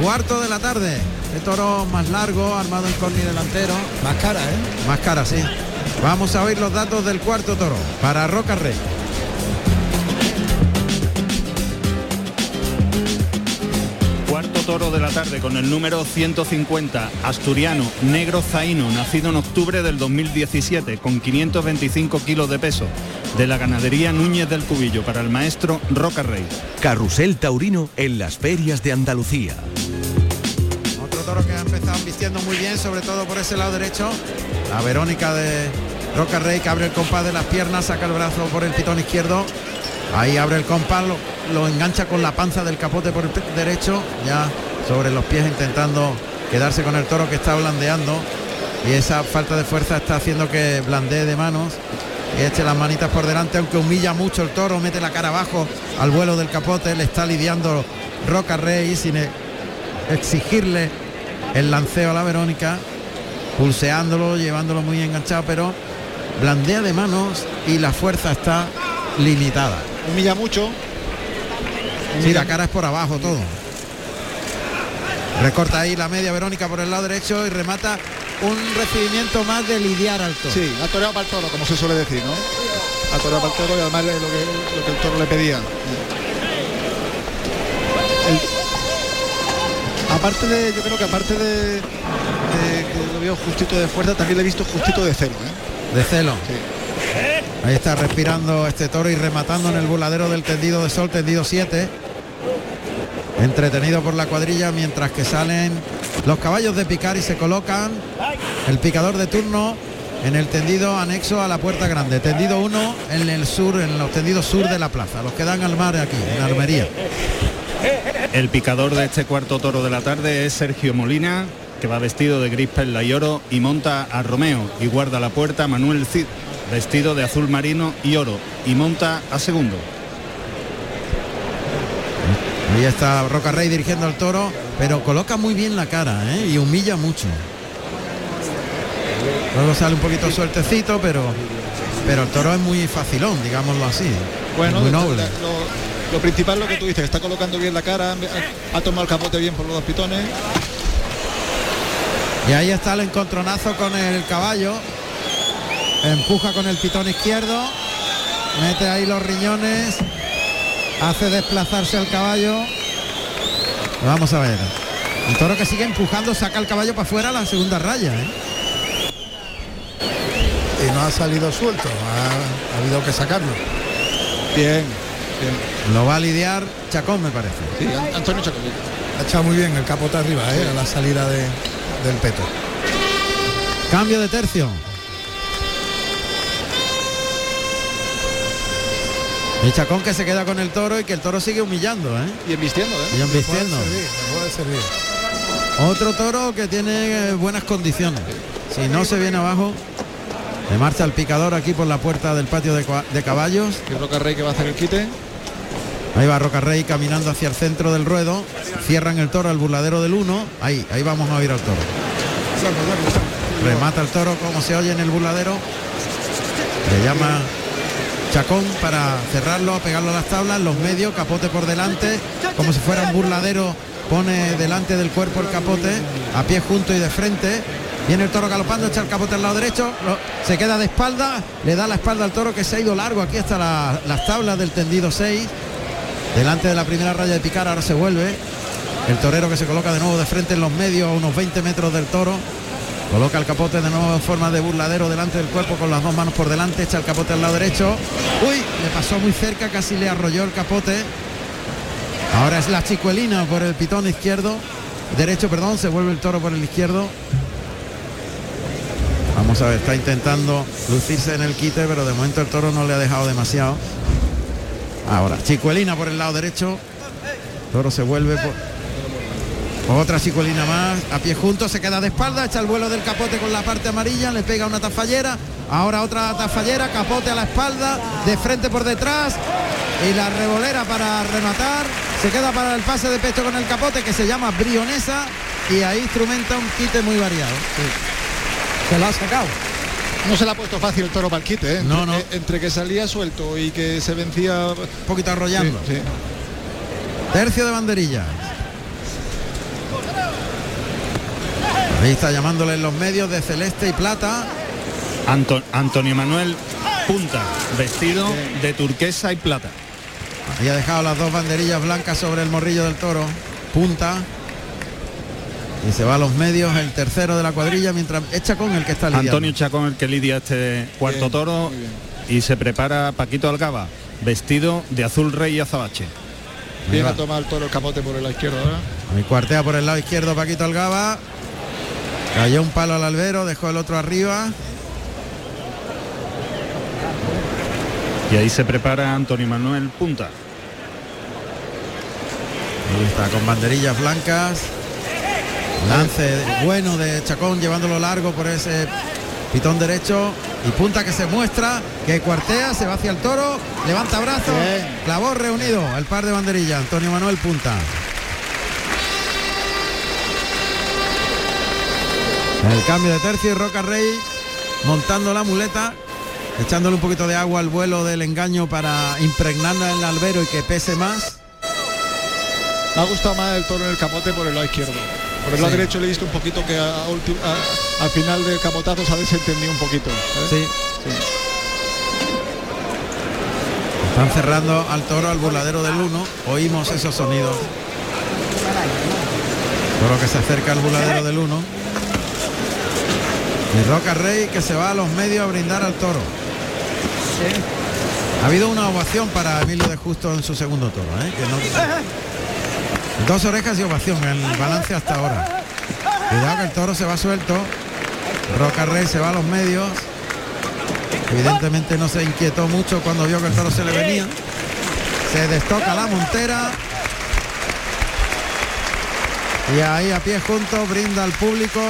cuarto de la tarde. El toro más largo, armado en corni delantero. Más cara, ¿eh? Más cara, sí. Vamos a oír los datos del cuarto toro para Roca Rey. Toro de la tarde con el número 150, asturiano, negro zaino, nacido en octubre del 2017, con 525 kilos de peso, de la ganadería Núñez del Cubillo, para el maestro Roca Rey. Carrusel Taurino en las ferias de Andalucía. Otro toro que ha empezado vistiendo muy bien, sobre todo por ese lado derecho. La Verónica de Roca Rey que abre el compás de las piernas, saca el brazo por el pitón izquierdo. Ahí abre el compás, lo, engancha con la panza del capote por el derecho, ya sobre los pies intentando quedarse con el toro que está blandeando. Y esa falta de fuerza está haciendo que blandee de manos y eche las manitas por delante, aunque humilla mucho el toro, mete la cara abajo al vuelo del capote, le está lidiando Roca Rey sin e- exigirle el lanceo a la Verónica, pulseándolo, llevándolo muy enganchado, pero blandea de manos y la fuerza está limitada. Humilla mucho. Sí, la cara es por abajo todo. Recorta ahí la media Verónica por el lado derecho y remata un recibimiento más de lidiar al toro. Sí, ha toreado para el toro, como se suele decir, ¿no? Ha toreado para el toro y además lo que, lo que el toro le pedía. El- aparte de, yo creo que aparte de, de que lo veo justito de fuerza, también le he visto justito de celo, ¿eh? De celo. Ahí está respirando este toro y rematando en el burladero del tendido de sol, tendido 7. Entretenido por la cuadrilla mientras que salen los caballos de picar y se colocan el picador de turno en el tendido anexo a la puerta grande. Tendido 1 en el sur, en los tendidos sur de la plaza. Los que dan al mar aquí, en la armería. El picador de este cuarto toro de la tarde es Sergio Molina, que va vestido de gris perla y oro y monta a Romeo y guarda la puerta Manuel Cid, vestido de azul marino y oro y monta a segundo. Ahí está Roca Rey dirigiendo al toro, pero coloca muy bien la cara ¿eh? y humilla mucho. Luego sale un poquito sueltecito, pero pero el toro es muy facilón, digámoslo así. Bueno, muy noble. lo, lo principal es lo que tú dices, que está colocando bien la cara, ha, ha tomado el capote bien por los dos pitones. Y ahí está el encontronazo con el caballo. Empuja con el pitón izquierdo. Mete ahí los riñones. Hace desplazarse al caballo. Vamos a ver. El toro que sigue empujando saca el caballo para afuera a la segunda raya. ¿eh? Y no ha salido suelto, ha, ha habido que sacarlo. Bien, Lo va a lidiar Chacón, me parece. Sí, Antonio Chacón. Ha echado muy bien el capote arriba, ¿eh? a la salida de- del peto. Cambio de tercio. Y Chacón que se queda con el toro y que el toro sigue humillando, ¿eh? Y embistiendo, ¿eh? Y embistiendo. Servir, servir. Otro toro que tiene eh, buenas condiciones. Si no se viene abajo, le marcha el picador aquí por la puerta del patio de caballos. Y Roca Rey que va a hacer el quite. Ahí va Roca Rey caminando hacia el centro del ruedo. Cierran el toro al burladero del 1. Ahí, ahí vamos a oír al toro. Remata el toro como se oye en el burladero. Le llama Chacón para cerrarlo, pegarlo a las tablas, los medios, capote por delante, como si fuera un burladero, pone delante del cuerpo el capote, a pie junto y de frente. Viene el toro galopando, echa el capote al lado derecho, se queda de espalda, le da la espalda al toro que se ha ido largo aquí hasta la- las tablas del tendido 6. Delante de la primera raya de picar, ahora se vuelve. El torero que se coloca de nuevo de frente en los medios, a unos 20 metros del toro. Coloca el capote de nuevo en forma de burladero delante del cuerpo con las dos manos por delante, echa el capote al lado derecho. Uy, le pasó muy cerca, casi le arrolló el capote. Ahora es la chicuelina por el pitón izquierdo. Derecho, perdón, se vuelve el toro por el izquierdo. Vamos a ver, está intentando lucirse en el quite, pero de momento el toro no le ha dejado demasiado. Ahora, chicuelina por el lado derecho. Toro se vuelve por, otra chicolina más, a pie junto, se queda de espalda, echa el vuelo del capote con la parte amarilla, le pega una tafallera, ahora otra tafallera, capote a la espalda, de frente por detrás, y la revolera para rematar, se queda para el pase de pecho con el capote que se llama brionesa, y ahí instrumenta un quite muy variado. Se lo ha sacado. No se le ha puesto fácil el toro para el quite, ¿eh? No, Entre- no. eh, Entre que salía suelto y que se vencía... Un poquito arrollando. Sí, sí. Tercio de banderilla. Ahí está llamándole en los medios de celeste y plata. Anto- Antonio Manuel Punta, vestido de turquesa y plata. Ahí ha dejado las dos banderillas blancas sobre el morrillo del toro. Punta. Y se va a los medios el tercero de la cuadrilla mientras es Chacón el que está lidiando. Antonio Chacón el que lidia este cuarto Bien, toro y se prepara Paquito Algaba, vestido de azul rey y azabache. Viene va. a tomar el toro el capote por el lado izquierdo ahora. Ahí cuartea por el lado izquierdo Paquito Algaba. Cayó un palo al albero, dejó el otro arriba. Y ahí se prepara Antonio Manuel Punta. Ahí está, con banderillas blancas. Lance bueno de Chacón llevándolo largo por ese pitón derecho. Y punta que se muestra, que cuartea, se va hacia el toro, levanta brazos, clavó reunido el par de banderillas, Antonio Manuel Punta. El cambio de tercio y Roca Rey montando la muleta, echándole un poquito de agua al vuelo del engaño para impregnarla en el albero y que pese más. Me ha gustado más el toro en el capote por el lado izquierdo. Por el lado Sí. derecho le he visto un poquito que a- a ulti- a- al final del capotazo se ha desentendido un poquito. ¿eh? Sí. Están cerrando al toro al burladero del 1. Oímos esos sonidos. Toro que se acerca al burladero del 1. Y Roca Rey que se va a los medios a brindar al toro. Ha habido una ovación para Emilio de Justo en su segundo toro. ¿eh? Que no- Dos orejas y ovación en el balance hasta ahora. Cuidado que el toro se va suelto. Roca Rey se va a los medios. Evidentemente no se inquietó mucho cuando vio que el toro se le venía. Se destoca la montera. Y ahí a pie junto brinda al público.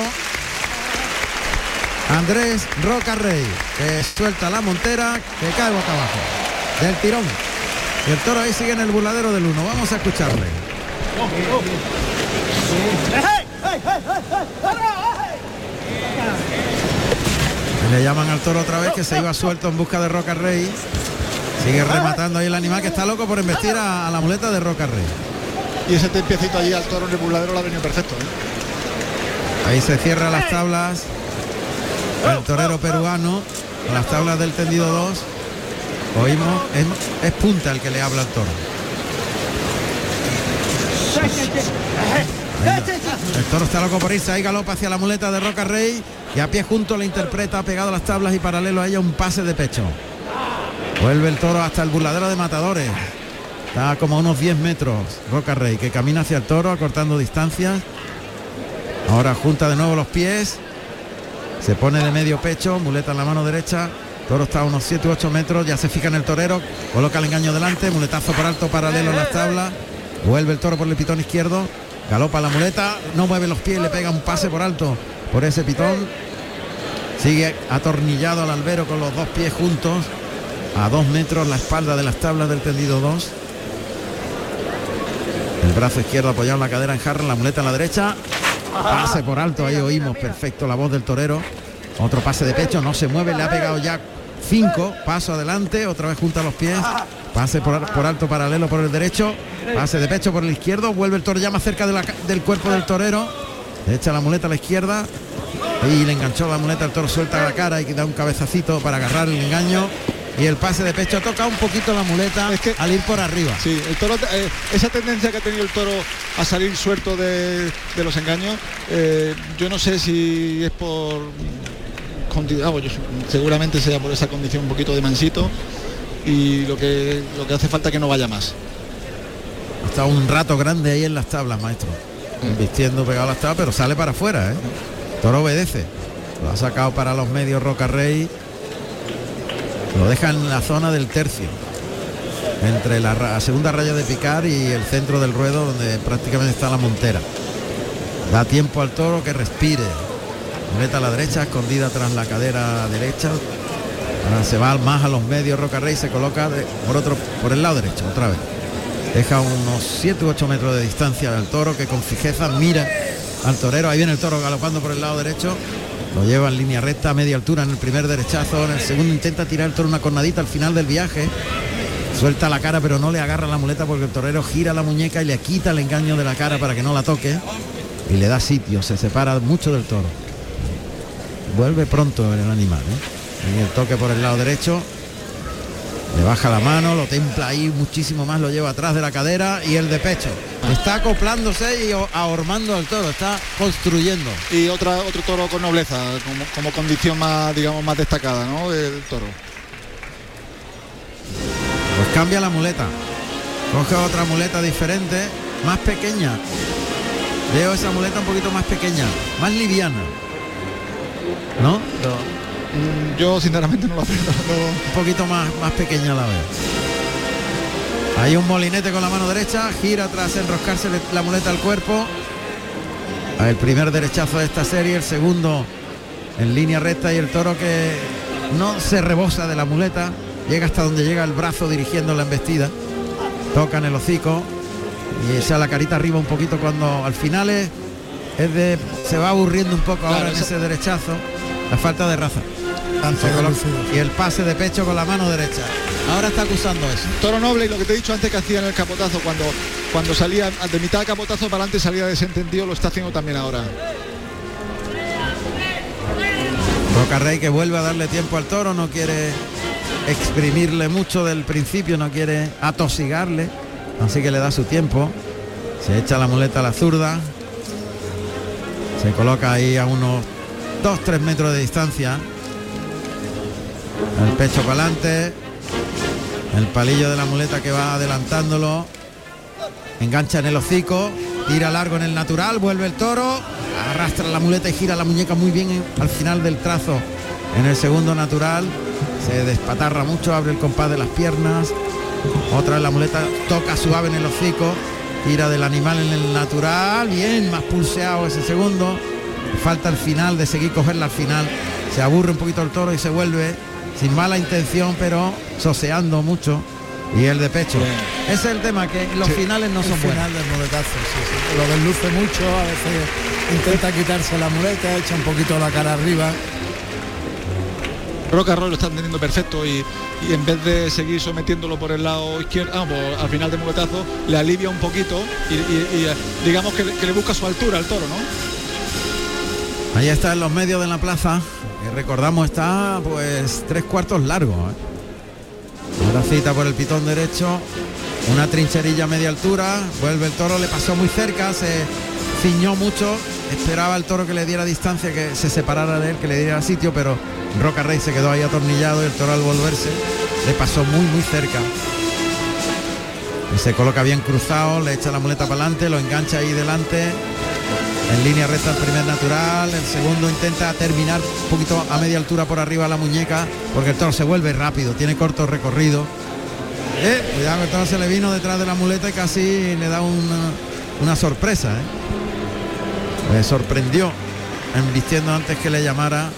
Andrés Roca Rey, que suelta la montera, que cae boca abajo. Del tirón. Y el toro ahí sigue en el burladero del 1. Vamos a escucharle. Le llaman al toro otra vez que se iba suelto en busca de Roca Rey. Sigue rematando ahí el animal que está loco por embestir a, a la muleta de Roca Rey. Y ese tempiecito allí al toro en el burladero lo ha venido perfecto. ¿eh? Ahí se cierra las tablas. El torero peruano. con Las tablas del tendido 2. Oímos. Es, es punta el que le habla al toro. El toro está loco por irse, ahí galopa hacia la muleta de Roca Rey y a pie junto le interpreta, pegado a las tablas y paralelo a ella un pase de pecho. Vuelve el toro hasta el burladero de matadores. Está como a unos 10 metros Roca Rey, que camina hacia el toro, acortando distancias. Ahora junta de nuevo los pies. Se pone de medio pecho, muleta en la mano derecha. Toro está a unos 7 u 8 metros, ya se fija en el torero, coloca el engaño delante, muletazo por alto paralelo en las tablas. Vuelve el toro por el pitón izquierdo, galopa la muleta, no mueve los pies, le pega un pase por alto por ese pitón. Sigue atornillado al albero con los dos pies juntos, a dos metros la espalda de las tablas del tendido 2. El brazo izquierdo apoyado en la cadera en jarra, la muleta en la derecha. Pase por alto, ahí oímos perfecto la voz del torero. Otro pase de pecho, no se mueve, le ha pegado ya cinco, paso adelante, otra vez junta los pies, pase por, por alto paralelo por el derecho, pase de pecho por el izquierdo, vuelve el toro ya más cerca de la ca- del cuerpo del torero, le echa la muleta a la izquierda y le enganchó la muleta, el toro suelta la cara y da un cabezacito para agarrar el engaño y el pase de pecho toca un poquito la muleta al ir por arriba. Sí, el toro, eh, esa tendencia que ha tenido el toro a salir suelto de, de los engaños, eh, yo no sé si es por yo su- seguramente sea por esa condición un poquito de mansito y lo que lo que hace falta es que no vaya más. Está un rato grande ahí en las tablas, maestro. Vistiendo pegado a las tablas, pero sale para afuera, ¿eh? Toro obedece. Lo ha sacado para los medios Roca Rey. Lo deja en la zona del tercio. Entre la, ra- la segunda raya de picar y el centro del ruedo donde prácticamente está la montera. Da tiempo al toro que respire. Muleta a la derecha, escondida tras la cadera derecha. Ahora se va más a los medios Roca Rey, se coloca por otro, por el lado derecho, otra vez. Deja unos 7 u 8 metros de distancia del toro que con fijeza mira al torero. Ahí viene el toro galopando por el lado derecho. Lo lleva en línea recta media altura en el primer derechazo. En el segundo intenta tirar el toro una cornadita al final del viaje. Suelta la cara pero no le agarra la muleta porque el torero gira la muñeca y le quita el engaño de la cara para que no la toque. Y le da sitio, se separa mucho del toro. Vuelve pronto el animal. ¿eh? Y el toque por el lado derecho. Le baja la mano, lo templa ahí muchísimo más, lo lleva atrás de la cadera y el de pecho. Está acoplándose y ahormando al toro, está construyendo. Y otra, otro toro con nobleza, como, como condición más, digamos, más destacada, ¿no? Del toro. Pues cambia la muleta. Coge otra muleta diferente, más pequeña. Veo esa muleta un poquito más pequeña, más liviana. ¿No? Mm, Yo sinceramente no lo veo. Un poquito más, más pequeña la veo. Hay un molinete con la mano derecha, gira tras enroscarse la muleta al cuerpo. El primer derechazo de esta serie, el segundo en línea recta y el toro que no se rebosa de la muleta, llega hasta donde llega el brazo dirigiendo la embestida. Toca en el hocico y echa la carita arriba un poquito cuando al final es, es de se va aburriendo un poco Claro, ahora en eso- ese derechazo, la falta de raza. Tanto y el pase de pecho con la mano derecha. Ahora está acusando eso. Toro noble y lo que te he dicho antes que hacía en el capotazo, cuando, cuando salía de mitad de capotazo para adelante salía desentendido, lo está haciendo también ahora. Roca Rey que vuelve a darle tiempo al toro, no quiere exprimirle mucho del principio, no quiere atosigarle, así que le da su tiempo. Se echa la muleta a la zurda. Se coloca ahí a unos 2-3 metros de distancia. El pecho para adelante. El palillo de la muleta que va adelantándolo. Engancha en el hocico. Tira largo en el natural. Vuelve el toro. Arrastra la muleta y gira la muñeca muy bien en- al final del trazo. En el segundo natural. Se despatarra mucho. Abre el compás de las piernas. Otra vez la muleta toca suave en el hocico. Tira del animal en el natural. Bien, más pulseado ese segundo. Falta el final de seguir cogerla al final. Se aburre un poquito el toro y se vuelve sin mala intención, pero soseando mucho. Y el de pecho. Ese es el tema, que los finales no El son buenos. final del muletazo, sí, sí. Lo desluce mucho, a veces intenta quitarse la muleta, echa un poquito la cara arriba. Roca Roy lo está entendiendo perfecto y, en vez de seguir sometiéndolo por el lado izquierdo, ah, pues, al final del muletazo, le alivia un poquito y, eh, digamos que, le- que le busca su altura al toro, ¿no? Ahí está en los medios de la plaza. Que recordamos está pues tres cuartos largo. ¿eh? Ahora cita por el pitón derecho. Una trincherilla a media altura. Vuelve el toro, le pasó muy cerca, se ciñó mucho. Esperaba el toro que le diera distancia, que se separara de él, que le diera sitio, pero Roca Rey se quedó ahí atornillado y el toro al volverse le pasó muy muy cerca. Y se coloca bien cruzado, le echa la muleta para adelante, lo engancha ahí delante. En línea recta el primer natural, el segundo intenta terminar un poquito a media altura por arriba la muñeca, porque el toro se vuelve rápido, tiene corto recorrido. Eh, cuidado el toro se le vino detrás de la muleta y casi le da una, una sorpresa. ¿eh? Le sorprendió embistiendo antes que le llamara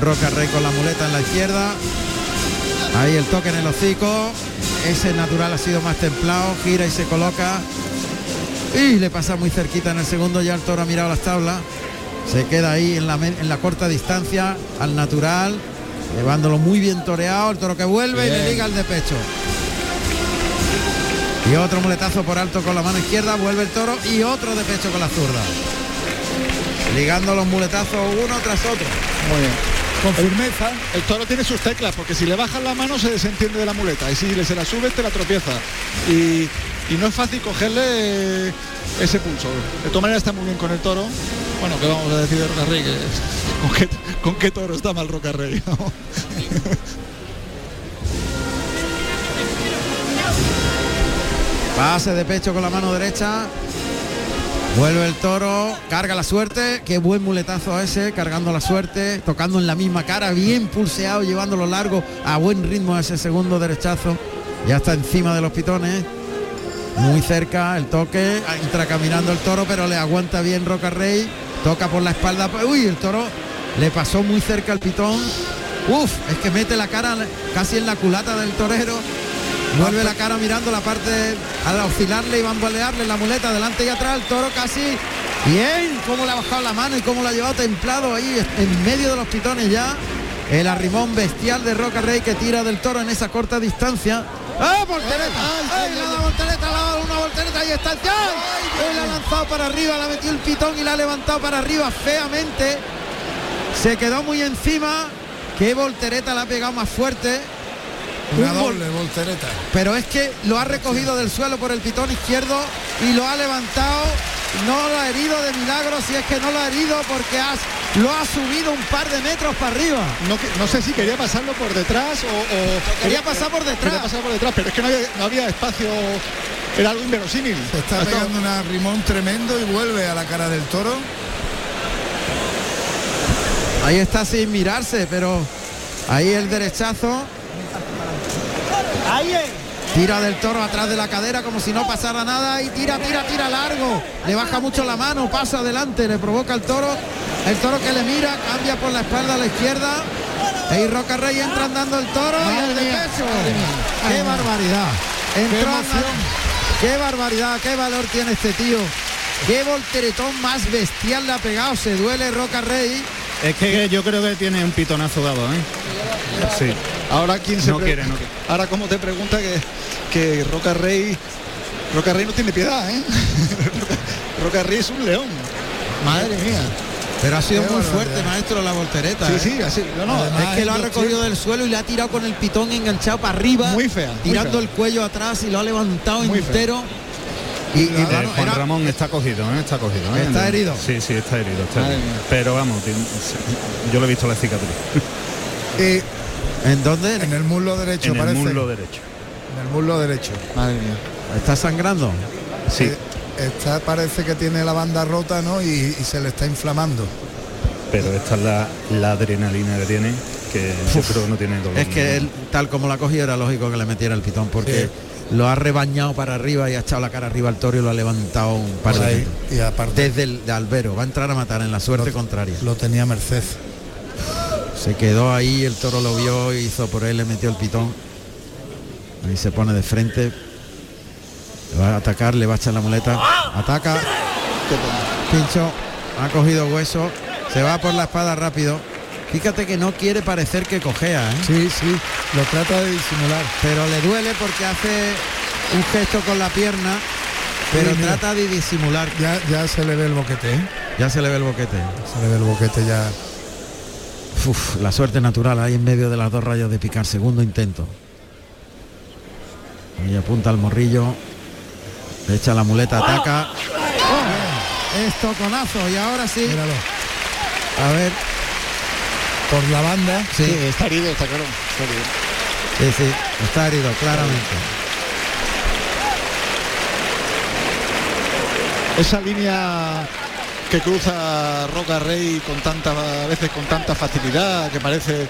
Roca Rey con la muleta en la izquierda. Ahí el toque en el hocico. Ese natural ha sido más templado, gira y se coloca. Y le pasa muy cerquita en el segundo, ya el toro ha mirado las tablas. Se queda ahí en la, en la corta distancia al natural, llevándolo muy bien toreado, el toro que vuelve y le liga el de pecho. Y otro muletazo por alto con la mano izquierda, vuelve el toro y otro de pecho con la zurda. Ligando los muletazos uno tras otro. Muy bien. Con firmeza. El toro tiene sus teclas, porque si le bajas la mano se desentiende de la muleta y si le se la subes te la tropieza. Y, y no es fácil cogerle eh, ese pulso. De todas maneras está muy bien con el toro. Bueno, ¿qué vamos a decir de Roca Rey? ¿Con qué, con qué toro está mal Roca Rey? Pase de pecho con la mano derecha. Vuelve el toro, carga la suerte, qué buen muletazo ese, cargando la suerte, tocando en la misma cara, bien pulseado, llevándolo largo a buen ritmo ese segundo derechazo. Ya está encima de los pitones, muy cerca, el toque, entra caminando el toro, pero le aguanta bien Roca Rey, toca por la espalda, uy, el toro le pasó muy cerca al pitón. Uf, es que mete la cara casi en la culata del torero. Vuelve la cara mirando la parte al oscilarle y bambolearle la muleta delante y atrás, el toro casi bien, cómo le ha bajado la mano y cómo lo ha llevado templado ahí en medio de los pitones ya. El arrimón bestial de Roca Rey que tira del toro en esa corta distancia. ¡Ah, voltereta! ¡Ay, dado voltereta! Dado una voltereta! ¡Ahí está! ¡Ay! Él la ha lanzado para arriba, la metió el pitón y la ha levantado para arriba feamente. Se quedó muy encima. ¡Qué voltereta la ha pegado más fuerte! Una un vol- doble voltereta. pero es que lo ha recogido del suelo por el pitón izquierdo y lo ha levantado. No lo ha herido de milagro, si es que no lo ha herido porque has, lo ha subido un par de metros para arriba. No, sé si quería pasarlo por detrás o, o- quería pasar por detrás. Quería pasar por detrás, pero es que no había, no había espacio. Era algo inverosímil. Se está pegando un arrimón tremendo y vuelve a la cara del toro. Ahí está sin mirarse, pero ahí el derechazo. Tira del toro atrás de la cadera como si no pasara nada y tira, tira, tira largo. Le baja mucho la mano, pasa adelante, le provoca el toro. El toro que le mira, cambia por la espalda a la izquierda. Y Roca Rey entra andando el toro y el de pecho. ¡Qué barbaridad! Entró andando- ¡Qué barbaridad! ¡Qué valor tiene este tío! ¡Qué volteretón más bestial le ha pegado! Se duele Roca Rey. Es que yo creo que tiene un pitonazo dado, ¿eh? Sí. Ahora quién se No quiere, no quiere. Ahora como te pregunta que, que Roca Rey Roca Rey no tiene piedad, ¿eh? Roca Rey es un león. Madre mía. Pero ha sido Qué muy fuerte, maestro, la voltereta. Sí, ¿eh? sí, así. No, no, es que lo ha recogido del suelo y le ha tirado con el pitón enganchado para arriba. Muy fea, muy Tirando fea. el cuello atrás y lo ha levantado Muy fea. entero. Y, y, Eh, Juan era- Ramón está cogido, ¿eh? está cogido. ¿eh? ¿Está herido? Sí, sí, está herido. está. Pero vamos, yo le he visto la cicatriz. Y ¿En dónde? en el muslo derecho en el parece. muslo derecho. En el muslo derecho. Madre mía. Está sangrando. Sí, Eh, Está, parece que tiene la banda rota, ¿no? Y, y se le está inflamando. pero esta es la, la adrenalina que tiene, que yo creo que no tiene dolor. Es que él, tal como la ha cogido era lógico que le metiera el pitón porque lo ha rebañado para arriba y ha echado la cara arriba al toro y lo ha levantado un par de ahí. Y aparte Desde el de albero. Va a entrar a matar en la suerte contraria. lo tenía Merced. Se quedó ahí, el toro lo vio, hizo por él, le metió el pitón. Ahí se pone de frente. Le va a atacar, le va a echar la muleta. Ataca. Pincho. Ha cogido hueso. Se va por la espada rápido. Fíjate que no quiere parecer que cojea, ¿eh? Sí, sí, lo trata de disimular. pero le duele porque hace un gesto con la pierna, pero Sí, trata de disimular. Ya, ya se le ve el boquete, ¿eh? Ya se le ve el boquete. Se le ve el boquete ya. Uf, la suerte natural ahí en medio de las dos rayas de picar. Segundo intento. Y apunta al morrillo. Le echa la muleta, ataca. ¡Oh! Es toconazo y ahora sí. Míralo. A ver. Por la banda. Sí, Sí, está herido, está claro. Está herido. sí, sí. Está herido, claramente. Esa línea que cruza Roca Rey con tanta a veces con tanta facilidad que parece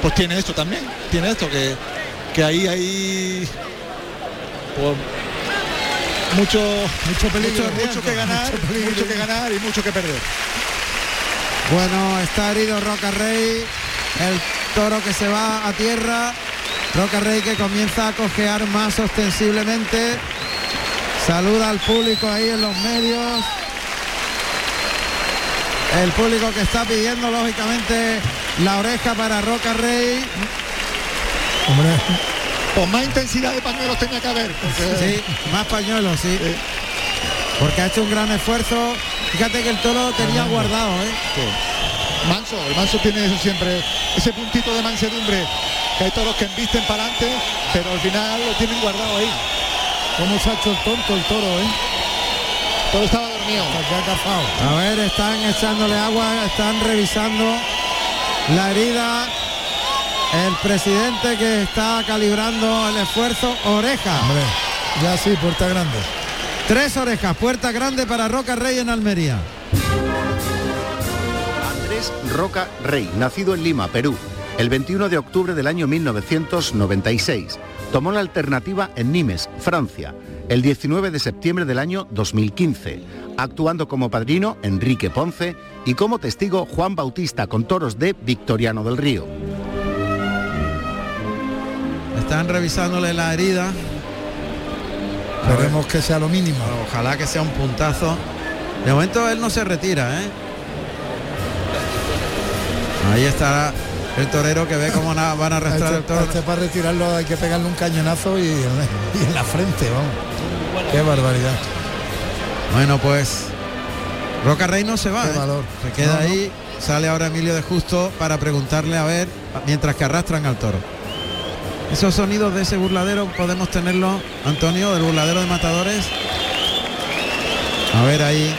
pues tiene esto también tiene esto que, que ahí hay pues, mucho Mucho peligro. mucho, mucho que ganar Mucho peligro. mucho que ganar y mucho que perder Bueno, está herido Roca Rey, el toro que se va a tierra, Roca Rey que comienza a cojear más ostensiblemente, saluda al público ahí en los medios, el público que está pidiendo lógicamente la oreja para Roca Rey, Hombre, pues más intensidad de pañuelos tenía que haber porque- sí, más pañuelos, sí, porque ha hecho un gran esfuerzo, fíjate que el toro tenía guardado, ¿eh? Manso, el Manso tiene eso siempre, ese puntito de mansedumbre, que hay toros que embisten para adelante, pero al final lo tienen guardado ahí. cómo se ha hecho el tonto el toro, ¿eh? Todo estaba cazado. A ver, están echándole agua, están revisando la herida. El presidente que está calibrando el esfuerzo, oreja. Hombre, ya sí, puerta grande. Tres orejas, puerta grande para Roca Rey en Almería. Andrés Roca Rey, nacido en Lima, Perú, el 21 de octubre del año 1996. Tomó la alternativa en Nimes, Francia, el 19 de septiembre del año 2015, actuando como padrino Enrique Ponce y como testigo Juan Bautista con toros de Victoriano del Río. Están revisándole la herida. Esperemos que sea lo mínimo. Ojalá que sea un puntazo. De momento él no se retira, ¿eh? Ahí estará el torero que ve cómo na- van a A arrastrar este, el toro. este para retirarlo hay que pegarle un cañonazo y, y en la frente, vamos. Qué barbaridad. Bueno, pues Roca Rey no se va. Qué ¿eh? valor. Se queda No, no. ahí. Sale ahora Emilio de Justo para preguntarle a ver, mientras que arrastran al toro. Esos sonidos de ese burladero podemos tenerlo, Antonio, del burladero de matadores. A ver ahí.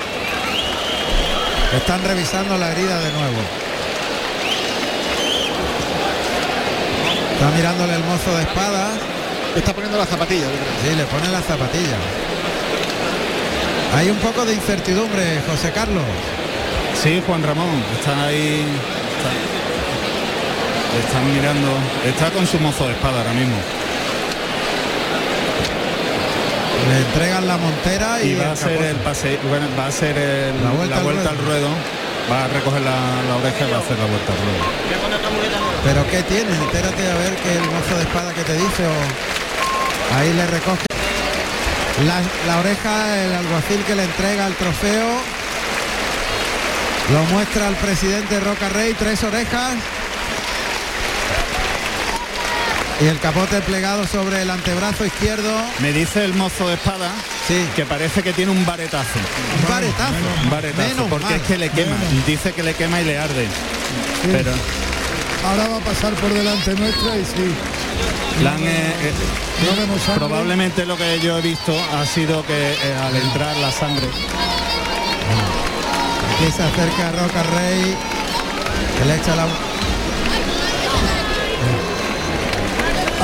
Están revisando la herida de nuevo. Está mirándole el mozo de espadas. Está poniendo la zapatilla, yo creo. Sí, le pone la zapatilla. Hay un poco de incertidumbre, José Carlos. Sí, Juan Ramón, está ahí. Está, están mirando. Está con su mozo de espada ahora mismo. Le entregan la montera y, Y va a ser el pase, bueno, va a ser el- La la vuelta al al ruedo. Va a recoger la, la oreja y va a hacer la vuelta al ruedo. Pero ¿qué tiene? Entérate a ver que el mozo de espada que te dice o ahí le recoge la, la oreja, el alguacil que le entrega el trofeo. Lo muestra el presidente Roca Rey, tres orejas. Y el capote plegado sobre el antebrazo izquierdo. Me dice el mozo de espada que parece que tiene un varetazo. Un varetazo. Un varetazo, Menos porque mal. es que le quema. Dice que le quema y le arde. Pero Ahora va a pasar por delante nuestra y sí. eh, eh, No vemos sangre. probablemente lo que yo he visto ha sido que eh, al entrar la sangre Aquí se acerca Roca Rey. Que le echa la.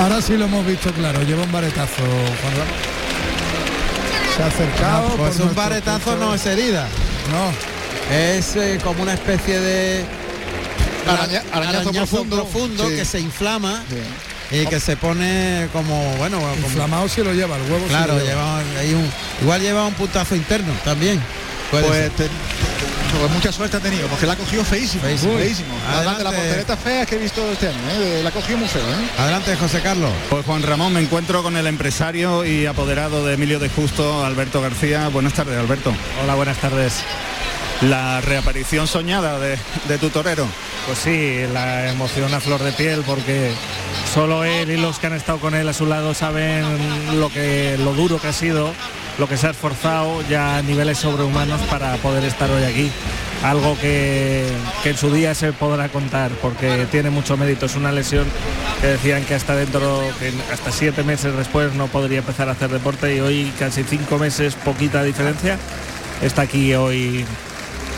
Ahora sí lo hemos visto claro, lleva un baretazo, Juan Ramón. Se ha acercado. No, pues por un punto. no es herida. No. Es eh, como una especie de Araña- arañazo profundo. Sí. que se inflama y que se pone como bueno como- Inflamado se lo lleva, el huevo claro lleva. lleva ahí un igual lleva un puntazo interno también puede Pues, ser. te- pues mucha suerte ha tenido, porque la ha cogido feísimo. Feísimo. Feísimo. Además de las Adelante. porteretas feas que he visto este año, ¿eh? la ha cogido muy feo. ¿eh? adelante José Carlos Pues Juan Ramón, me encuentro con el empresario y apoderado de Emilio de Justo, Alberto García. Buenas tardes, Alberto. Hola, buenas tardes. La reaparición soñada de, de tu torero. Pues sí, la emoción a flor de piel porque solo él y los que han estado con él a su lado saben lo que lo duro que ha sido, lo que se ha esforzado ya a niveles sobrehumanos para poder estar hoy aquí. Algo que, que en su día se podrá contar porque tiene mucho mérito. Es una lesión que decían que hasta dentro, que hasta siete meses después no podría empezar a hacer deporte y hoy casi cinco meses, poquita diferencia, está aquí hoy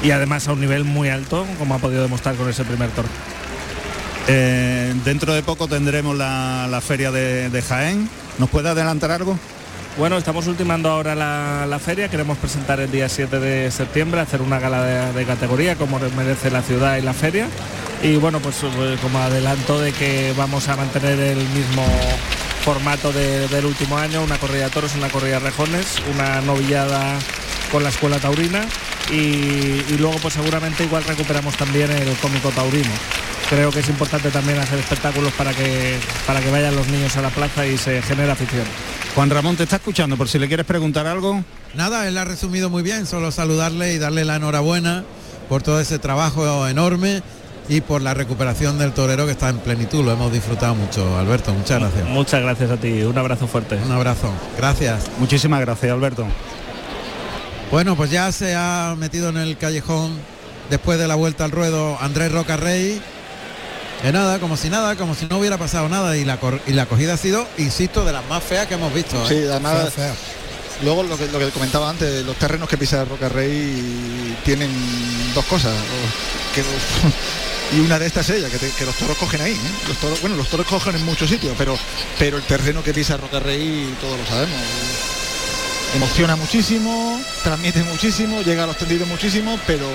y además a un nivel muy alto, como ha podido demostrar con ese primer toro. Eh, dentro de poco tendremos la, la feria de, de Jaén. ¿Nos puede adelantar algo? Bueno, estamos ultimando ahora la, la feria, queremos presentar el día 7 de septiembre, hacer una gala de, de categoría como merece la ciudad y la feria. Y bueno, pues eh, como adelanto de que vamos a mantener el mismo formato de- del último año, una corrida de toros, una corrida de rejones, una novillada con la escuela taurina y, y luego pues seguramente igual recuperamos también el cómico taurino. Creo que es importante también hacer espectáculos para que, para que vayan los niños a la plaza y se genere afición. Juan Ramón te está escuchando, por si le quieres preguntar algo. nada él ha resumido muy bien solo saludarle y darle la enhorabuena por todo ese trabajo enorme y por la recuperación del torero que está en plenitud lo hemos disfrutado mucho Alberto muchas gracias Muchas gracias a ti, un abrazo fuerte. un abrazo gracias Muchísimas gracias, Alberto. Bueno, pues ya se ha metido en el callejón después de la vuelta al ruedo Andrés Roca Rey. De nada, como si nada, como si no hubiera pasado nada. Y la, y la acogida ha sido, insisto, de las más feas que hemos visto. ¿eh? Sí, además, Fea, fea. luego lo que, lo que comentaba antes, los terrenos que pisa Roca Rey tienen dos cosas. que y una de estas es ella, que, te- que los toros cogen ahí. ¿eh? Los toros, bueno, los toros cogen en muchos sitios, pero, pero el terreno que pisa Roca Rey, todos lo sabemos. Emociona muchísimo, transmite muchísimo, llega a los tendidos muchísimo, pero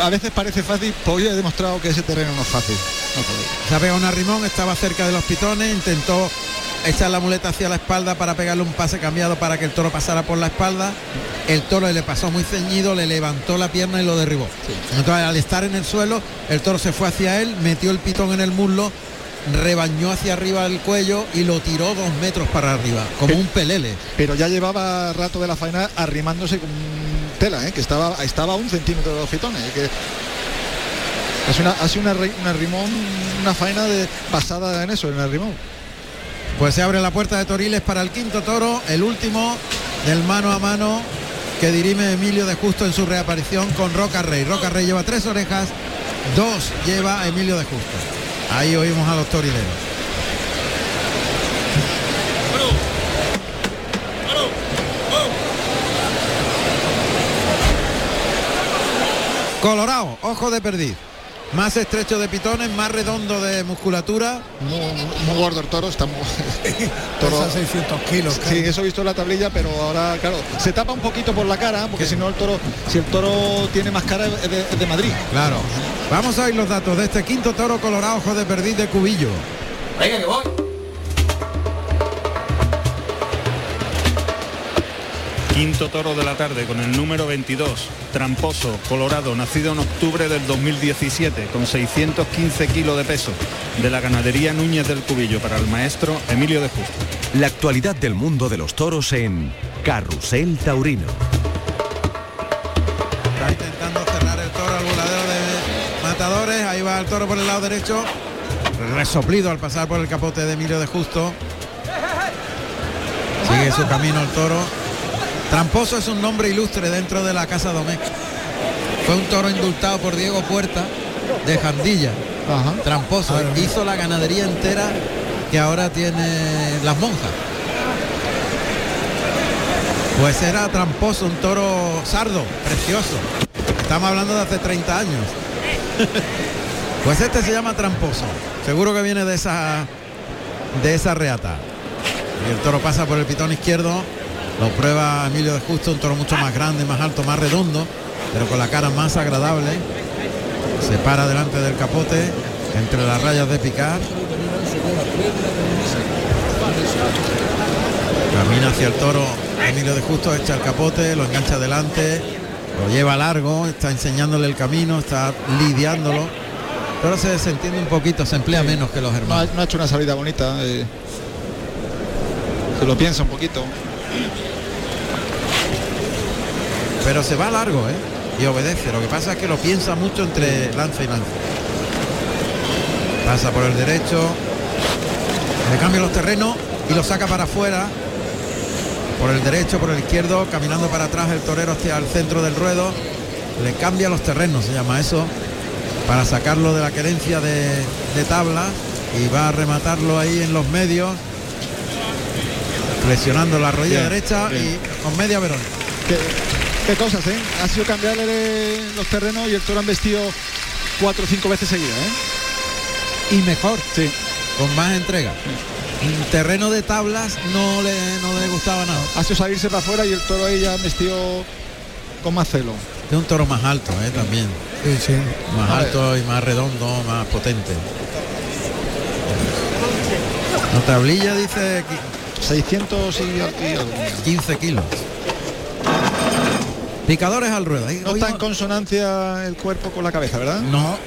a veces parece fácil, pues hoy he demostrado que ese terreno no es fácil. No pegado una rimón, estaba cerca de los pitones, intentó echar la muleta hacia la espalda para pegarle un pase cambiado para que el toro pasara por la espalda. El toro le pasó muy ceñido, le levantó la pierna y lo derribó. Entonces al estar en el suelo, el toro se fue hacia él, metió el pitón en el muslo, rebañó hacia arriba el cuello y lo tiró dos metros para arriba, como un pelele. pero ya llevaba rato de la faena arrimándose con tela, ¿eh? que estaba, estaba a un centímetro de los fitones. ¿eh? Que una, ha sido una, ri- una rimón, una faena de, basada en eso, en el rimón. Pues se abre la puerta de Toriles para el quinto toro, el último del mano a mano que dirime Emilio de Justo en su reaparición con Roca Rey. Roca Rey lleva tres orejas, dos lleva Emilio de Justo. Ahí oímos a los torileros. Colorado, ojo de perdiz. Más estrecho de pitones, más redondo de musculatura. Muy, muy gordo el toro, está muy... Pesa 600 kilos. Sí, eso he visto en la tablilla, pero ahora, claro, se tapa un poquito por la cara, porque si no el toro, si el toro tiene más cara es de, es de Madrid. Claro. Vamos a ver los datos de este quinto toro colorado, ojo de perdiz de Cubillo. Venga, que voy. Quinto toro de la tarde con el número 22, Tramposo, Colorado, nacido en octubre del 2017, con 615 kilos de peso, de la ganadería Núñez del Cubillo para el maestro Emilio de Justo. La actualidad del mundo de los toros en Carrusel Taurino. Está intentando cerrar el toro al voladero de matadores. Ahí va el toro por el lado derecho. Resoplido al pasar por el capote de Emilio de Justo. Sigue su camino el toro. Tramposo es un nombre ilustre dentro de la casa Domecq. Fue un toro indultado por Diego Puerta de Jandilla. Tramposo. Hizo la ganadería entera que ahora tiene las monjas. Pues era tramposo, un toro sardo, precioso. Estamos hablando de hace 30 años. Pues este se llama tramposo. Seguro que viene de esa de esa reata. Y el toro pasa por el pitón izquierdo. Lo prueba Emilio de Justo, un toro mucho más grande, más alto, más redondo, pero con la cara más agradable. Se para delante del capote, entre las rayas de picar. Camina hacia el toro Emilio de Justo, echa el capote, lo engancha adelante, lo lleva largo, está enseñándole el camino, está lidiándolo. Pero se desentiende un poquito, se emplea menos que los No hermanos. no ha hecho una salida bonita. eh. Se lo piensa un poquito. Pero se va largo, ¿eh? Y obedece. Lo que pasa es que lo piensa mucho entre lanza y lanza. Pasa por el derecho. Le cambia los terrenos y lo saca para afuera. Por el derecho, por el izquierdo, caminando para atrás el torero hacia el centro del ruedo. Le cambia los terrenos, se llama eso, para sacarlo de la querencia de, de tabla y va a rematarlo ahí en los medios, presionando la rodilla Bien, derecha bien. y con media verón. Qué, qué cosas, ¿eh? Ha sido cambiarle los terrenos y el toro han vestido cuatro o cinco veces seguidas, ¿eh? y mejor, Sí. con más entrega. En terreno de tablas no le, no le gustaba nada. Ha sido salirse para afuera y el toro ahí ya vestido con más celo. De un toro más alto, ¿eh? también. Sí, sí. Más A ver. alto y más redondo, más potente. La tablilla dice 600 y, y algo. 15 kilos. Picadores al ruedo. No está en consonancia el cuerpo con la cabeza, ¿verdad? no,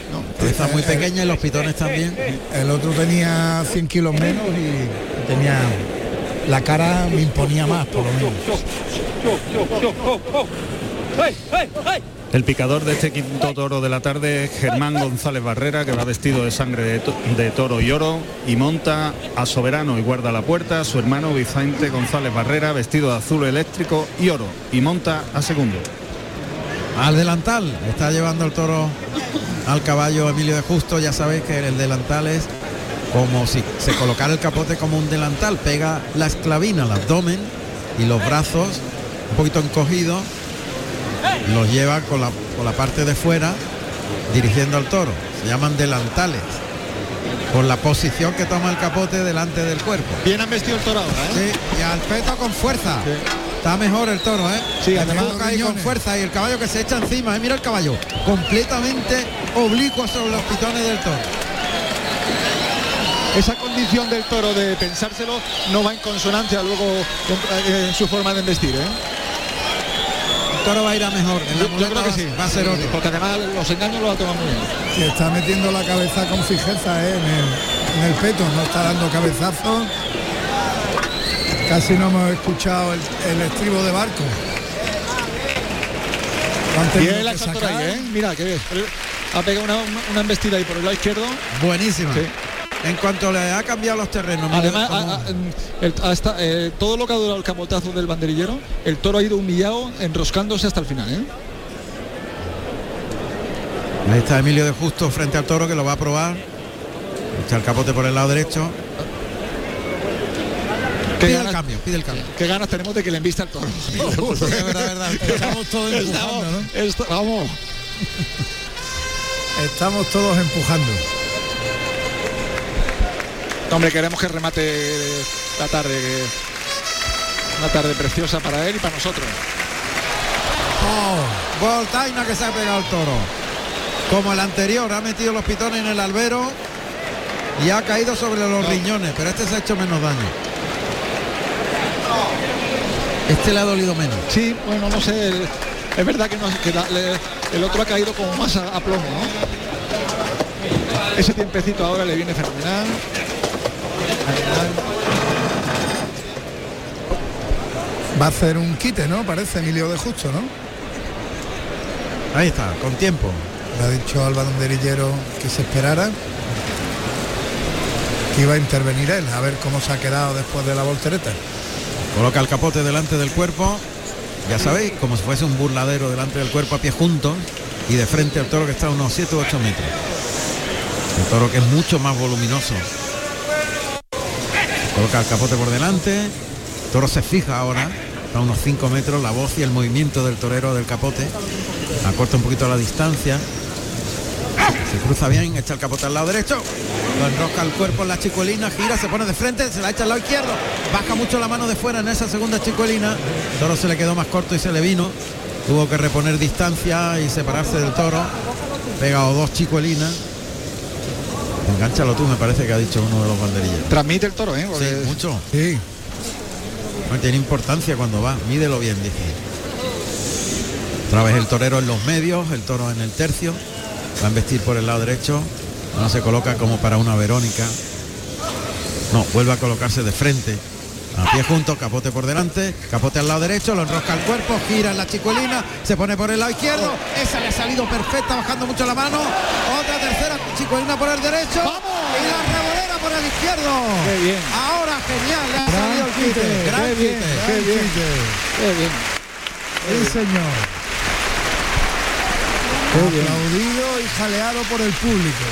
está muy pequeña y los pitones también. El otro tenía 100 kilos menos y tenía la cara me imponía más, por lo menos. El picador de este quinto toro de la tarde es Germán González Barrera, que va vestido de sangre de, to- de toro y oro y monta a Soberano y guarda la puerta, su hermano Vicente González Barrera, vestido de azul eléctrico y oro, y monta a segundo. Al delantal, está llevando el toro al caballo Emilio de Justo, ya sabéis que el delantal es como si se colocara el capote como un delantal, pega la esclavina al abdomen y los brazos un poquito encogidos, los lleva con la, con la parte de fuera dirigiendo al toro, se llaman delantales, por la posición que toma el capote delante del cuerpo. Bien han vestido el toro ahora, ¿eh? Sí, y al peto con fuerza. Está mejor el toro, ¿eh? Sí, además con fuerza y el caballo que se echa encima, ¿eh? Mira el caballo, completamente oblicuo sobre los pitones del toro. Esa condición del toro de pensárselo no va en consonancia luego eh, en su forma de investir, ¿eh? Toro va a ir a mejor. En la Yo, yo creo que sí. Va a ser otro. Porque además los engaños los ha tomado muy bien. Que está metiendo la cabeza con fijeza ¿eh? en, el, en el peto, no está dando cabezazos. Casi no hemos escuchado el, el estribo de barco. Bien la ahí, ¿eh? Mira, que bien. Ha pegado una, una, una embestida ahí por el lado izquierdo. Buenísima. Sí. En cuanto le ha cambiado los terrenos. mira Además, a- a- el- hasta, eh, todo lo que ha durado el capotazo del banderillero, el toro ha ido humillado, enroscándose hasta el final, ¿eh? Ahí está Emilio de Justo frente al toro que lo va a probar. Echa el capote por el lado derecho. Pide el ganas, cambio, pide el cambio. qué ganas tenemos de que le embista el toro. Es verdad, es verdad. Estamos todos empujando, ¿no? Vamos. Estamos todos empujando. Hombre, queremos que remate la tarde. Una tarde preciosa para él y para nosotros. Oh, voltaina que se ha pegado el toro. Como el anterior, ha metido los pitones en el albero y ha caído sobre los riñones, pero este se ha hecho menos daño. Este le ha dolido menos. Sí, bueno, no sé. el- Es verdad que, no, que la- le- el otro ha caído como más a, a plomo, ¿no? Ese tiempecito ahora le viene fenomenal. Va a hacer un quite, ¿no? Parece Emilio de Justo, ¿no? Ahí está, con tiempo. Le ha dicho al banderillero que se esperara. Que iba a intervenir él, a ver cómo se ha quedado después de la voltereta. Coloca el capote delante del cuerpo. Ya sabéis, como si fuese un burladero delante del cuerpo a pie juntos y de frente al toro que está a unos 7 u 8 metros. El toro que es mucho más voluminoso. Coloca el capote por delante. El toro se fija ahora. A unos 5 metros. La voz y el movimiento del torero del capote. Acorta un poquito la distancia. Se cruza bien, echa el capote al lado derecho. Lo enrosca el cuerpo en la chicuelina, gira, se pone de frente, se la echa al lado izquierdo. Baja mucho la mano de fuera en esa segunda chicuelina. El toro se le quedó más corto y se le vino. Tuvo que reponer distancia y separarse del toro. Pegado dos chicuelinas. Engánchalo tú, me parece que ha dicho uno de los banderillas. Transmite el toro, ¿eh? Porque- Sí, mucho. Sí. No tiene importancia cuando va. Mídelo bien, dice. Otra vez el torero en los medios, el toro en el tercio. Va a investir por el lado derecho. No se coloca como para una Verónica. No, vuelve a colocarse de frente. A pie junto, capote por delante, capote al lado derecho, lo enrosca el cuerpo, gira en la chicuelina, se pone por el lado izquierdo, esa le ha salido perfecta, bajando mucho la mano, otra tercera chicuelina por el derecho y la revolera por el izquierdo. Qué bien. Ahora genial, le ha Gran salido el quite, quite, gran qué bien, quite. qué bien. Qué bien. Sí, señor. Aplaudido y jaleado por el público.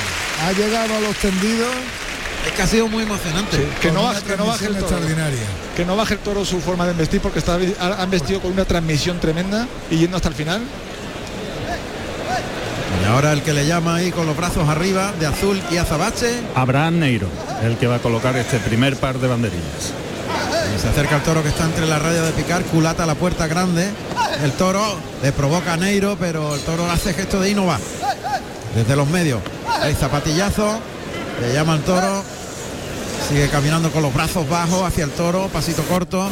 Ha llegado a los tendidos. Es que ha sido muy emocionante. Que no, baje, que no baje el toro. extraordinaria. Que no baje el toro su forma de investir porque está, ha- han vestido con una transmisión tremenda y yendo hasta el final. Y ahora el que le llama ahí con los brazos arriba, de azul y azabache. Abraham Neiro, el que va a colocar este primer par de banderillas. Y se acerca el toro que está entre la raya de picar, culata a la puerta grande. El toro le provoca a Neiro, pero el toro hace gesto de y no va. Desde los medios. Hay zapatillazo, le llama al toro. Sigue caminando con los brazos bajos hacia el toro, pasito corto.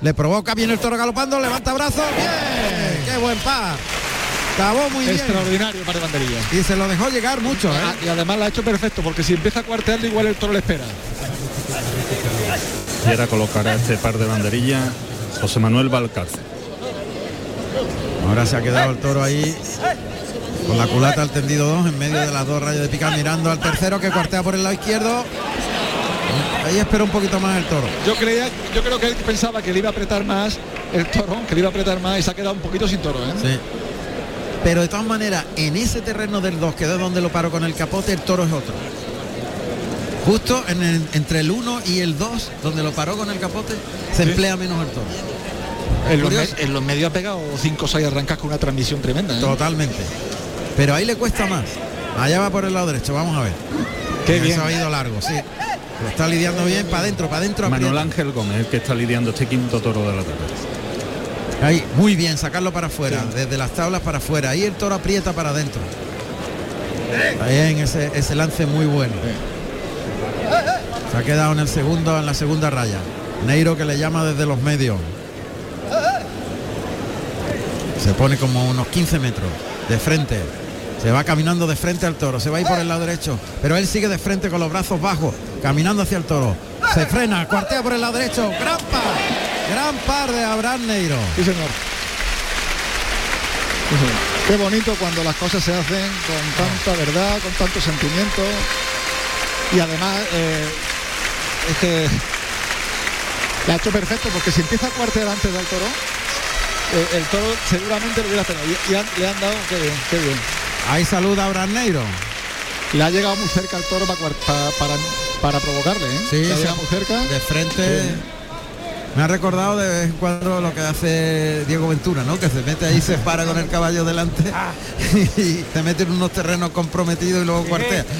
Le provoca, viene el toro galopando, levanta brazos. ¡Bien! ¡Qué buen par! Acabó muy bien. Extraordinario para banderilla. Y se lo dejó llegar mucho, ¿eh? Ah, Y además la ha hecho perfecto porque si empieza a cuartearle igual el toro le espera. Y ahora colocará este par de banderillas José Manuel Valcárcel. Ahora se ha quedado el toro ahí con la culata al tendido 2 en medio de las dos rayas de picar mirando al tercero que cuartea por el lado izquierdo. Ahí espera un poquito más el toro. Yo creía, yo creo que él pensaba que le iba a apretar más el toro, que le iba a apretar más y se ha quedado un poquito sin toro, ¿eh? Sí. Pero de todas maneras, en ese terreno del 2, que es donde lo paro con el capote, el toro es otro. Justo en el- entre el 1 y el 2, donde lo paró con el capote, se Sí. emplea menos el toro. En los, en los medios ha pegado 5 o 6 arrancas con una transmisión tremenda. ¿eh? Totalmente. Pero ahí le cuesta más. Allá va por el lado derecho, vamos a ver. Qué bien. ha ido largo, sí. Lo está lidiando bien, para adentro, para adentro. Manuel aprieta. Ángel Gómez, el que está lidiando este quinto toro de la tarde. Ahí, muy bien, sacarlo para afuera, desde las tablas para afuera. Ahí el toro aprieta para adentro. Ahí en ese, ese lance muy bueno. Se ha quedado en el segundo, en la segunda raya. Neiro que le llama desde los medios. Se pone como unos 15 metros de frente. Se va caminando de frente al toro, se va a ir por el lado derecho, pero él sigue de frente con los brazos bajos, caminando hacia el toro. Se frena, cuartea por el lado derecho, gran par, gran par de Abraham Neiro. Sí, señor. Qué bonito cuando las cosas se hacen con tanta verdad, con tanto sentimiento. Y además, eh, es que le ha hecho perfecto porque si empieza a cuartear antes del toro, eh, el toro seguramente lo hubiera frenado. Y, y han- le han dado, qué bien, qué bien. Ahí saluda a Abraham Neiro. Le ha llegado muy cerca el toro para, para, para provocarle, ¿eh? Sí, Le ha se- llegado muy cerca. De frente. Me ha recordado de vez en cuando lo que hace Diego Ventura, ¿no? Que se mete ahí, se para con el caballo delante y te mete en unos terrenos comprometidos y luego cuartea.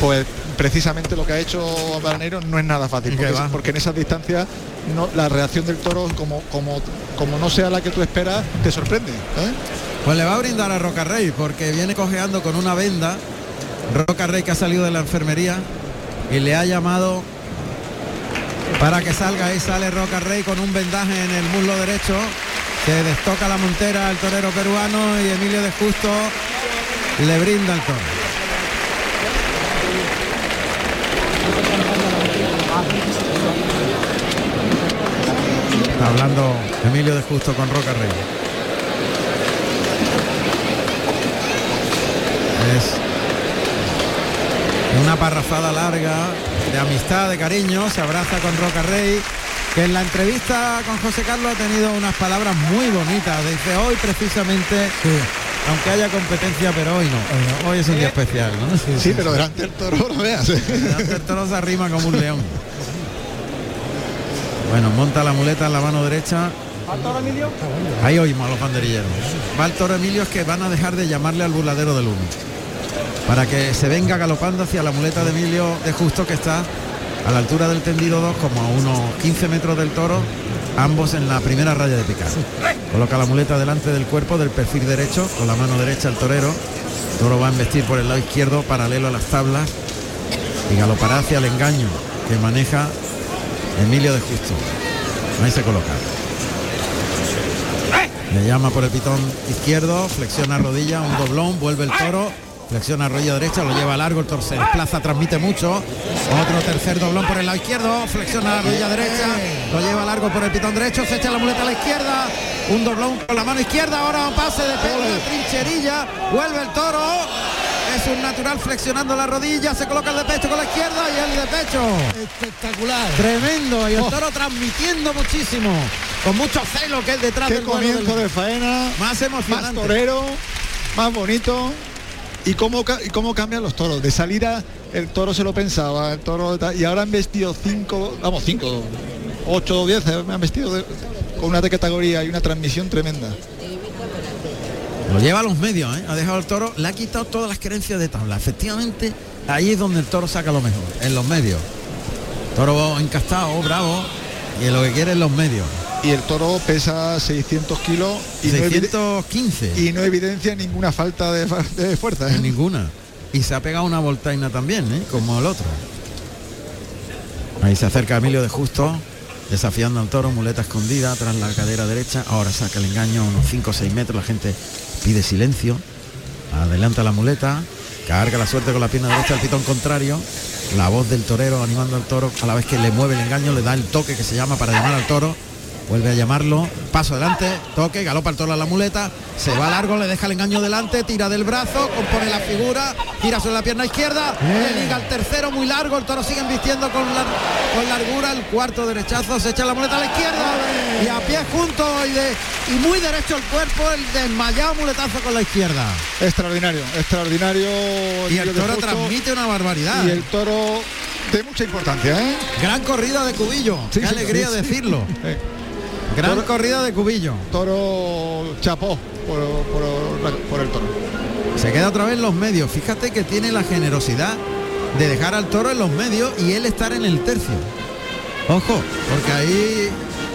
Pues precisamente lo que ha hecho Baranero no es nada fácil, porque, va? porque en esas distancias no, la reacción del toro, como, como, como no sea la que tú esperas, te sorprende. ¿eh? Pues le va a brindar a Roca Rey porque viene cojeando con una venda. Roca Rey que ha salido de la enfermería y le ha llamado para que salga y sale Roca Rey con un vendaje en el muslo derecho. Se destoca la montera al torero peruano y Emilio de Justo le brinda el toro. Está hablando Emilio de Justo con Roca Rey. Es una parrafada larga de amistad, de cariño, se abraza con Roca Rey, que en la entrevista con José Carlos ha tenido unas palabras muy bonitas. Dice, hoy precisamente, aunque haya competencia, pero hoy no. Hoy es un día especial, ¿no? Sí, pero delante del toro no veas. ¿eh? Delante del toro se arrima como un león. Bueno, monta la muleta en la mano derecha. Ahí oímos a los banderilleros. Va el toro Emilio es que van a dejar de llamarle al burladero del uno. Para que se venga galopando hacia la muleta de Emilio de Justo que está a la altura del tendido 2 como a unos 15 metros del toro, ambos en la primera raya de picar. Coloca la muleta delante del cuerpo del perfil derecho, con la mano derecha el torero. El toro va a embestir por el lado izquierdo paralelo a las tablas y galopará hacia el engaño que maneja Emilio de Justo. Ahí se coloca. Le llama por el pitón izquierdo, flexiona rodilla, un doblón, vuelve el toro, flexiona rodilla derecha, lo lleva largo, el toro se desplaza, transmite mucho. Otro tercer doblón por el lado izquierdo, flexiona la rodilla derecha, lo lleva largo por el pitón derecho, se echa la muleta a la izquierda, un doblón con la mano izquierda, ahora un pase de pelo, trincherilla, vuelve el toro. Es un natural flexionando la rodilla, se coloca el de pecho con la izquierda y el de pecho. Espectacular. Tremendo y el Oh. toro transmitiendo muchísimo, con mucho celo que es detrás Qué del comienzo del- de faena, más más emocionante. torero, más bonito. Y cómo, y cómo cambian los toros. De salida el toro se lo pensaba, el toro y ahora han vestido cinco, vamos, cinco, ocho o diez, eh, han vestido con una de categoría y una transmisión tremenda. Lo lleva a los medios, ¿eh? ha dejado el toro, le ha quitado todas las creencias de tabla. Efectivamente, ahí es donde el toro saca lo mejor, en los medios. Toro encastado, bravo, y lo que quiere en los medios. Y el toro pesa 600 kilos y, no, evide- 615. y no evidencia ninguna falta de, fuerza. ¿eh? Ninguna. Y se ha pegado una voltaina también, ¿eh? como el otro. Ahí se acerca Emilio de Justo, desafiando al toro, muleta escondida tras la cadera derecha. Ahora saca el engaño a unos 5 o 6 metros. La gente pide silencio. Adelanta la muleta. Carga la suerte con la pierna derecha al pitón contrario. La voz del torero animando al toro a la vez que le mueve el engaño, le da el toque que se llama para llamar al toro. Vuelve a llamarlo, paso adelante, toque, galopa el toro a la muleta, se va largo, le deja el engaño delante, tira del brazo, compone la figura, tira sobre la pierna izquierda, le liga el tercero. Muy largo, el toro sigue embistiendo con, la- con largura, el cuarto derechazo, se echa la muleta a la izquierda. Y a pie junto y, de, y muy derecho el cuerpo, el desmayado muletazo con la izquierda. Extraordinario, extraordinario. Y el toro transmite una barbaridad. Y el toro de mucha importancia, ¿eh? Gran corrida de Cubillo, Sí, qué sí, alegría sí. decirlo. Gran Toro- corrida de Cubillo. toro chapó por, por- por el toro. Se queda otra vez en los medios. Fíjate que tiene la generosidad de dejar al toro en los medios y él estar en el tercio. Ojo, porque ahí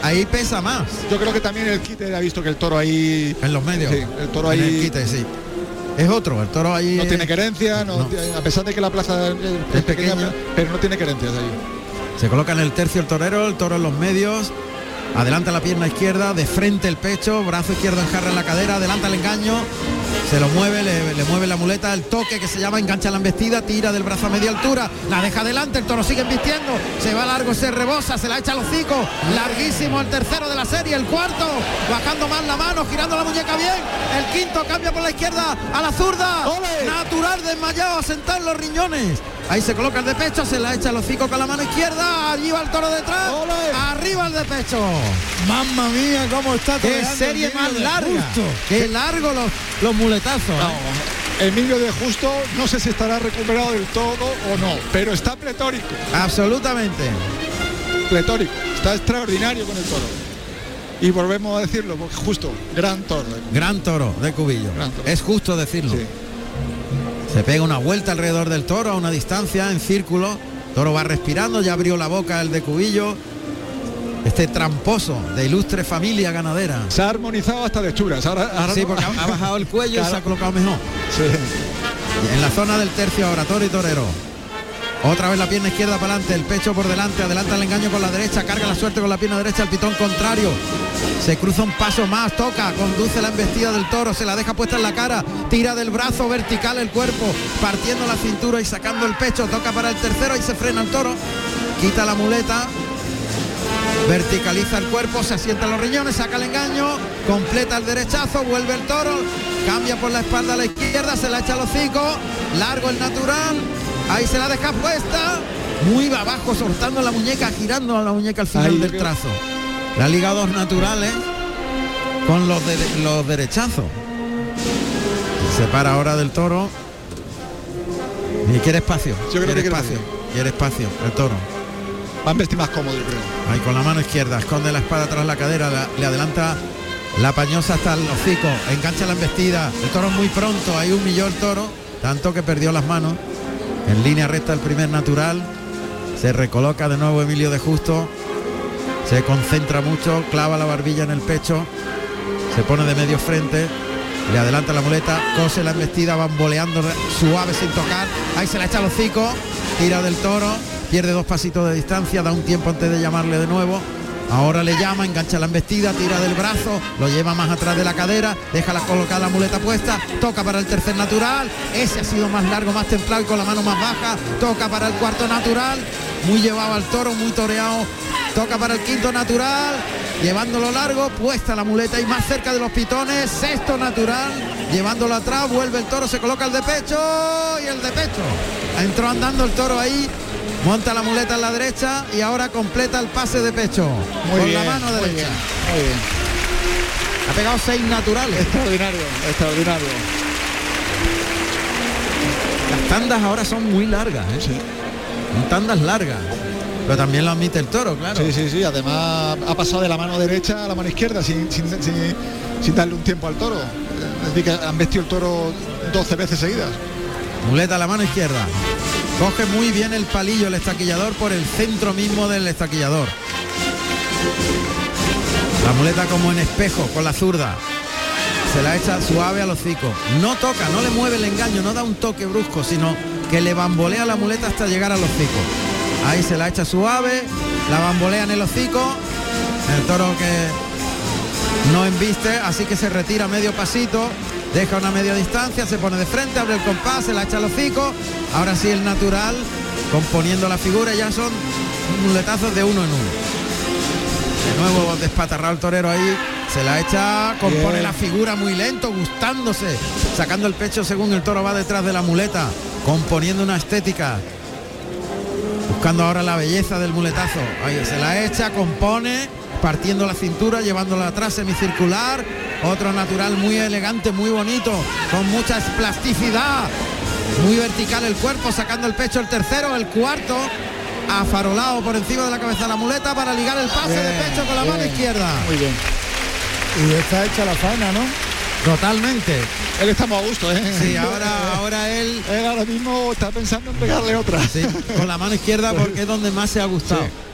ahí pesa más. Yo creo que también el quite ha visto que el toro ahí. En los medios. Sí, el toro En ahí el quite, sí. Es otro, el toro ahí no es- tiene querencia, no no. tiene- a pesar de que la plaza es, es pequeña, pequeña. pero no tiene querencias ahí. Se coloca en el tercio el torero, el toro en los medios. Adelanta la pierna izquierda, de frente el pecho, brazo izquierdo enjarra en la cadera, adelanta el engaño, se lo mueve, le, le mueve la muleta, el toque que se llama, engancha la embestida, tira del brazo a media altura, la deja adelante, el toro sigue embistiendo, se va largo, se rebosa, se la echa al hocico, larguísimo el tercero de la serie, el cuarto, bajando más la mano, girando la muñeca bien, el quinto cambia por la izquierda a la zurda, natural desmayado, a sentar los riñones. Ahí se coloca el de pecho, se la echa al hocico con la mano izquierda, allí va el toro detrás, arriba el de pecho. Mamma mía, cómo está Qué toreando serie más larga. Justo. Qué largo los, los muletazos. ¿eh? Emilio de Justo no sé si estará recuperado del todo o no, pero está pletórico. Absolutamente. pletórico, está extraordinario con el toro. Y volvemos a decirlo, porque justo, gran toro. Gran toro de Cubillo. Es justo decirlo. Se pega una vuelta alrededor del toro a una distancia en círculo. Toro va respirando, ya abrió la boca el de Cubillo. Este tramposo de ilustre familia ganadera. Se ha armonizado hasta de hechuras. Ahora, ahora Sí, porque ha, ha bajado el cuello y se ha colocado mejor. En la zona del tercio ahora, toro y torero. Otra vez la pierna izquierda para adelante, el pecho por delante, adelanta el engaño con la derecha, carga la suerte con la pierna derecha, el pitón contrario. Se cruza un paso más, toca, conduce la embestida del toro, se la deja puesta en la cara, tira del brazo vertical el cuerpo, partiendo la cintura y sacando el pecho, toca para el tercero y se frena el toro, quita la muleta, verticaliza el cuerpo, se asienta los riñones, saca el engaño, completa el derechazo, vuelve el toro, cambia por la espalda a la izquierda, se la echa al hocico, largo el natural, ahí se la deja puesta, muy abajo, soltando la muñeca, girando a la muñeca al final Ahí, del trazo. La liga dos naturales con los, de- los derechazos. Se para ahora del toro. Y quiere espacio. Yo creo quiere que quiere espacio. Quiere espacio, el toro. Va a vestir más cómodo, yo creo. Ahí con la mano izquierda, esconde la espada tras la cadera, la- le adelanta la pañosa hasta el hocico, engancha la embestida, el toro muy pronto, ahí humilló el toro, tanto que perdió las manos, en línea recta el primer natural, se recoloca de nuevo Emilio de Justo, se concentra mucho, clava la barbilla en el pecho, se pone de medio frente, le adelanta la muleta, cose la embestida, bamboleando suave sin tocar, ahí se la echa al hocico, tira del toro, pierde dos pasitos de distancia, da un tiempo antes de llamarle de nuevo. Ahora le llama, engancha la embestida, tira del brazo, lo lleva más atrás de la cadera, deja la colocar la muleta puesta, toca para el tercer natural, ese ha sido más largo, más templado con la mano más baja, toca para el cuarto natural, muy llevado al toro, muy toreado, toca para el quinto natural, llevándolo largo, puesta la muleta y más cerca de los pitones, sexto natural, llevándolo atrás, vuelve el toro, se coloca el de pecho y el de pecho. Entró andando el toro ahí, monta la muleta en la derecha y ahora completa el pase de pecho Muy con bien, la mano muy derecha. bien, muy bien. Ha pegado seis naturales. Extraordinario, extraordinario. Las tandas ahora son muy largas, ¿eh? Son tandas largas. Pero también lo admite el toro, claro. Sí, sí, sí. Además ha pasado de la mano derecha a la mano izquierda sin, sin- sin- sin darle un tiempo al toro. Es decir, que han vestido el toro 12 veces seguidas. Muleta a la mano izquierda. Coge muy bien el palillo el estaquillador por el centro mismo del estaquillador. La muleta como en espejo con la zurda. Se la echa suave al hocico. No toca, no le mueve el engaño, no da un toque brusco, sino que le bambolea la muleta hasta llegar al hocico. Ahí se la echa suave, la bambolea en el hocico. El toro que no embiste, así que se retira medio pasito, deja una media distancia, se pone de frente, abre el compás, se la echa al hocico. Ahora sí el natural, componiendo la figura, ya son muletazos de uno en uno. De nuevo despatarrado el torero ahí, se la echa, compone Bien. la figura muy lento, gustándose, sacando el pecho según el toro va detrás de la muleta, componiendo una estética. Buscando ahora la belleza del muletazo. Ahí se la echa, compone, partiendo la cintura, llevándola atrás semicircular. Otro natural muy elegante, muy bonito, con mucha plasticidad. Muy vertical el cuerpo, sacando el pecho el tercero, el cuarto. Afarolado por encima de la cabeza de la muleta para ligar el pase de pecho con la mano izquierda. Muy bien. Y está hecha la faena, ¿no? Totalmente. Él está muy a gusto, ¿eh? Sí, ahora, ahora él. Él ahora mismo está pensando en pegarle otra. Sí, con la mano izquierda porque es donde más se ha gustado. Sí.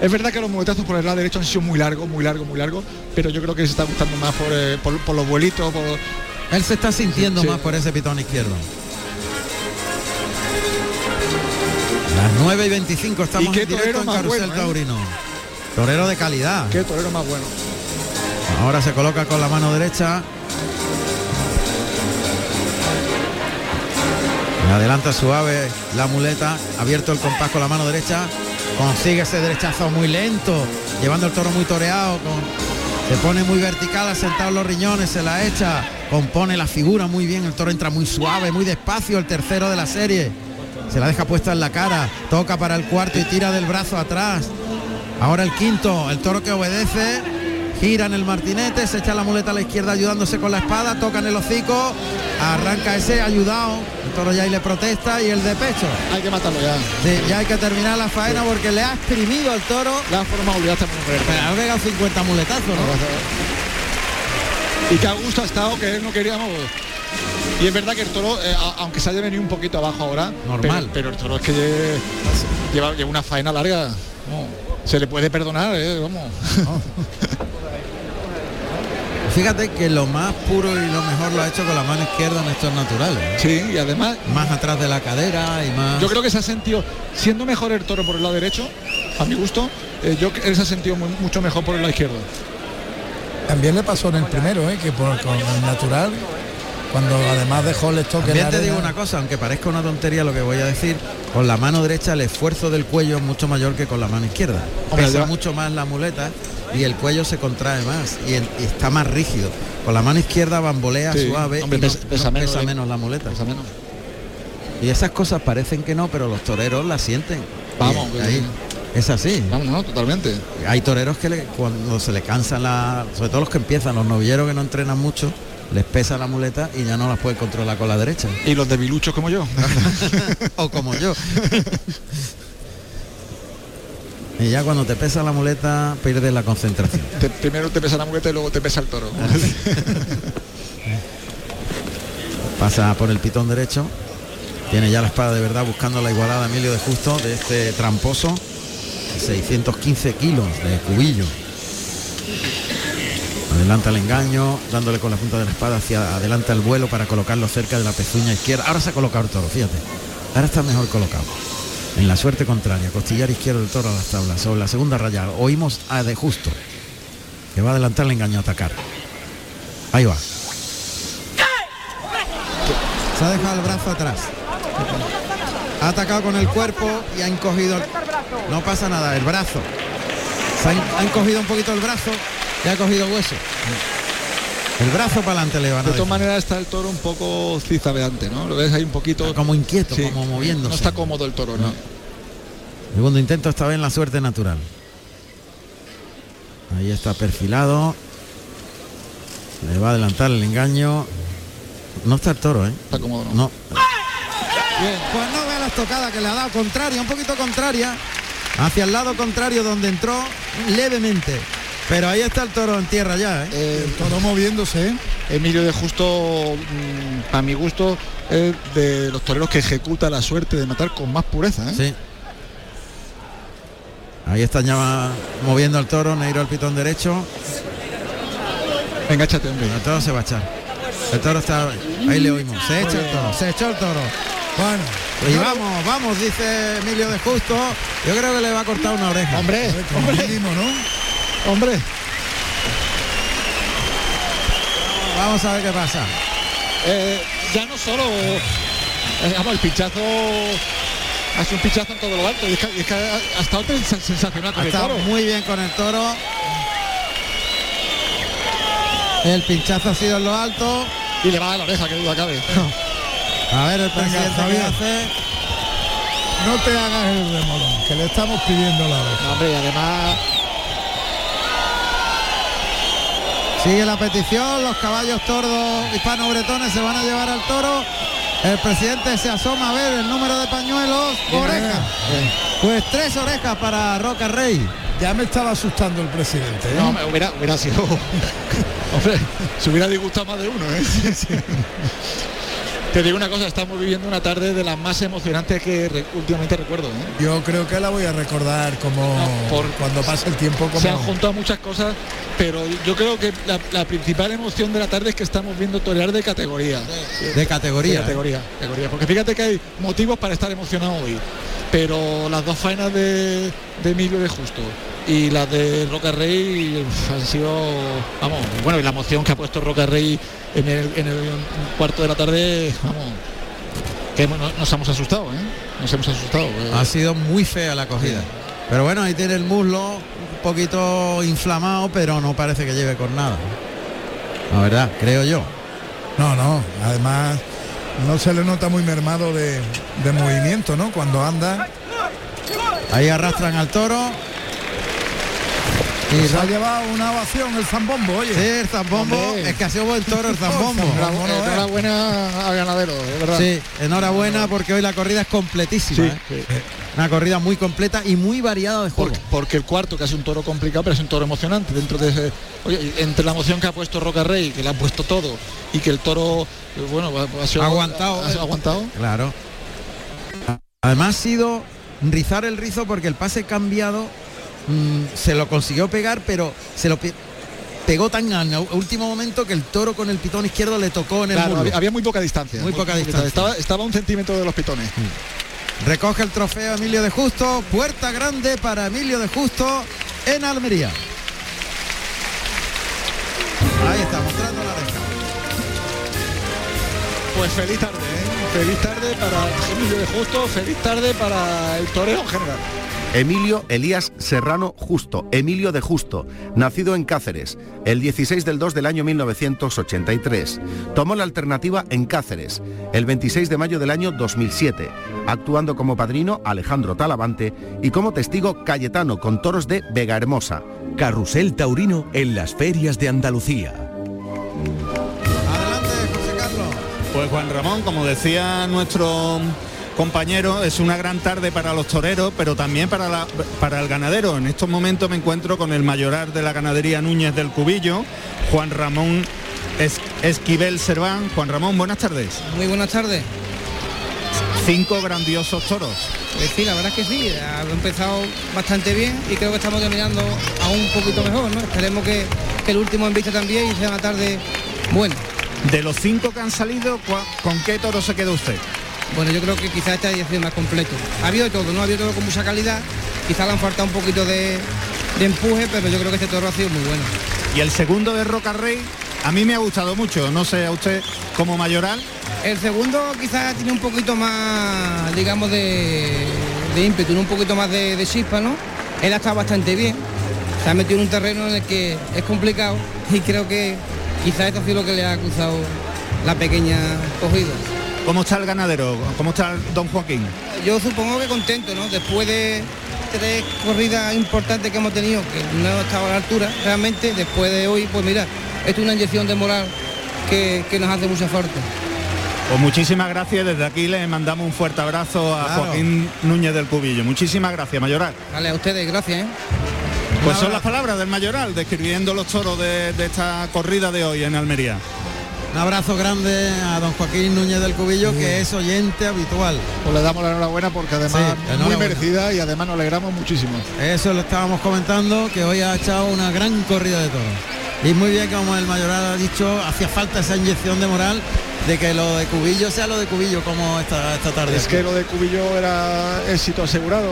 Es verdad que los muletazos por el lado derecho han sido muy largos, muy largos, muy largos, pero yo creo que se está gustando más por, eh, por, por los vuelitos, por... Él se está sintiendo Sí. más por ese pitón izquierdo. Las 9 y 25 estamos ¿Y qué en directo torero en Carrusel bueno, eh? Taurino. Torero de calidad. Qué torero más bueno. Ahora se coloca con la mano derecha. Adelanta suave la muleta, abierto el compás con la mano derecha, consigue ese derechazo muy lento, llevando el toro muy toreado, con- se pone muy vertical, asentado en los riñones, se la echa, compone la figura muy bien, el toro entra muy suave, muy despacio, el tercero de la serie, se la deja puesta en la cara, toca para el cuarto y tira del brazo atrás. Ahora el quinto, el toro que obedece, giran el martinete, se echa la muleta a la izquierda ayudándose con la espada, tocan el hocico, arranca ese ayudado, toro ya y le protesta y el de pecho. Hay que matarlo ya. Sí, ya hay que terminar la faena porque le ha exprimido al toro. Le ha formado ya Le ha pegado 50 muletazos, ¿no? Y que a gusto ha estado, que no queríamos. Y es verdad que el toro, eh, a- aunque se haya venido un poquito abajo ahora, Normal. Pero, pero el toro es que lle- lleva, lleva una faena larga. Se le puede perdonar, eh, vamos. Fíjate que lo más puro y lo mejor lo ha hecho con la mano izquierda en estos naturales. ¿eh? Sí, y además Más atrás de la cadera y más. Yo creo que se ha sentido, siendo mejor el toro por el lado derecho, a mi gusto, eh, yo él se ha sentido mu- mucho mejor por el lado izquierdo. También le pasó en el primero, ¿eh? que por, con el natural, cuando además dejó el estoque También te digo una cosa, aunque parezca una tontería lo que voy a decir, con la mano derecha el esfuerzo del cuello es mucho mayor que con la mano izquierda. Hombre, Pesa ya- mucho más la muleta y el cuello se contrae más y, el- y está más rígido. Con la mano izquierda bambolea Sí, suave hombre, y no- pesa- no pesa pesa, menos, eh. la muleta. Pesa menos. Y esas cosas parecen que no, pero los toreros la sienten. Vamos, Y ahí, es así. Vamos, no, totalmente. Hay toreros que le- cuando se le cansan la, sobre todo los que empiezan, los novilleros que no entrenan mucho, les pesa la muleta y ya no las pueden controlar con la derecha. Y los debiluchos como yo. o como yo. y ya cuando te pesa la muleta pierdes la concentración. Te- primero te pesa la muleta y luego te pesa el toro. Pasa por el pitón derecho. Tiene ya la espada de verdad buscando la igualada Emilio de Justo de este tramposo. 615 kilos de cubillo. Adelanta el engaño, dándole con la punta de la espada hacia adelante el vuelo para colocarlo cerca de la pezuña izquierda. Ahora se ha colocado el toro, fíjate. Ahora está mejor colocado. En la suerte contraria, costillar izquierdo del toro a las tablas. Sobre la segunda raya oímos a de justo. Que va a adelantar el engaño a atacar. Ahí va. Se ha dejado el brazo atrás. Ha atacado con el cuerpo y ha encogido. No pasa nada, el brazo. Se ha encogido un poquito el brazo y ha cogido hueso. El brazo para adelante le van a De todas maneras está el toro un poco cizabeante, ¿no? Lo ves ahí un poquito. Como inquieto, Sí, como moviéndose. No está cómodo el toro, ¿no? Segundo intento esta vez en la suerte natural. Ahí está perfilado. Le va a adelantar el engaño. No está el toro, ¿eh? Está cómodo, ¿no? No. Pues no vea la estocada que le ha dado contraria, un poquito contraria. Hacia el lado contrario donde entró levemente. Pero ahí está el toro en tierra ya, ¿eh? el toro moviéndose. Emilio de Justo, mm, a mi gusto, es de los toreros que ejecuta la suerte de matar con más pureza. ¿eh? Sí. Ahí está ya moviendo al toro, Neiro al pitón derecho. Venga, échate, hombre. El toro se va a echar. El toro está. Ahí le oímos. Se echa el toro, se echó el toro. Bueno, Y vamos, vamos, dice Emilio de Justo. Yo creo que le va a cortar una oreja. Hombre, como mínimo, ¿no? Hombre. Vamos a ver qué pasa. Eh, ya no solo. eh, vamos, el pinchazo. Hace un pinchazo en todo lo alto. Y es que, y es que ha, ha estado sens- sensacional con Ha el estado toro. muy bien con el toro. El pinchazo ha sido en lo alto. Y le va a dar la oreja, que duda cabe. A ver el presidente hace. No te hagas el remolón, que le estamos pidiendo la oreja. No, hombre, y además. Sigue la petición, los caballos tordos hispano-bretones se van a llevar al toro. El presidente se asoma a ver el número de pañuelos. Oreja. Pues tres orejas para Roca Rey. Ya me estaba asustando el presidente. ¿eh? No, me hubiera, hubiera sido. Hombre, se hubiera disgustado más de uno, ¿eh? Te digo una cosa, estamos viviendo una tarde de las más emocionantes que re- últimamente recuerdo. ¿eh? Yo creo que la voy a recordar como por- cuando pase el tiempo como Se han juntado muchas cosas, pero yo creo que la, la principal emoción de la tarde es que estamos viendo torear de categoría. De categoría. De categoría, categoría. Porque fíjate que hay motivos para estar emocionado hoy. Pero las dos faenas de, de Emilio de Justo y las de Roca Rey han sido, vamos, bueno, y la emoción que ha puesto Roca Rey en el, en el cuarto de la tarde, vamos, que nos hemos asustado, ¿eh? Nos hemos asustado. eh. Ha sido muy fea la cogida. Pero bueno, ahí tiene el muslo un poquito inflamado, pero no parece que lleve con nada. La verdad, creo yo. No, no, además no se le nota muy mermado de, de movimiento, ¿no? Cuando anda. Ahí arrastran al toro. Y se ha llevado una ovación el zambombo, oye. Sí, el zambombo, Hombre. es que ha sido buen toro el zambombo. Enhorabuena, enhorabuena al ganadero, de verdad. Sí, enhorabuena porque hoy la corrida es completísima. Sí, ¿eh? Una corrida muy completa y muy variada de juego. Porque, porque el cuarto, que es un toro complicado, pero es un toro emocionante. Dentro de ese, oye, entre la emoción que ha puesto Roca Rey, que le ha puesto todo, y que el toro, eh, bueno, ha, sido- Aguantado. ha- ha aguantado. Claro. Además ha sido rizar el rizo porque el pase cambiado mm, se lo consiguió pegar, pero se lo pe- pegó tan en el último momento que el toro con el pitón izquierdo le tocó en el Claro, había, había muy poca distancia. Muy poca distancia. Estaba, estaba a un centímetro de los pitones. Recoge el trofeo Emilio de Justo, puerta grande para Emilio de Justo en Almería. Ahí está, mostrando la oreja. Pues feliz tarde. Feliz tarde para Emilio de Justo, feliz tarde para el toreo en general. Emilio Elías Serrano Justo, Emilio de Justo, nacido en Cáceres, el 16 del 2 del año 1983. Tomó la alternativa en Cáceres, el 26 de mayo del año 2007, actuando como padrino Alejandro Talavante y como testigo Cayetano con toros de Vega Hermosa. Carrusel Taurino en las ferias de Andalucía. Pues Juan Ramón, como decía nuestro compañero, es una gran tarde para los toreros, pero también para, la- para el ganadero. En estos momentos me encuentro con el mayorar de la ganadería Núñez del Cubillo, Juan Ramón Es- Esquivel Serván. Juan Ramón, buenas tardes. Muy buenas tardes. Cinco grandiosos toros. Pues sí, la verdad es que sí, ha empezado bastante bien y creo que estamos terminando aún un poquito mejor, ¿no? Esperemos que, que el último en vista también y sea una tarde buena. De los cinco que han salido, ¿cuá- ¿con qué toro se queda usted? Bueno, yo creo que quizás este haya sido más completo. Ha habido de todo, no ha habido todo con mucha calidad, quizás le han faltado un poquito de, de empuje, pero yo creo que este toro ha sido muy bueno. Y el segundo de Roca Rey, a mí me ha gustado mucho. No sé, a usted como mayoral. El segundo quizás tiene un poquito más, digamos, de, de ímpetu, un poquito más de, de chispa, ¿no? Él ha estado bastante bien. Se ha metido en un terreno en el que es complicado y creo que quizás esto ha sido lo que le ha acusado la pequeña cogida. ¿Cómo está el ganadero? ¿Cómo está don Joaquín? Yo supongo que contento, ¿no? Después de tres corridas importantes que hemos tenido, que no estado a la altura, realmente, después de hoy, pues mira, esto es una inyección de moral que, que nos hace mucha falta. Pues muchísimas gracias. Desde aquí le mandamos un fuerte abrazo a Claro. Joaquín Núñez del Cubillo. Muchísimas gracias, mayoral. Vale, a ustedes, gracias, ¿eh? Pues son las palabras del mayoral describiendo los toros de, de esta corrida de hoy en Almería. Un abrazo grande a don Joaquín Núñez del Cubillo, que es oyente habitual. Pues le damos la enhorabuena porque además Sí, muy merecida y además nos alegramos muchísimo. Eso lo estábamos comentando, que hoy ha echado una gran corrida de toros. Y muy bien, como el mayoral ha dicho, hacía falta esa inyección de moral de que lo de Cubillo sea lo de Cubillo como esta, esta tarde. Es que lo de Cubillo era éxito asegurado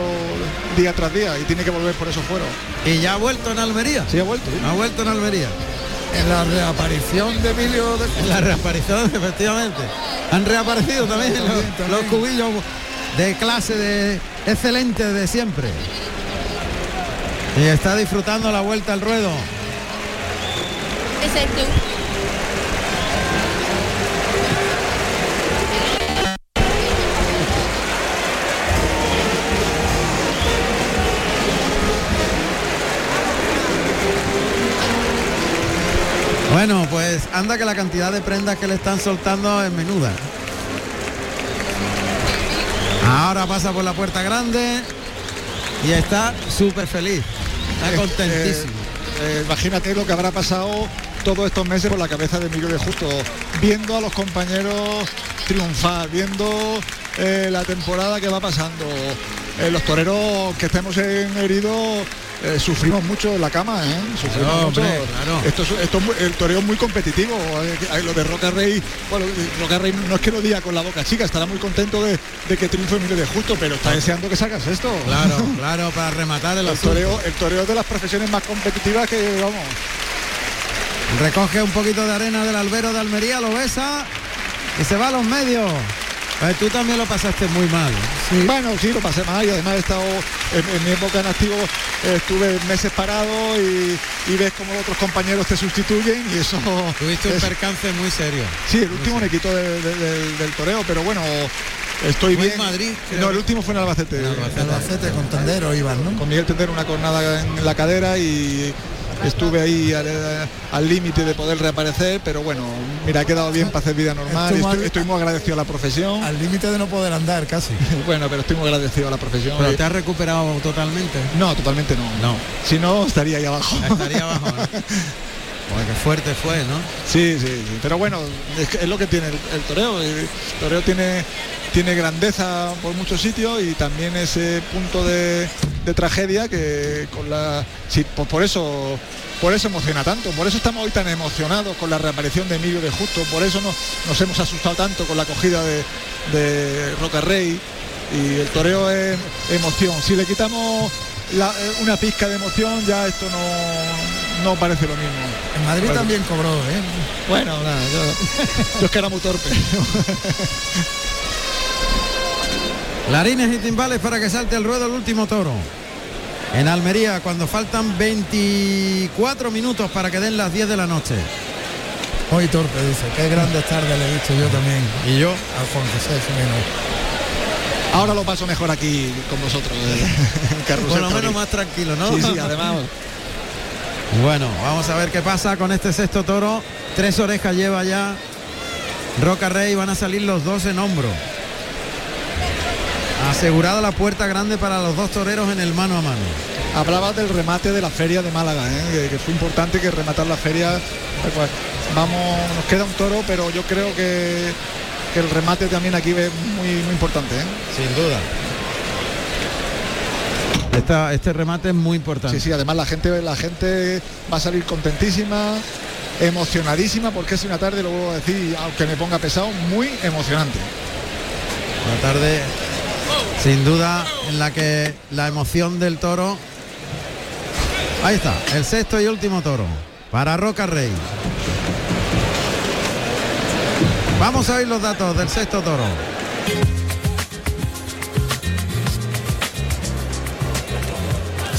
día tras día y tiene que volver por esos fueros. Y ya ha vuelto en Almería. Sí, ha vuelto. Ha vuelto en Almería. En la reaparición de Emilio de En la reaparición, efectivamente. Han reaparecido también, los, También, también. los cubillos de clase de excelente de siempre. Y está disfrutando la vuelta al ruedo. Bueno, pues anda que la cantidad de prendas que le están soltando es menuda. Ahora pasa por la puerta grande y está súper feliz. Está contentísimo. eh, imagínate lo que habrá pasado todos estos meses por la cabeza de Emilio de Justo, viendo a los compañeros triunfar, viendo eh, la temporada que va pasando. Eh, los toreros que estemos en heridos eh, sufrimos mucho en la cama, ¿eh? Sufrimos Claro, mucho. hombre, claro. Esto es, esto es muy- el toreo es muy competitivo. eh, lo de Roca Rey, bueno, eh, Roca Rey no es que lo diga con la boca chica, estará muy contento de, de que triunfe Emilio de Justo, pero está deseando que salgas esto. Claro, claro, para rematar el El toreo, el toreo es de las profesiones más competitivas que vamos. Recoge un poquito de arena del albero de Almería, lo besa y se va a los medios. Pues tú también lo pasaste muy mal. Bueno, sí, lo pasé mal y además he estado en, en mi época en activo, eh, estuve meses parado y, y ves como otros compañeros te sustituyen y eso. Tuviste un percance muy serio. Sí, el último me quitó de- de- del- del toreo, pero bueno, Estoy bien. en Madrid, creo no, el último fue en Albacete. En Albacete. Albacete, con Tendero iban, ¿no? Con Miguel Tendero una cornada en la cadera y estuve ahí al límite de poder reaparecer, pero bueno, mira, ha quedado bien para hacer vida normal. Estoy, estoy muy agradecido a la profesión. Al límite de no poder andar casi. bueno, pero estoy muy agradecido a la profesión. Pero te has recuperado totalmente. No, totalmente no. No. Si no, estaría ahí abajo. Estaría abajo. qué fuerte fue, ¿no? Sí, sí, sí. Pero bueno, es lo que tiene el, el toreo. El toreo tiene, tiene grandeza por muchos sitios y también ese punto de, de tragedia que con la. Sí, por, por eso. Por eso emociona tanto, por eso estamos hoy tan emocionados con la reaparición de Emilio de Justo, por eso nos, nos hemos asustado tanto con la acogida de, de Roca Rey y el toreo es emoción. Si le quitamos la- eh, una pizca de emoción ya esto no, no parece lo mismo. En Madrid Bueno. también cobró, ¿eh? Bueno, nada, yo, yo es que era muy torpe. Clarines y timbales para que salte al ruedo el último toro. En Almería, cuando faltan 24 minutos para que den las 10 de la noche. Hoy torpe, dice. Qué grandes tardes le he visto yo también. ¿Y yo? A Juan José Jiménez. Ahora lo paso mejor aquí con vosotros. eh, Por lo menos más tranquilo, ¿no? Sí, sí, además. Bueno, vamos a ver qué pasa con este sexto toro. Tres orejas lleva ya Roca Rey. Van a salir los dos en hombro. Asegurada la puerta grande para los dos toreros en el mano a mano. Hablaba del remate de la feria de Málaga, ¿eh? que, fue importante que rematar la feria. tal cual. Vamos, nos queda un toro, pero yo creo que, que el remate también aquí es muy, muy importante. ¿eh? Sin duda. Esta- este remate es muy importante. Sí, sí, además la gente, la gente va a salir contentísima, emocionadísima, porque es una tarde, lo vuelvo a decir, aunque me ponga pesado, muy emocionante. Una tarde sin duda en la que la emoción del toro. Ahí está, el sexto y último toro para Roca Rey. Vamos a oír los datos del sexto toro.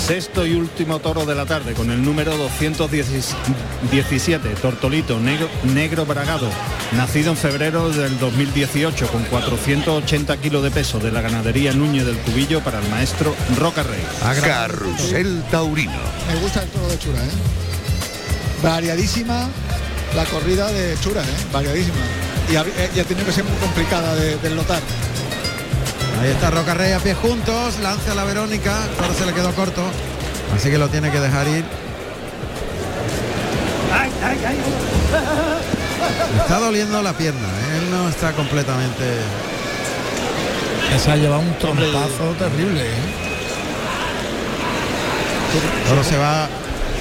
Sexto y último toro de la tarde con el número 217, Tortolito Negro, Negro Bragado, nacido en febrero del 2018 con 480 kilos de peso de la ganadería Núñez del Cubillo para el maestro Roca Rey. Carrusel Taurino. Me gusta el toro de Chura, ¿eh? Variadísima la corrida de Chura, ¿eh? Variadísima. Y ha, eh, y ha tenido que ser muy complicada de, de. Ahí está Roca Rey a pie juntos, lanza a la Verónica, ahora se le quedó corto, así que lo tiene que dejar ir. Le está doliendo la pierna, ¿eh? él no está completamente. Se ha llevado un trompazo terrible, ¿eh? Toro se va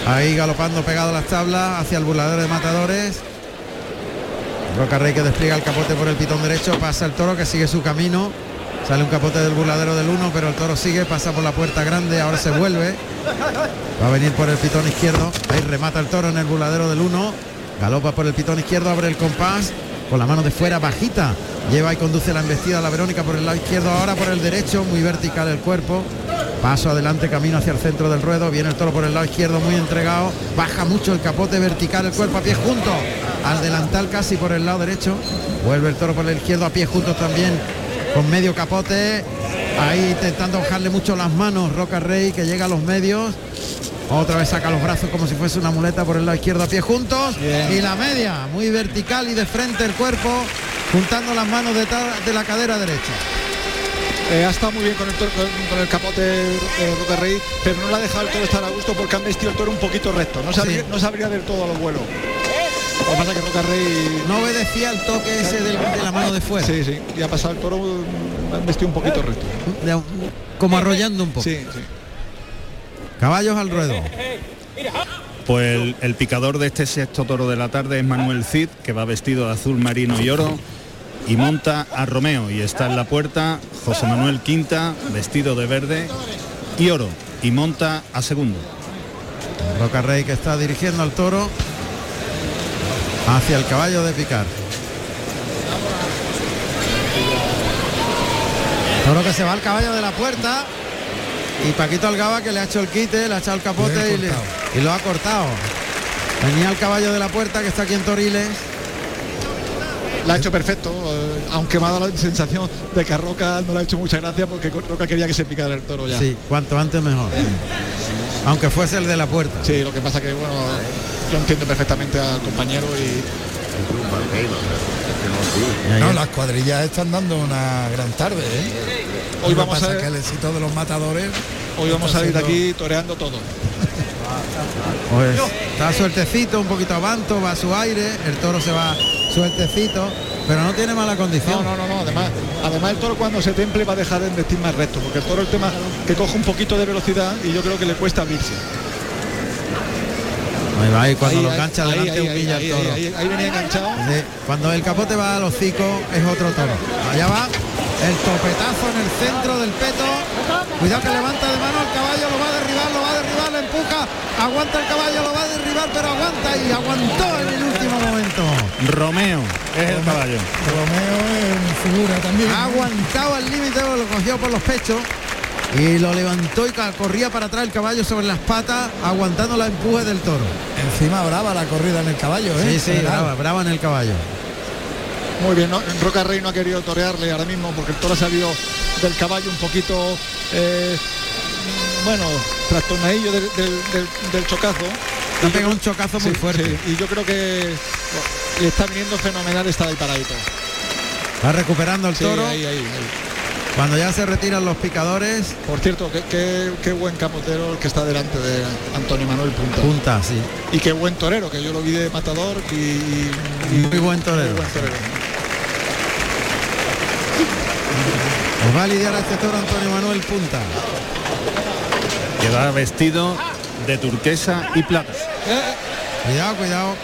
ahí galopando pegado a las tablas hacia el burladero de matadores. Roca Rey que despliega el capote por el pitón derecho, pasa el toro que sigue su camino. Sale un capote del burladero del 1, pero el toro sigue, pasa por la puerta grande, ahora se vuelve. Va a venir por el pitón izquierdo. Ahí remata el toro en el burladero del 1. Galopa por el pitón izquierdo, abre el compás. Con la mano de fuera bajita. Lleva y conduce la embestida a la Verónica por el lado izquierdo, ahora por el derecho, muy vertical el cuerpo. Paso adelante, camino hacia el centro del ruedo. Viene el toro por el lado izquierdo, muy entregado. Baja mucho el capote vertical, el cuerpo a pie junto. Al delantal casi por el lado derecho. Vuelve el toro por el izquierdo, a pie juntos también. Con medio capote. Ahí intentando bajarle mucho las manos. Roca Rey que llega a los medios. Otra vez saca los brazos como si fuese una muleta por el lado izquierdo a pie juntos. Bien. Y la media, muy vertical y de frente el cuerpo, juntando las manos detrás de la cadera derecha. Eh, ha estado muy bien con el, toro- con, con el capote de Roca Rey, pero no le ha dejado el toro estar a gusto porque han vestido el toro un poquito recto. No sabría, no sabría del todo a los vuelos. Lo que pasa es que Roca Rey No obedecía el toque ese del- de la mano de fuera. Sí, sí. Y ha pasado el toro, vestido un poquito recto. De- como arrollando un poco. Sí, sí. Caballos al ruedo. Pues el, el picador de este sexto toro de la tarde es Manuel Cid, que va vestido de azul marino y oro y monta a Romeo y está en la puerta José Manuel Quinta, vestido de verde y oro y monta a segundo. Roca Rey que está dirigiendo al toro hacia el caballo de picar. Toro que se va al caballo de la puerta y Paquito Algaba que le ha hecho el quite, le ha echado el capote y, le- y lo ha cortado. Venía el caballo de la puerta que está aquí en Toriles. la ha hecho perfecto, eh, aunque me ha dado la sensación de que a Roca no le ha hecho mucha gracia porque Roca quería que se picara el toro ya. Sí, cuanto antes mejor. Aunque fuese el de la puerta. Sí, lo que pasa que bueno, yo entiendo perfectamente al compañero y No, las cuadrillas están dando una gran tarde. ¿eh? Hoy Lo vamos a ver- que el éxito de los matadores. hoy vamos a ir de siendo- aquí toreando todo. Pues está sueltecito, un poquito avanto, va a su aire, el toro se va sueltecito, pero no tiene mala condición. No, no, no, no, además, además el toro cuando se temple va a dejar de vestir más recto, porque el toro el tema que coge un poquito de velocidad y yo creo que le cuesta abrirse. Ahí va, y cuando Ahí, lo engancha ahí, delante ahí, humilla ahí, al toro. ahí, ahí, ahí venía enganchado. Cuando el capote va al hocico es otro toro. Allá va el topetazo en el centro del peto. Cuidado que levanta de mano el caballo, lo va a derribar, lo va a derribar, le empuja, aguanta el caballo, lo va a derribar, pero aguanta y aguantó en el último momento. Romeo es el caballo. Romeo es figura también. Ha aguantado al límite, lo cogió por los pechos y lo levantó y corría para atrás el caballo sobre las patas, aguantando la empuje del toro. Encima brava la corrida en el caballo, ¿eh? Sí, sí, brava, brava en el caballo. Muy bien, ¿no? Roca Rey no ha querido torearle ahora mismo porque el toro ha salido del caballo un poquito, eh, bueno, trastornadillo del, del- del- del chocazo. Le ha pegado un chocazo muy Sí, fuerte. sí, y yo creo que le está viniendo fenomenal estar ahí paradito. Va recuperando el Sí, toro. ahí, ahí, ahí. Cuando ya se retiran los picadores, Por cierto, qué, qué- qué buen capotero el que está delante de Antonio Manuel Punta. punta, sí. Y qué buen torero, que yo lo vi de matador y, y- y- Muy buen torero. muy buen torero. Pues va a lidiar a este toro Antonio Manuel Punta. Que va vestido de turquesa y plata. Cuidado, cuidado.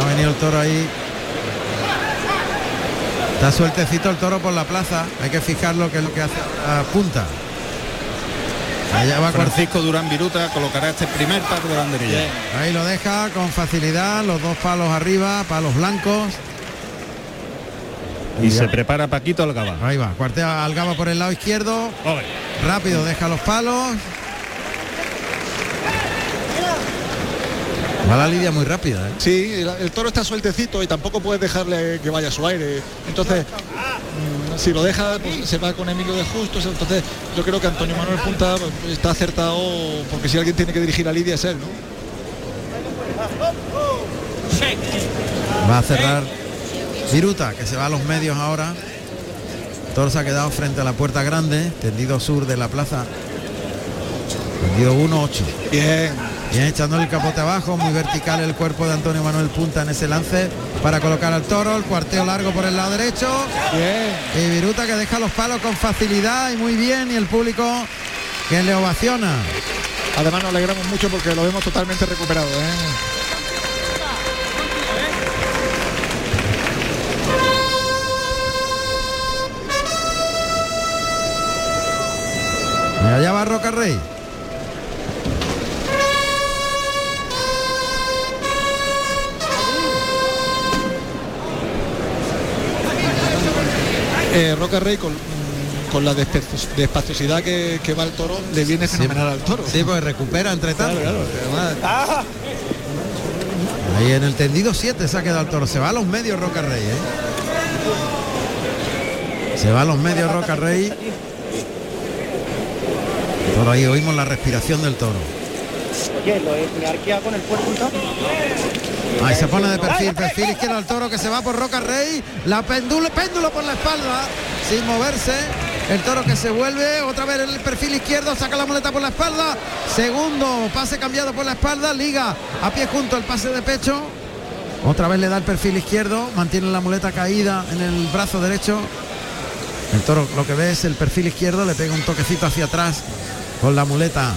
Ha venido el toro ahí. Está sueltecito el toro por la plaza. Hay que fijar lo que es lo que hace a punta. Allá va. Francisco Durán Viruta colocará este primer par de banderillas. Ahí lo deja con facilidad. Los dos palos arriba, palos blancos. Y se prepara Paquito Algaba. Ahí va, cuartea Algaba por el lado izquierdo. Rápido, deja los palos. Va la lidia muy rápida, ¿eh? Sí, el, el toro está sueltecito y tampoco puedes dejarle que vaya a su aire. Entonces, mm, si lo deja, pues, se va con Emilio de Justos. Entonces, yo creo que Antonio Manuel Punta pues, está acertado porque si alguien tiene que dirigir a Lidia es él, ¿no? Va a cerrar Viruta, que se va a los medios ahora. Toro se ha quedado frente a la puerta grande, tendido sur de la plaza. Tendido 1-8. Bien. Bien, echando el capote abajo, muy vertical el cuerpo de Antonio Manuel Punta en ese lance para colocar al toro, el cuarteo largo por el lado derecho. Bien. Y Viruta que deja los palos con facilidad y muy bien y el público que le ovaciona. Además nos alegramos mucho porque lo vemos totalmente recuperado. ¿eh? Allá va Roca Rey. Eh, Roca Rey con, con la despaciosidad que, que va el toro le viene fenomenal al toro. Sí, pues recupera entre tanto. Claro, Ahí en el tendido 7 se ha quedado el toro. Se va a los medios Roca Rey, ¿eh? Se va a los medios Roca Rey. Por ahí oímos la respiración del toro. Oye, lo he me he arqueado con el todo. Ahí se pone de perfil, perfil izquierdo al toro que se va por Roca Rey. La péndulo, péndulo por la espalda, sin moverse. El toro que se vuelve, otra vez el perfil izquierdo, saca la muleta por la espalda. Segundo, pase cambiado por la espalda, liga a pie junto el pase de pecho. Otra vez le da el perfil izquierdo, mantiene la muleta caída en el brazo derecho. El toro lo que ve es el perfil izquierdo, le pega un toquecito hacia atrás con la muleta.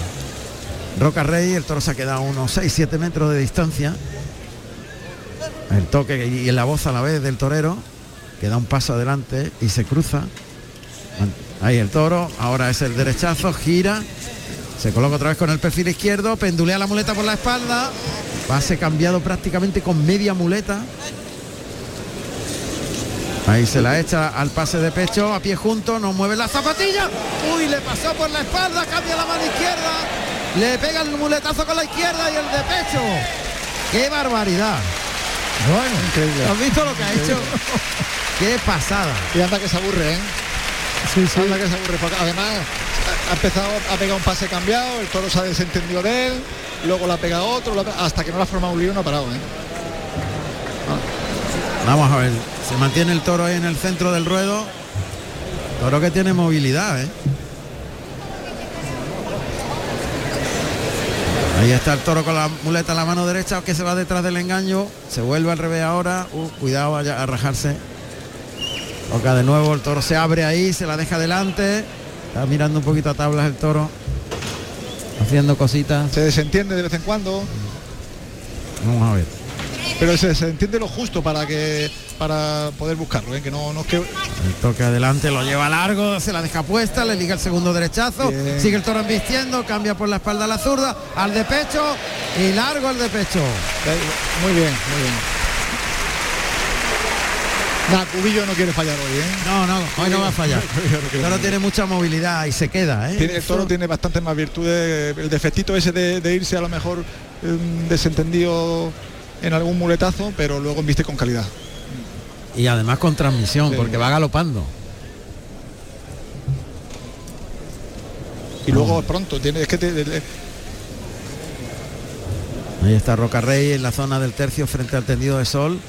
Roca Rey, el toro se ha quedado a unos 6-7 metros de distancia. El toque y la voz a la vez del torero, que da un paso adelante y se cruza. Ahí el toro, ahora es el derechazo, gira, se coloca otra vez con el perfil izquierdo, pendulea la muleta por la espalda, pase cambiado prácticamente con media muleta. Ahí se la echa al pase de pecho, a pie junto, no mueve la zapatilla. Uy, le pasó por la espalda, cambia la mano izquierda, le pega el muletazo con la izquierda y el de pecho. ¡Qué barbaridad! Bueno, increíble. ¿Has visto lo que ha hecho? Qué pasada. Y anda que se aburre, ¿eh? Sí, sí. Anda que se aburre. además ha empezado a pegar un pase cambiado, el toro se ha desentendido de él, luego la pega otro, hasta que no la ha formado un lío no ha parado, ¿eh? Vamos a ver, se mantiene el toro ahí en el centro del ruedo. Toro que tiene movilidad, ¿eh? Ahí está el toro con la muleta en la mano derecha que se va detrás del engaño. Se vuelve al revés ahora. Uh, cuidado vaya a rajarse. Toca de nuevo, el toro se abre ahí, se la deja delante. Está mirando un poquito a tablas el toro. Haciendo cositas. Se desentiende de vez en cuando, Vamos a ver. Pero se desentiende lo justo para que para poder buscarlo, ¿eh? que no, no es que El toque adelante lo lleva largo, se la deja puesta, le liga el segundo derechazo, Bien. sigue el toro embistiendo, cambia por la espalda a la zurda, al de pecho y largo al de pecho. muy bien, muy bien. Nada, Cubillo no quiere fallar hoy, ¿eh? No, no, hoy no va a fallar. El toro tiene mucha movilidad y se queda, ¿eh? Tiene- el toro tiene bastante más virtudes. El defectito ese de, de irse a lo mejor eh, desentendido en algún muletazo, pero luego viste con calidad. Y además con transmisión, Sí. porque va galopando. Y luego pronto, tiene, es que te- de- Ahí está Roca Rey en la zona del tercio frente al tendido de sol.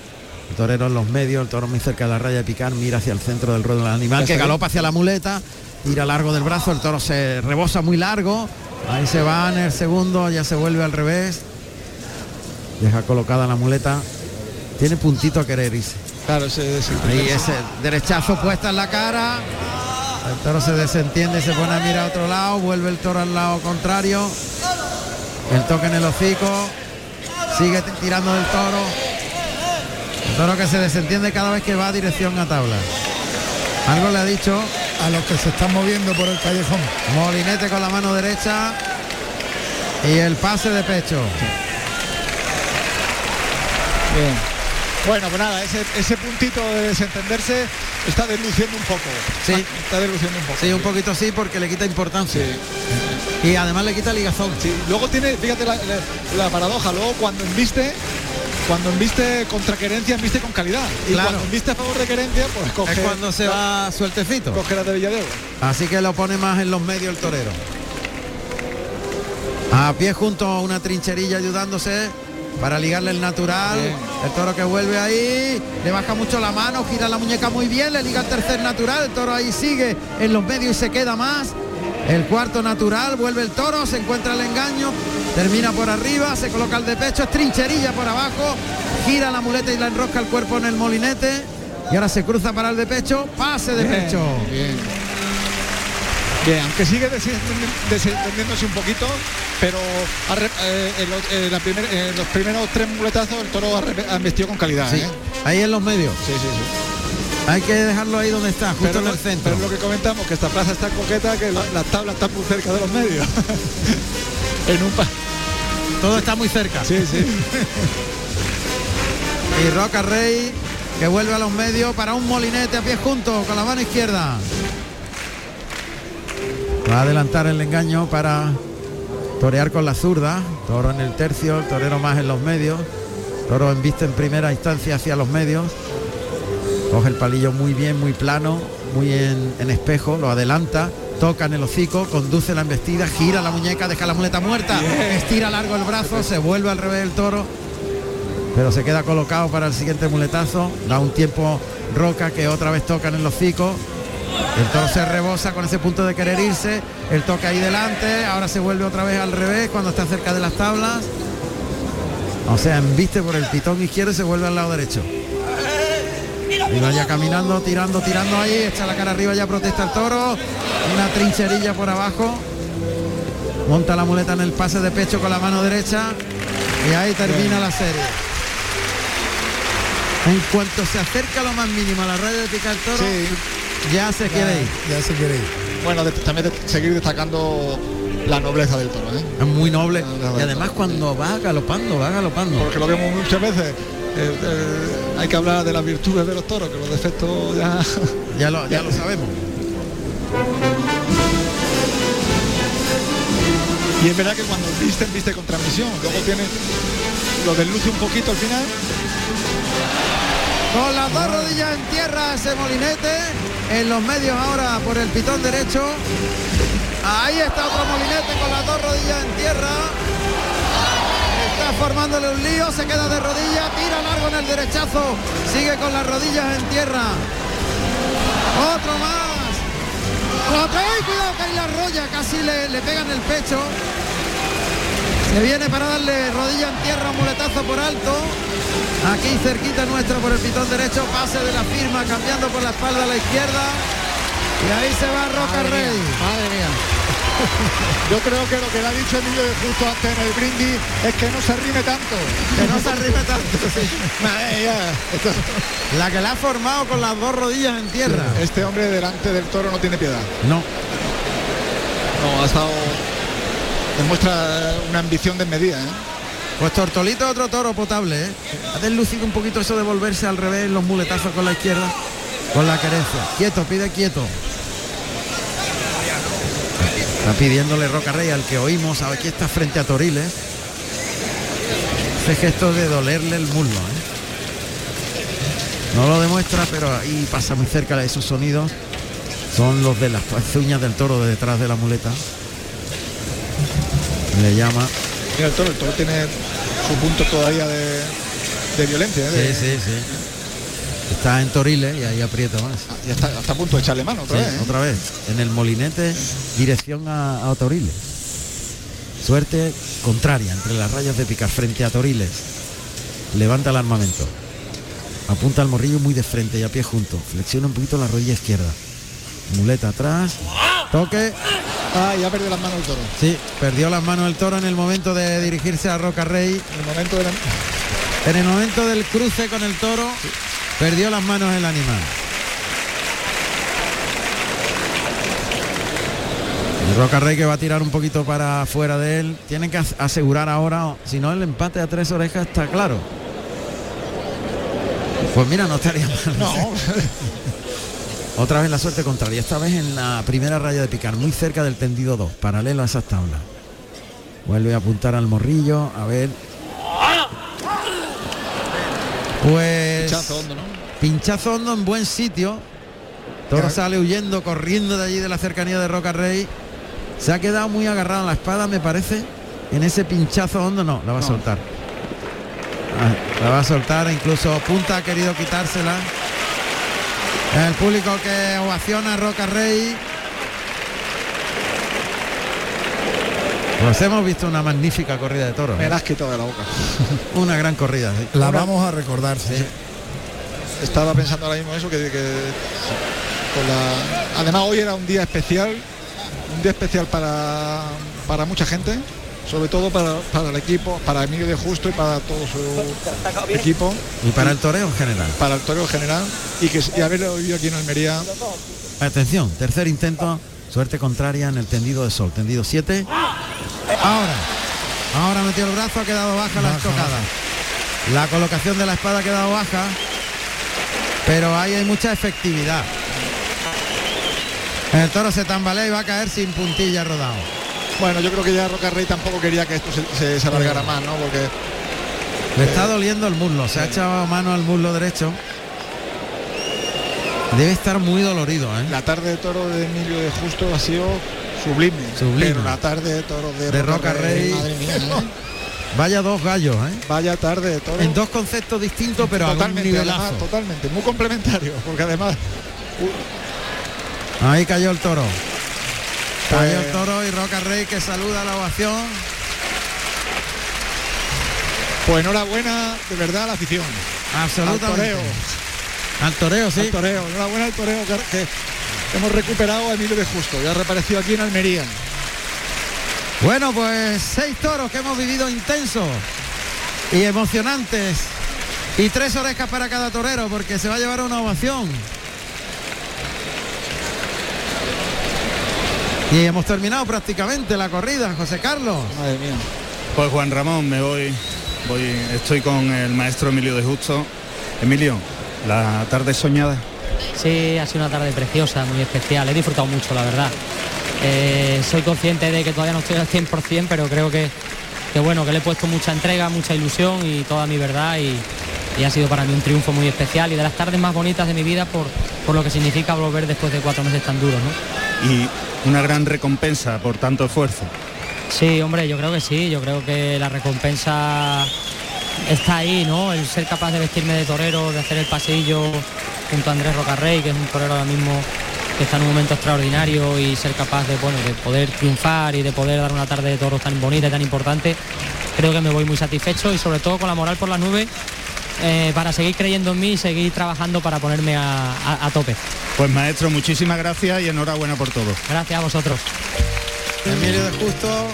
El torero en los medios, el toro muy cerca de la raya de picar, mira hacia el centro del ruedo del animal que galopa hacia la muleta, tira largo del brazo, el toro se rebosa muy largo. Ahí se va en el segundo, ya se vuelve al revés. Deja colocada la muleta. Tiene puntito a querer irse. claro, ese, ese- Ahí ese derechazo puesta en la cara. El toro se desentiende y se pone a mirar a otro lado. Vuelve el toro al lado contrario. El toque en el hocico. Sigue tirando del toro. El toro que se desentiende cada vez que va dirección a tabla. Algo le ha dicho a los que se están moviendo por el callejón. Molinete con la mano derecha. Y el pase de pecho. Bien. Bueno, pues nada, ese, ese puntito de desentenderse está desluciendo un poco. Sí. Está desluciendo un poco. Sí, un poquito sí porque le quita importancia. Y además le quita ligazón. Sí, luego tiene, fíjate la, la- la paradoja, luego cuando embiste, cuando embiste contra querencia, embiste con calidad. Y Claro. cuando embiste a favor de querencia, pues coge. Es cuando se va sueltecito. Coge la de Villadero. Así que lo pone más en los medios el torero. A pie junto a una trincherilla ayudándose para ligarle el natural. Bien. El toro que vuelve ahí, le baja mucho la mano, gira la muñeca muy bien, le liga el tercer natural, el toro ahí sigue en los medios y se queda más. El cuarto natural, vuelve el toro, se encuentra el engaño, termina por arriba, se coloca el de pecho, es trincherilla por abajo, gira la muleta y la enrosca el cuerpo en el molinete. Y ahora se cruza para el de pecho, pase de Bien, pecho. Bien. Bien, aunque sigue desentendi- desentendiéndose un poquito, pero ha re- eh, en, los, en la primer- en los primeros tres muletazos el toro ha, embestido con calidad. Sí, ¿eh? ahí en los medios. Sí, sí, sí. Hay que dejarlo ahí donde está, justo Pero, en el centro. pero lo que comentamos, que esta plaza está coqueta, que la- las tablas están muy cerca de los medios. en un pa- Todo está muy cerca. Sí, sí. Y Roca Rey que vuelve a los medios para un molinete a pie junto con la mano izquierda. Va a adelantar el engaño para torear con la zurda. Toro en el tercio, el torero más en los medios. Toro en vista en primera instancia hacia los medios. Coge el palillo muy bien, muy plano, muy en, en espejo, lo adelanta, toca en el hocico, conduce la embestida, gira la muñeca, deja la muleta muerta, estira largo el brazo, se vuelve al revés el toro, pero se queda colocado para el siguiente muletazo, da un tiempo Roca que otra vez toca en el hocico, se rebosa con ese punto de querer irse, el toque ahí delante, ahora se vuelve otra vez al revés cuando está cerca de las tablas, o sea, embiste por el pitón izquierdo y se vuelve al lado derecho. Y vaya caminando, tirando, tirando ahí, echa la cara arriba, ya protesta el toro, una trincherilla por abajo, monta la muleta en el pase de pecho con la mano derecha. Y ahí termina la serie. En cuanto se acerca lo más mínimo a la raya de picar toro, ya se quiere ir. Ya se quiere ir. Bueno, de- también de- seguir destacando la nobleza del toro, ¿eh? Es muy noble. Y además cuando va galopando, va galopando. Porque lo vemos muchas veces. eh, eh, hay que hablar de las virtudes de los toros, que los defectos ya. Ya lo, ya lo sabemos. Y es verdad que cuando visten, viste con transmisión. Luego tiene. Lo desluce un poquito al final. Con las dos rodillas en tierra ese molinete. En los medios ahora por el pitón derecho. Ahí está otro molinete con las dos rodillas en tierra. Está formándole un lío, se queda de rodillas, tira largo en el derechazo, sigue con las rodillas en tierra. Otro más. ¡ay, cuidado que ahí la rolla casi le, le pega en el pecho. Se viene para darle rodilla en tierra, un muletazo por alto. Aquí cerquita nuestra por el pitón derecho, pase de la firma, cambiando por la espalda a la izquierda. Y ahí se va Roca Madre mía, Rey. Madre mía. Yo creo que lo que le ha dicho Emilio de Justo antes en el brindis es que no se arrime tanto. Que no se arrime tanto, sí. Madre mía, esto- La que la ha formado con las dos rodillas en tierra. Este hombre delante del toro no tiene piedad. No. No, ha estado. Demuestra una ambición desmedida, ¿eh? Pues Tortolito otro toro potable, ¿eh? Ha deslucido un poquito eso de volverse al revés, los muletazos con la izquierda, con la querencia. Quieto, pide quieto. Está pidiéndole Roca Rey al que oímos, aquí está frente a Toriles. Ese gesto de dolerle el muslo, ¿eh? No lo demuestra, pero ahí pasa muy cerca de esos sonidos. Son los de las uñas del toro de detrás de la muleta. Le llama. Mira, el toro, el toro tiene su punto todavía de, de violencia. ¿eh? Sí, sí, sí. Está en Toriles y ahí aprieta más. Ya está, está a punto de echarle mano otra Sí, vez. ¿eh? otra vez. En el molinete, dirección a, a Toriles. Suerte contraria entre las rayas de picar frente a Toriles. Levanta el armamento. Apunta al morrillo muy de frente y a pie junto. Flexiona un poquito la rodilla izquierda. Muleta atrás. Toque. Ah, ya perdió las manos el toro. Sí, perdió las manos el toro en el momento de dirigirse a Roca Rey. En el momento de la- En el momento del cruce con el toro, perdió las manos el animal. El Roca Rey que va a tirar un poquito para afuera de él. Tienen que as- asegurar ahora, si no el empate a tres orejas está claro. Pues mira, no estaría mal. No, Otra vez la suerte contraria, esta vez en la primera raya de picar, muy cerca del tendido 2, paralelo a esas tablas. Vuelve a apuntar al morrillo, a ver. Pues Pinchazo hondo, ¿no? pinchazo hondo en buen sitio. Toro sale huyendo, corriendo de allí de la cercanía de Roca Rey. Se ha quedado muy agarrado a la espada, me parece. En ese pinchazo hondo no, la va a No. soltar. Ah, la va a soltar, incluso Punta ha querido quitársela. El público que ovaciona a Roca Rey. Pues hemos visto una magnífica corrida de toros. me ¿eh? la has quitado de la boca. Una gran corrida. sí. La vamos a recordar. sí. Estaba pensando ahora mismo eso, que, que con la- además hoy era un día especial, un día especial para, para mucha gente, sobre todo para, para el equipo, para Emilio de Justo y para todo su equipo, Y para el toreo en general. para el toreo general y que y haberlo vivido aquí en Almería. Atención, tercer intento, suerte contraria en el tendido de sol, tendido 7. Ahora, ahora metió el brazo, ha quedado baja la estocada. La colocación de la espada ha quedado baja, pero ahí hay mucha efectividad. El toro se tambalea y va a caer sin puntilla rodado. Bueno, yo creo que ya Roca Rey tampoco quería que esto se, se- se alargara más, ¿no? Porque Le está doliendo el muslo, se ha echado mano al muslo derecho. Debe estar muy dolorido, ¿eh? la tarde de toro de Emilio de Justo ha sido sublime. Sublime. Pero la tarde de toro de, De Roca Rey. madre mía, ¿eh? Vaya dos gallos, ¿eh? Vaya tarde de toro. En dos conceptos distintos, pero a un totalmente, además, totalmente, muy complementario, porque además Ahí cayó el toro. Cayó Pues- toro y Roca Rey que saluda la ovación. Pues enhorabuena de verdad a la afición. Absolutamente. Al toreo. Al toreo, sí. Al toreo. Enhorabuena al toreo que, hemos recuperado a Emilio de Justo. Ya ha reaparecido aquí en Almería. Bueno, pues seis toros que hemos vivido intensos y emocionantes. Y tres orejas para cada torero porque se va a llevar una ovación. Y hemos terminado prácticamente la corrida, José Carlos. Madre mía. Pues Juan Ramón, me voy, voy, estoy con el maestro Emilio de Justo. Emilio, la tarde soñada. Sí, ha sido una tarde preciosa, muy especial. He disfrutado mucho, la verdad. Eh, soy consciente de que todavía no estoy al 100%, pero creo que, que bueno, que le he puesto mucha entrega, mucha ilusión y toda mi verdad y, y ha sido para mí un triunfo muy especial y de las tardes más bonitas de mi vida por, por lo que significa volver después de cuatro meses tan duros. ¿no? Y una gran recompensa por tanto esfuerzo. Sí, hombre, yo creo que sí, yo creo que la recompensa está ahí, ¿no? El ser capaz de vestirme de torero, de hacer el pasillo junto a Andrés Rocarrey, que es un torero ahora mismo que está en un momento extraordinario y ser capaz de, bueno, de poder triunfar y de poder dar una tarde de toros tan bonita y tan importante, creo que me voy muy satisfecho y sobre todo con la moral por la nube eh, para seguir creyendo en mí y seguir trabajando para ponerme a, a- a tope. Pues maestro, muchísimas gracias y enhorabuena por todo. Gracias a vosotros. Emilio de Justo,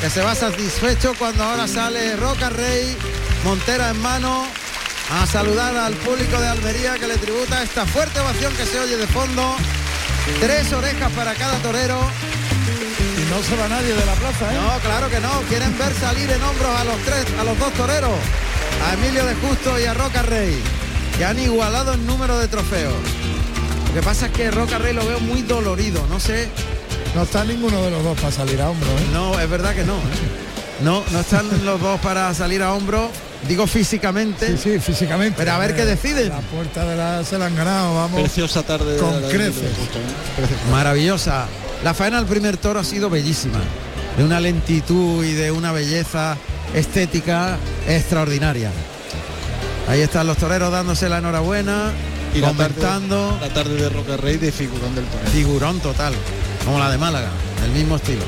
que se va satisfecho cuando ahora sale Roca Rey, Montera en mano, a saludar al público de Almería que le tributa esta fuerte ovación que se oye de fondo. Tres orejas para cada torero. Y no se va nadie de la plaza, ¿eh? No, claro que no. Quieren ver salir en hombros a los tres, a los dos toreros. A Emilio de Justo y a Roca Rey, que han igualado el número de trofeos. Lo que pasa es que Roca Rey lo veo muy dolorido, no sé. No está ninguno de los dos para salir a hombro, ¿eh? No, es verdad que no. ¿eh? No, no están los dos para salir a hombro. Digo físicamente. Sí, sí, físicamente. Pero a ver qué deciden. La puerta de la se la han ganado, vamos. Preciosa tarde. de Con la- creces. Maravillosa. La faena del primer toro ha sido bellísima. De una lentitud y de una belleza estética extraordinaria. Ahí están los toreros dándose la enhorabuena, Y la tarde, comentando. la tarde de Roca Rey de figurón del torero. Figurón total, como la de Málaga, del mismo estilo.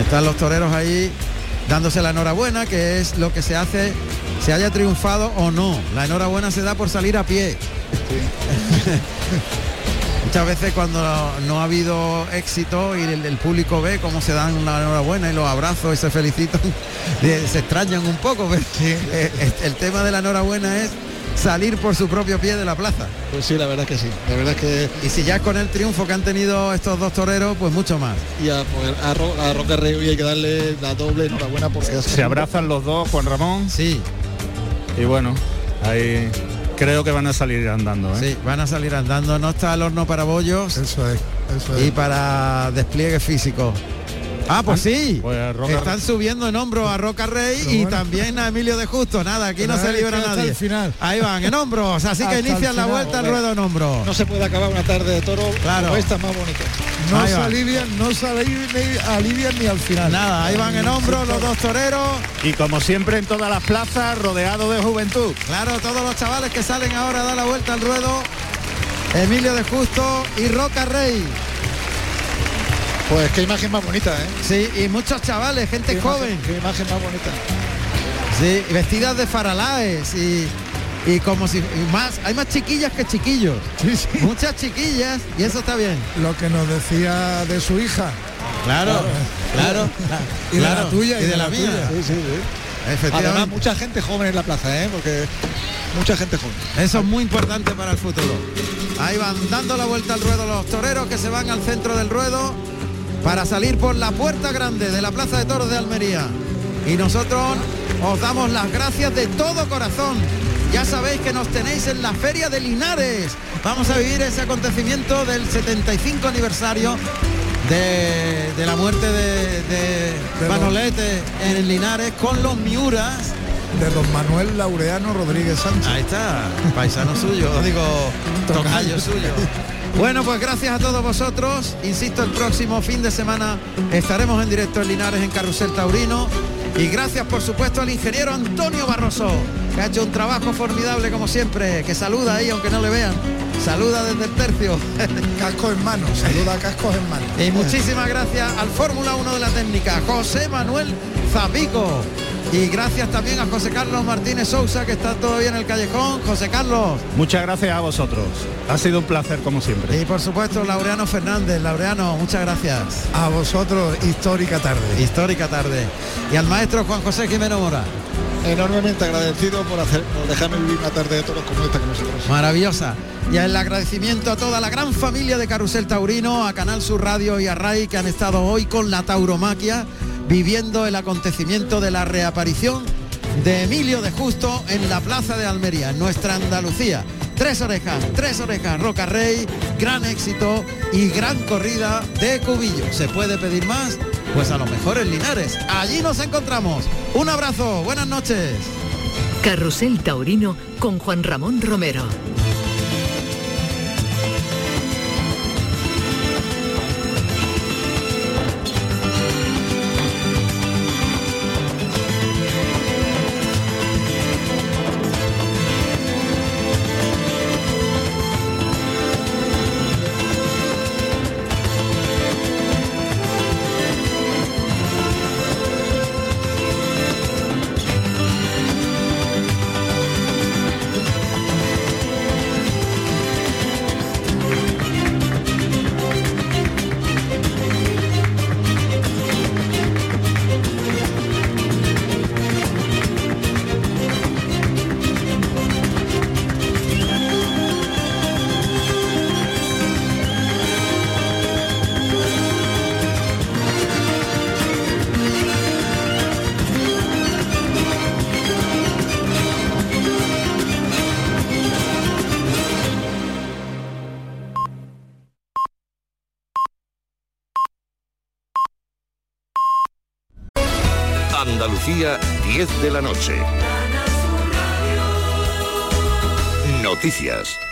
Están los toreros ahí dándose la enhorabuena, que es lo que se hace, se haya triunfado o no. La enhorabuena se da por salir a pie. Muchas veces cuando no ha habido éxito y el, el público ve cómo se dan la enhorabuena y los abrazos y se felicitan, eh, se extrañan un poco. pero, eh, este- el tema de la enhorabuena es salir por su propio pie de la plaza. Pues sí, la verdad que sí. La verdad que Y si ya es con el triunfo que han tenido estos dos toreros, pues mucho más. y a, pues, a, Ro- a Roca Rey hay que darle la doble enhorabuena porque Se abrazan los dos, Juan Ramón. Sí. Y bueno, ahí creo que van a salir andando. ¿eh? Sí, van a salir andando. No está el horno para bollos Eso es, eso y para despliegue físico. Ah, pues sí. Pues Están subiendo en hombro a Roca Rey Pero y bueno. también a Emilio de Justo. Nada, aquí no se libra nadie. el final. Ahí van, en hombros. Así que Hasta inician la vuelta al ruedo en hombros. no se puede acabar una tarde de toro Claro. como esta más bonita. No Ahí se va. alivian, no se alivian, alivian ni al final. Nada, ahí van en hombros los dos toreros. Y como siempre en todas las plazas, rodeado de juventud. Claro, todos los chavales que salen ahora a dar la vuelta al ruedo. Emilio de Justo y Roca Rey. Pues qué imagen más bonita, ¿eh? Sí, y muchos chavales, gente Qué joven. imagen, qué imagen más bonita. Sí, vestidas de faralaes y, y como si y más, hay más chiquillas que chiquillos. Sí, sí. Muchas chiquillas y eso está bien. Lo que nos decía de su hija. Claro, claro, Y de la tuya, y de la mía. Sí, sí, sí. Además, mucha gente joven en la plaza, ¿eh? Porque mucha gente joven. Eso es muy importante para el futuro. Ahí van dando la vuelta al ruedo los toreros que se van al centro del ruedo para salir por la puerta grande de la Plaza de Toros de Almería. Y nosotros os damos las gracias de todo corazón. Ya sabéis que nos tenéis en la Feria de Linares. Vamos a vivir ese acontecimiento del 75 aniversario de, de la muerte de, de De Manolete en Linares con los Miuras. De don Manuel Laureano Rodríguez Sánchez. Ahí está, paisano suyo, digo, tocayo suyo. Bueno, pues gracias a todos vosotros. Insisto, el próximo fin de semana estaremos en directo en Linares en Carrusel Taurino. Y gracias, por supuesto, al ingeniero Antonio Barroso, que ha hecho un trabajo formidable como siempre, que saluda ahí, aunque no le vean. Saluda desde el tercio. Casco en mano, saluda a cascos en mano. Y muchísimas gracias al Fórmula 1 de la técnica, José Manuel Zapico. Y gracias también a José Carlos Martínez Sousa, que está todavía en el callejón. José Carlos. Muchas gracias a vosotros. Ha sido un placer como siempre. Y por supuesto, Laureano Fernández. Laureano, muchas gracias. A vosotros, histórica tarde. Histórica tarde. Y al maestro Juan José Jimeno Mora. Enormemente agradecido por, hacer, por dejarme vivir una tarde de toros como esta con nosotros. Maravillosa. Y el agradecimiento a toda la gran familia de Carusel Taurino, a Canal Sur Radio y a RAI que han estado hoy con la tauromaquia viviendo el acontecimiento de la reaparición de Emilio de Justo en la Plaza de Almería, nuestra Andalucía. Tres orejas, tres orejas, Roca Rey, gran éxito y gran corrida de Cubillo. ¿Se puede pedir más? Pues a lo mejor en Linares. Allí nos encontramos. Un abrazo, buenas noches. Carrusel Taurino con Juan Ramón Romero. 10 de la noche. Noticias.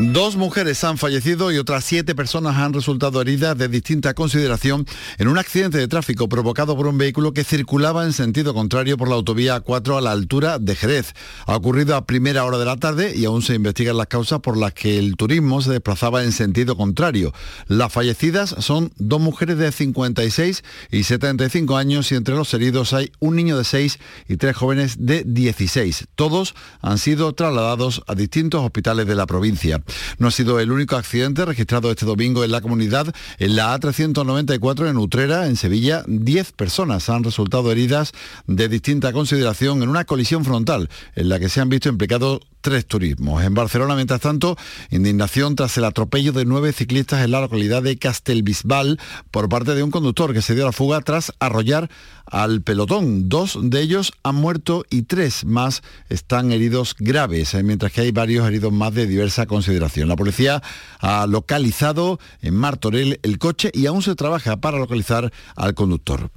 Dos mujeres han fallecido y otras siete personas han resultado heridas de distinta consideración en un accidente de tráfico provocado por un vehículo que circulaba en sentido contrario por la autovía A4 a la altura de Jerez. Ha ocurrido a primera hora de la tarde y aún se investigan las causas por las que el turismo se desplazaba en sentido contrario. Las fallecidas son dos mujeres de 56 y 75 años y entre los heridos hay un niño de 6 y tres jóvenes de 16. Todos han sido trasladados a distintos hospitales de la provincia. No ha sido el único accidente registrado este domingo en la comunidad. En la A394 en Utrera, en Sevilla, 10 personas han resultado heridas de distinta consideración en una colisión frontal en la que se han visto implicados tres turismos. En Barcelona, mientras tanto, indignación tras el atropello de nueve ciclistas en la localidad de Castelbisbal por parte de un conductor que se dio a la fuga tras arrollar al pelotón. Dos de ellos han muerto y tres más están heridos graves, eh, mientras que hay varios heridos más de diversa consideración. La policía ha localizado en Martorell el coche y aún se trabaja para localizar al conductor.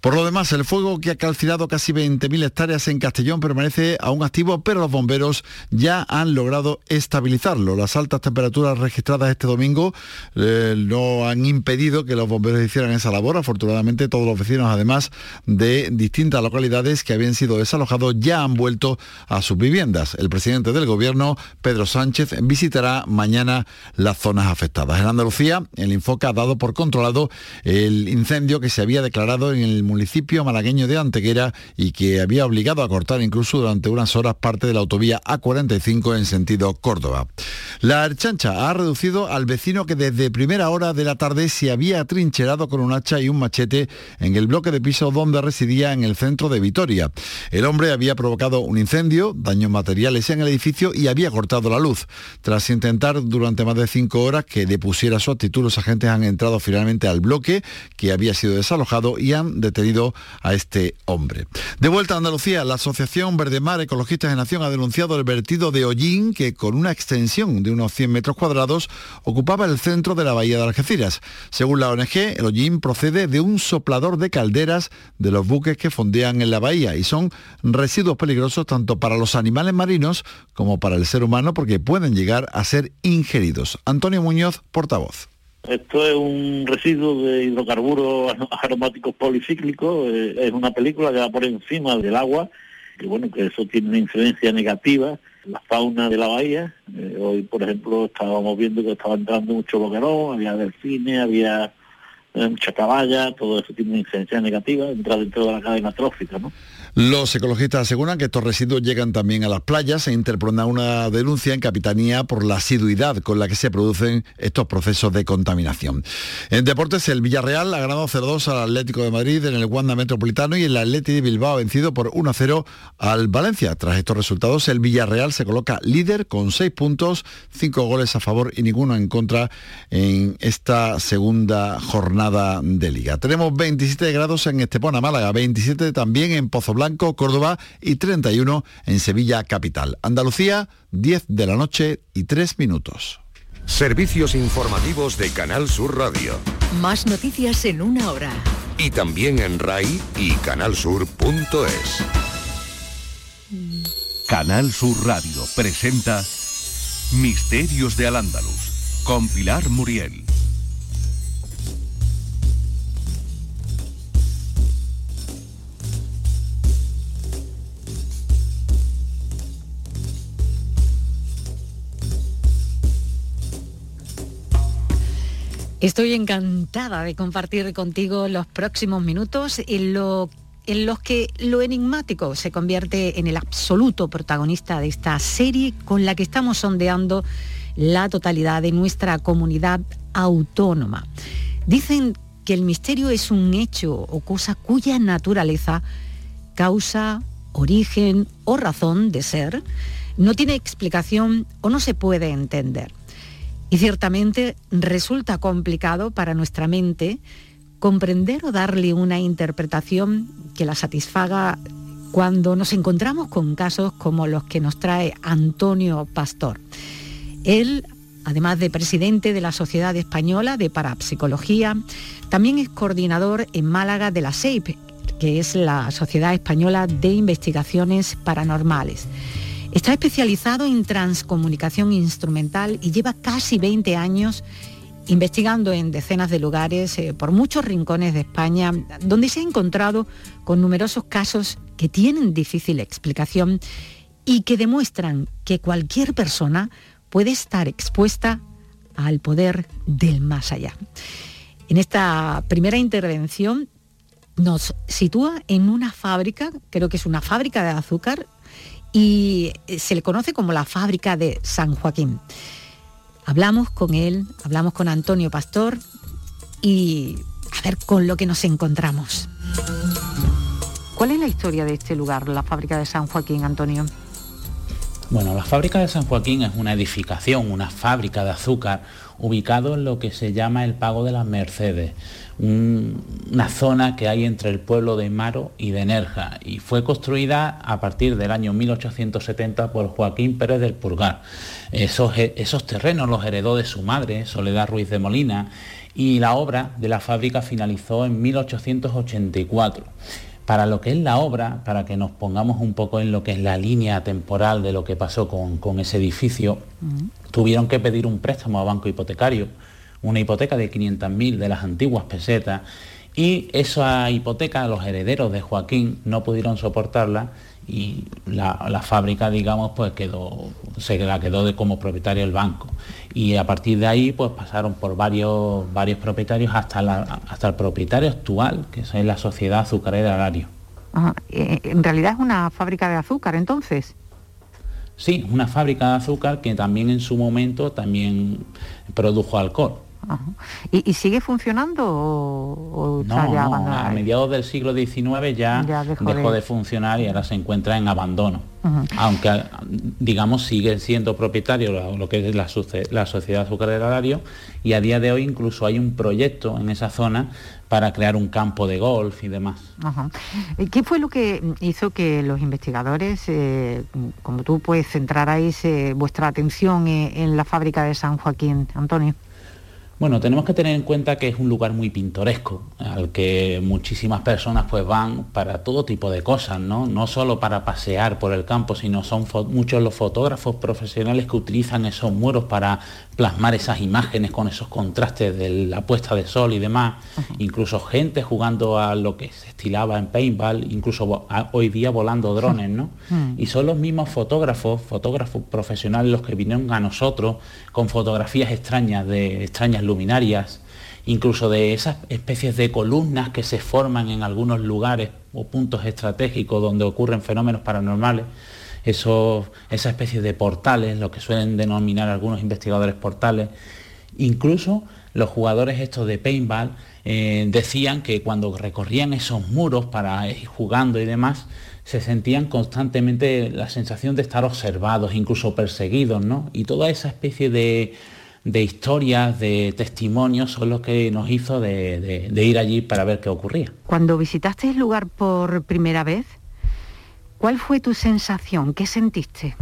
Por lo demás, el fuego que ha calcinado casi 20.000 hectáreas en Castellón permanece aún activo, pero los bomberos ya han logrado estabilizarlo. Las altas temperaturas registradas este domingo eh, no han impedido que los bomberos hicieran esa labor. Afortunadamente todos los vecinos, además de distintas localidades que habían sido desalojados, ya han vuelto a sus viviendas. El presidente del gobierno, Pedro Sánchez, visitará mañana las zonas afectadas. En Andalucía, el Infoca ha dado por controlado el incendio que se había declarado en el municipio malagueño de Antequera y que había obligado a cortar incluso durante unas horas parte de la autovía A40 45 en sentido Córdoba. La Archancha ha reducido al vecino que desde primera hora de la tarde se había atrincherado con un hacha y un machete en el bloque de piso donde residía en el centro de Vitoria. El hombre había provocado un incendio, daños materiales en el edificio y había cortado la luz. Tras intentar durante más de cinco horas que depusiera su actitud, los agentes han entrado finalmente al bloque que había sido desalojado y han detenido a este hombre. De vuelta a Andalucía, la Asociación Verdemar Ecologistas de Nación ha denunciado el de Hollín, que con una extensión de unos 100 metros cuadrados ocupaba el centro de la bahía de Algeciras. Según la ONG, el hollín procede de un soplador de calderas de los buques que fondean en la bahía y son residuos peligrosos tanto para los animales marinos como para el ser humano porque pueden llegar a ser ingeridos. Antonio Muñoz, portavoz. Esto es un residuo de hidrocarburos aromáticos policíclicos, eh, es una película que va por encima del agua, que bueno, que eso tiene una influencia negativa la fauna de la bahía. Eh, hoy, por ejemplo, estábamos viendo que estaba entrando mucho boquerón, había delfines, había eh, mucha caballa, todo eso tiene una incidencia negativa, entra dentro de la cadena trófica, ¿no? Los ecologistas aseguran que estos residuos llegan también a las playas e interpone una denuncia en Capitanía por la asiduidad con la que se producen estos procesos de contaminación. En deportes, el Villarreal ha ganado 0-2 al Atlético de Madrid en el Wanda Metropolitano y el Atlético de Bilbao ha vencido por 1-0 al Valencia. Tras estos resultados, el Villarreal se coloca líder con 6 puntos, 5 goles a favor y ninguno en contra en esta segunda jornada de liga. Tenemos 27 grados en Estepona, Málaga, 27 también en Pozo Blanco Córdoba y 31 en Sevilla Capital. Andalucía, 10 de la noche y 3 minutos. Servicios informativos de Canal Sur Radio. Más noticias en una hora. Y también en RAI y canalsur.es. Canal Sur Radio presenta Misterios de Al-Ándalus con Pilar Muriel. Estoy encantada de compartir contigo los próximos minutos en, lo, en los que lo enigmático se convierte en el absoluto protagonista de esta serie con la que estamos sondeando la totalidad de nuestra comunidad autónoma. Dicen que el misterio es un hecho o cosa cuya naturaleza, causa, origen o razón de ser no tiene explicación o no se puede entender. Y ciertamente resulta complicado para nuestra mente comprender o darle una interpretación que la satisfaga cuando nos encontramos con casos como los que nos trae Antonio Pastor. Él, además de presidente de la Sociedad Española de Parapsicología, también es coordinador en Málaga de la SEIP, que es la Sociedad Española de Investigaciones Paranormales. Está especializado en transcomunicación instrumental y lleva casi 20 años investigando en decenas de lugares eh, por muchos rincones de España, donde se ha encontrado con numerosos casos que tienen difícil explicación y que demuestran que cualquier persona puede estar expuesta al poder del más allá. En esta primera intervención nos sitúa en una fábrica, creo que es una fábrica de azúcar, y eh, se le conoce como la fábrica de San Joaquín. Hablamos con él, hablamos con Antonio Pastor y a ver con lo que nos encontramos. ¿Cuál es la historia de este lugar, la fábrica de San Joaquín, Antonio? Bueno, la fábrica de San Joaquín es una edificación, una fábrica de azúcar, ubicado en lo que se llama el Pago de las Mercedes, una zona que hay entre el pueblo de Maro y de Nerja, y fue construida a partir del año 1870 por Joaquín Pérez del Purgar. Esos, esos terrenos los heredó de su madre, Soledad Ruiz de Molina, y la obra de la fábrica finalizó en 1884 para lo que es la obra, para que nos pongamos un poco en lo que es la línea temporal de lo que pasó con, ese edificio, tuvieron que pedir un préstamo a banco hipotecario, una hipoteca de 500.000 de las antiguas pesetas, y esa hipoteca los herederos de Joaquín no pudieron soportarla y la, fábrica, digamos, pues quedó, se la quedó de, como propietario el banco. Y a partir de ahí, pues pasaron por varios, varios propietarios hasta, la, hasta el propietario actual, que es la Sociedad Azucarera Arario. Eh, en realidad es una fábrica de azúcar, entonces. Sí, una fábrica de azúcar que también en su momento también produjo alcohol. ¿Y, sigue funcionando o, no, ya A mediados del siglo XIX ya, dejó, de... funcionar y ahora se encuentra en abandono. Aunque, digamos, sigue siendo propietario lo que es la, la Sociedad Azucarera Arario y a día de hoy incluso hay un proyecto en esa zona para crear un campo de golf y demás. ¿Qué fue lo que hizo que los investigadores, eh, como tú puedes centrarais eh, vuestra atención en la fábrica de San Joaquín, Antonio? Bueno, tenemos que tener en cuenta que es un lugar muy pintoresco, al que muchísimas personas pues van para todo tipo de cosas, ¿no? No solo para pasear por el campo, sino son muchos los fotógrafos profesionales que utilizan esos muros para plasmar esas imágenes con esos contrastes de la puesta de sol y demás. Incluso gente jugando a lo que se estilaba en paintball, incluso hoy día volando drones, ¿no? Mm. Y son los mismos fotógrafos, fotógrafos profesionales los que vinieron a nosotros con fotografías extrañas de extrañas luminarias, incluso de esas especies de columnas que se forman en algunos lugares o puntos estratégicos donde ocurren fenómenos paranormales, esos, esa especie de portales, lo que suelen denominar algunos investigadores portales, incluso los jugadores estos de paintball eh, decían que cuando recorrían esos muros para ir jugando y demás, se sentían constantemente la sensación de estar observados, incluso perseguidos, ¿no? Y toda esa especie de, de historias, de testimonios, son los que nos hizo de, ir allí para ver qué ocurría. Cuando visitaste el lugar por primera vez, ¿cuál fue tu sensación? ¿Qué sentiste?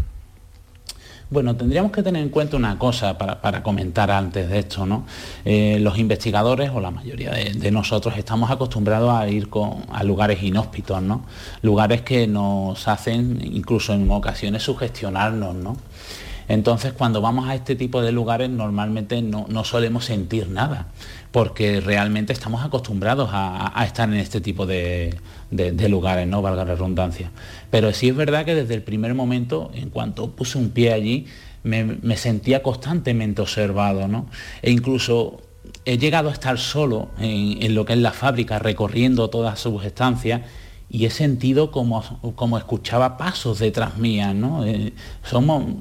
Bueno, tendríamos que tener en cuenta una cosa para, comentar antes de esto, ¿no? Eh, los investigadores o la mayoría de, nosotros estamos acostumbrados a ir a lugares inhóspitos, ¿no? Lugares que nos hacen incluso en ocasiones sugestionarnos, ¿no? Entonces cuando vamos a este tipo de lugares normalmente no, solemos sentir nada, porque realmente estamos acostumbrados a, estar en este tipo de, lugares, ¿no? Valga la redundancia. Pero sí es verdad que desde el primer momento, en cuanto puse un pie allí, me, sentía constantemente observado, ¿no? E incluso he llegado a estar solo en, en, lo que es la fábrica, recorriendo todas sus estancias y he sentido como, como escuchaba pasos detrás mías, ¿no? Eh,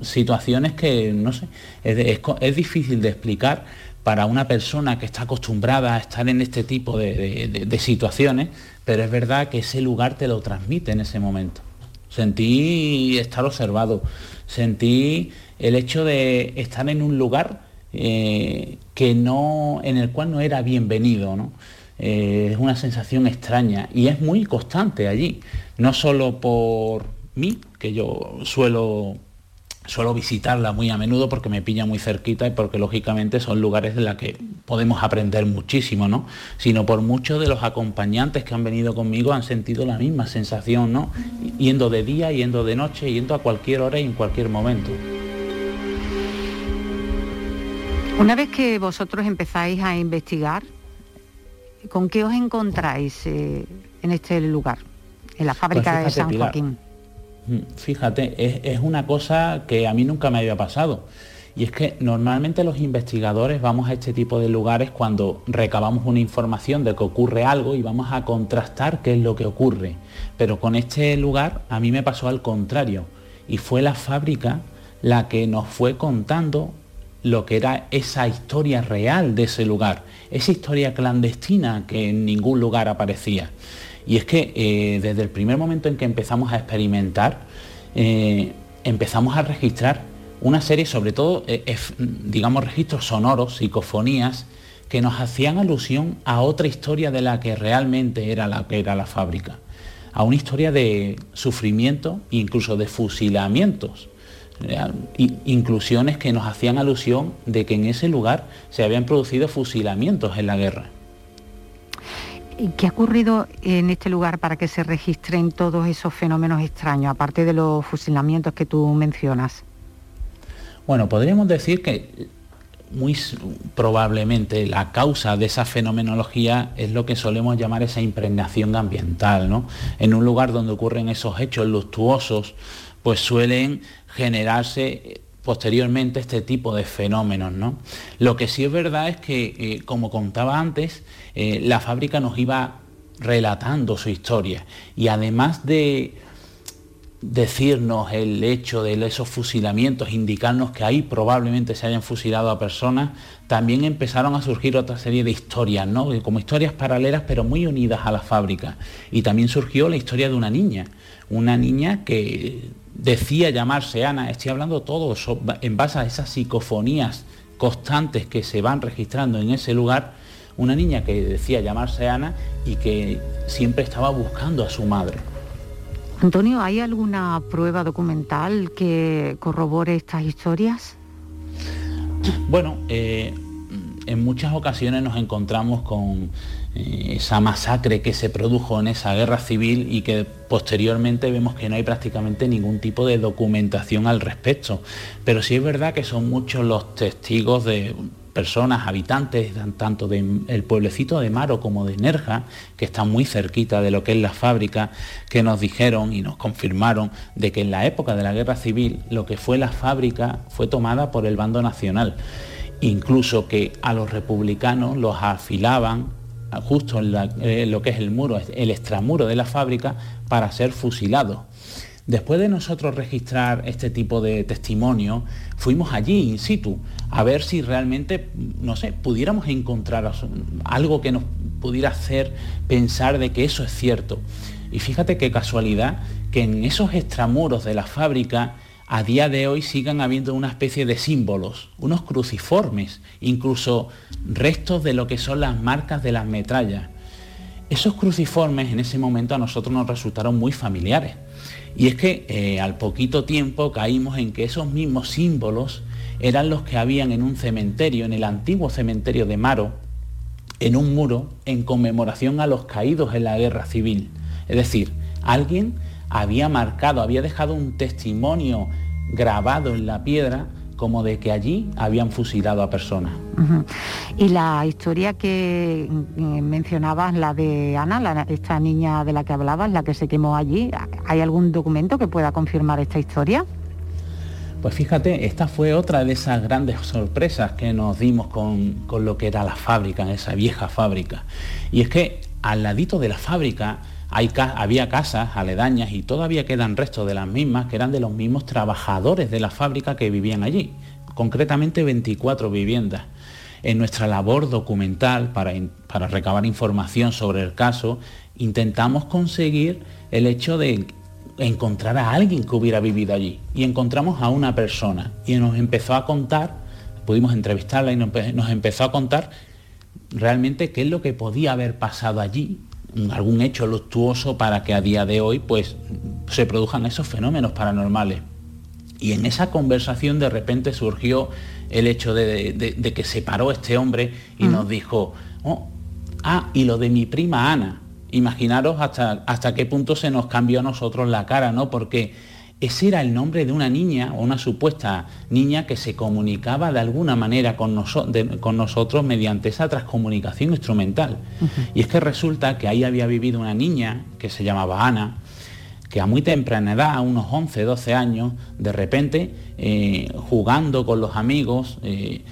situaciones que, no sé, es, difícil de explicar para una persona que está acostumbrada a estar en este tipo de, situaciones, pero es verdad que ese lugar te lo transmite en ese momento. Sentí estar observado, sentí el hecho de estar en un lugar eh, que no, en el cual no era bienvenido, ¿no? Eh, es una sensación extraña y es muy constante allí, no solo por mí, que yo suelo suelo visitarla muy a menudo porque me pilla muy cerquita y porque lógicamente son lugares de los que podemos aprender muchísimo, ¿no? Sino por muchos de los acompañantes que han venido conmigo han sentido la misma sensación, ¿no? Yendo de día, yendo de noche, yendo a cualquier hora y en cualquier momento. Una vez que vosotros empezáis a investigar, ¿Con qué os encontráis eh, en este lugar, en la fábrica pues de San Joaquín? Mm, fíjate, es, una cosa que a mí nunca me había pasado. Y es que normalmente los investigadores vamos a este tipo de lugares cuando recabamos una información de que ocurre algo y vamos a contrastar qué es lo que ocurre. Pero con este lugar a mí me pasó al contrario. Y fue la fábrica la que nos fue contando lo que era esa historia real de ese lugar, esa historia clandestina que en ningún lugar aparecía. Y es que eh, desde el primer momento en que empezamos a experimentar, eh, empezamos a registrar una serie, sobre todo, eh, digamos, registros sonoros, psicofonías, que nos hacían alusión a otra historia de la que realmente era la que era la fábrica, a una historia de sufrimiento, incluso de fusilamientos inclusiones que nos hacían alusión de que en ese lugar se habían producido fusilamientos en la guerra. ¿Qué ha ocurrido en este lugar para que se registren todos esos fenómenos extraños, aparte de los fusilamientos que tú mencionas? Bueno, podríamos decir que muy probablemente la causa de esa fenomenología es lo que solemos llamar esa impregnación ambiental, ¿no? En un lugar donde ocurren esos hechos luctuosos, pues suelen generarse posteriormente este tipo de fenómenos. ¿no? Lo que sí es verdad es que, eh, como contaba antes, eh, la fábrica nos iba relatando su historia y además de decirnos el hecho de esos fusilamientos, indicarnos que ahí probablemente se hayan fusilado a personas, también empezaron a surgir otra serie de historias, ¿no? como historias paralelas pero muy unidas a la fábrica. Y también surgió la historia de una niña, una niña que decía llamarse Ana, estoy hablando todo en base a esas psicofonías constantes que se van registrando en ese lugar, una niña que decía llamarse Ana y que siempre estaba buscando a su madre. Antonio, ¿hay alguna prueba documental que corrobore estas historias? Bueno, eh, en muchas ocasiones nos encontramos con eh, esa masacre que se produjo en esa guerra civil y que posteriormente vemos que no hay prácticamente ningún tipo de documentación al respecto. Pero sí es verdad que son muchos los testigos de personas, habitantes, tanto del pueblecito de Maro como de Nerja, que están muy cerquita de lo que es la fábrica, que nos dijeron y nos confirmaron de que en la época de la guerra civil lo que fue la fábrica fue tomada por el bando nacional incluso que a los republicanos los afilaban justo en, eh, lo que es el muro, el extramuro de la fábrica, para ser fusilados. Después de nosotros registrar este tipo de testimonio, fuimos allí in situ a ver si realmente, no sé, pudiéramos encontrar algo que nos pudiera hacer pensar de que eso es cierto. Y fíjate qué casualidad que en esos extramuros de la fábrica a día de hoy sigan habiendo una especie de símbolos, unos cruciformes, incluso restos de lo que son las marcas de las metrallas. Esos cruciformes en ese momento a nosotros nos resultaron muy familiares Y es que eh, al poquito tiempo caímos en que esos mismos símbolos eran los que habían en un cementerio, en el antiguo cementerio de Maro, en un muro en conmemoración a los caídos en la guerra civil. Es decir, alguien había marcado, había dejado un testimonio grabado en la piedra como de que allí habían fusilado a personas. Y la historia que eh, mencionabas, la de Ana, esta niña de la que hablabas, la que se quemó allí, ¿hay algún documento que pueda confirmar esta historia? Pues fíjate, esta fue otra de esas grandes sorpresas que nos dimos con, lo que era la fábrica, esa vieja fábrica. Y es que al ladito de la fábrica hay, había casas aledañas y todavía quedan restos de las mismas que eran de los mismos trabajadores de la fábrica que vivían allí, concretamente 24 viviendas. En nuestra labor documental para, para recabar información sobre el caso, intentamos conseguir el hecho de encontrar a alguien que hubiera vivido allí. Y encontramos a una persona y nos empezó a contar, pudimos entrevistarla y nos empezó a contar realmente qué es lo que podía haber pasado allí, algún hecho luctuoso para que a día de hoy pues se produzcan esos fenómenos paranormales. Y en esa conversación de repente surgió el hecho de, que se paró este hombre y nos dijo, oh, ah, y lo de mi prima Ana imaginaros hasta, hasta qué punto se nos cambió a nosotros la cara, ¿no? Porque ese era el nombre de una niña o una supuesta niña que se comunicaba de alguna manera con, nosotros mediante esa transcomunicación instrumental. Y es que resulta que ahí había vivido una niña que se llamaba Ana, que a muy temprana edad, a unos 11, 12 años, de repente, eh, jugando con los amigos, eh,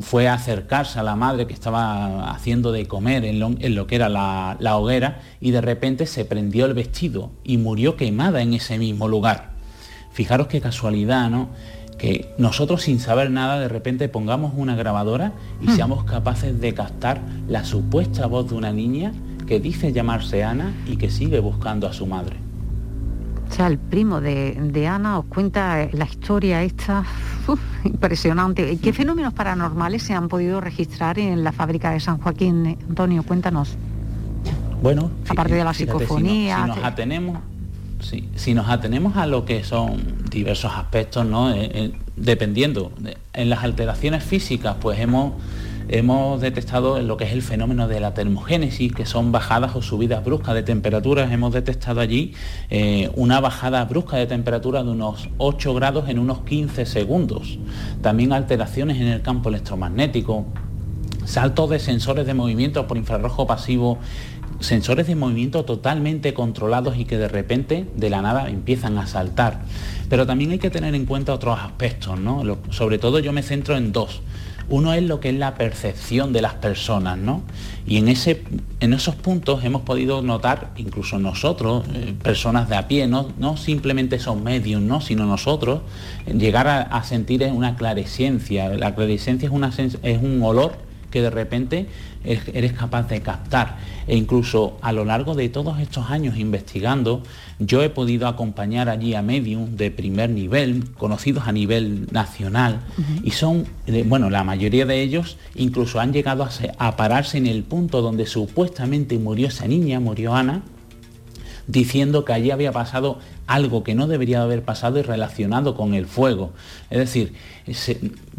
fue a acercarse a la madre que estaba haciendo de comer en lo, que era la, hoguera y de repente se prendió el vestido y murió quemada en ese mismo lugar. Fijaros qué casualidad, ¿no? Que nosotros sin saber nada de repente pongamos una grabadora y hmm. seamos capaces de captar la supuesta voz de una niña que dice llamarse Ana y que sigue buscando a su madre. O sea, el primo de, Ana os cuenta la historia esta impresionante. ¿Qué fenómenos paranormales se han podido registrar en la fábrica de San Joaquín? Antonio, cuéntanos. Bueno, aparte de la psicofonía. Si, nos, atenemos, si nos atenemos a lo que son diversos aspectos, ¿no? Eh, eh, dependiendo, en las alteraciones físicas, pues hemos hemos detectado lo que es el fenómeno de la termogénesis, que son bajadas o subidas bruscas de temperaturas. Hemos detectado allí eh, una bajada brusca de temperatura de unos 8 grados en unos 15 segundos. También alteraciones en el campo electromagnético, saltos de sensores de movimiento por infrarrojo pasivo sensores de movimiento totalmente controlados y que de repente de la nada empiezan a saltar. Pero también hay que tener en cuenta otros aspectos, ¿no? sobre todo yo me centro en dos. Uno es lo que es la percepción de las personas, ¿no? Y en, ese, en esos puntos hemos podido notar, incluso nosotros, eh, personas de a pie, no, no simplemente son medios, ¿no? sino nosotros, llegar a, sentir una clarescencia. La clarescencia es, una, es un olor que de repente eres capaz de captar. E incluso a lo largo de todos estos años investigando, yo he podido acompañar allí a medium de primer nivel, conocidos a nivel nacional, y son, eh, bueno, la mayoría de ellos incluso han llegado a, a pararse en el punto donde supuestamente murió esa niña, murió Ana, diciendo que allí había pasado algo que no debería haber pasado y relacionado con el fuego. Es decir,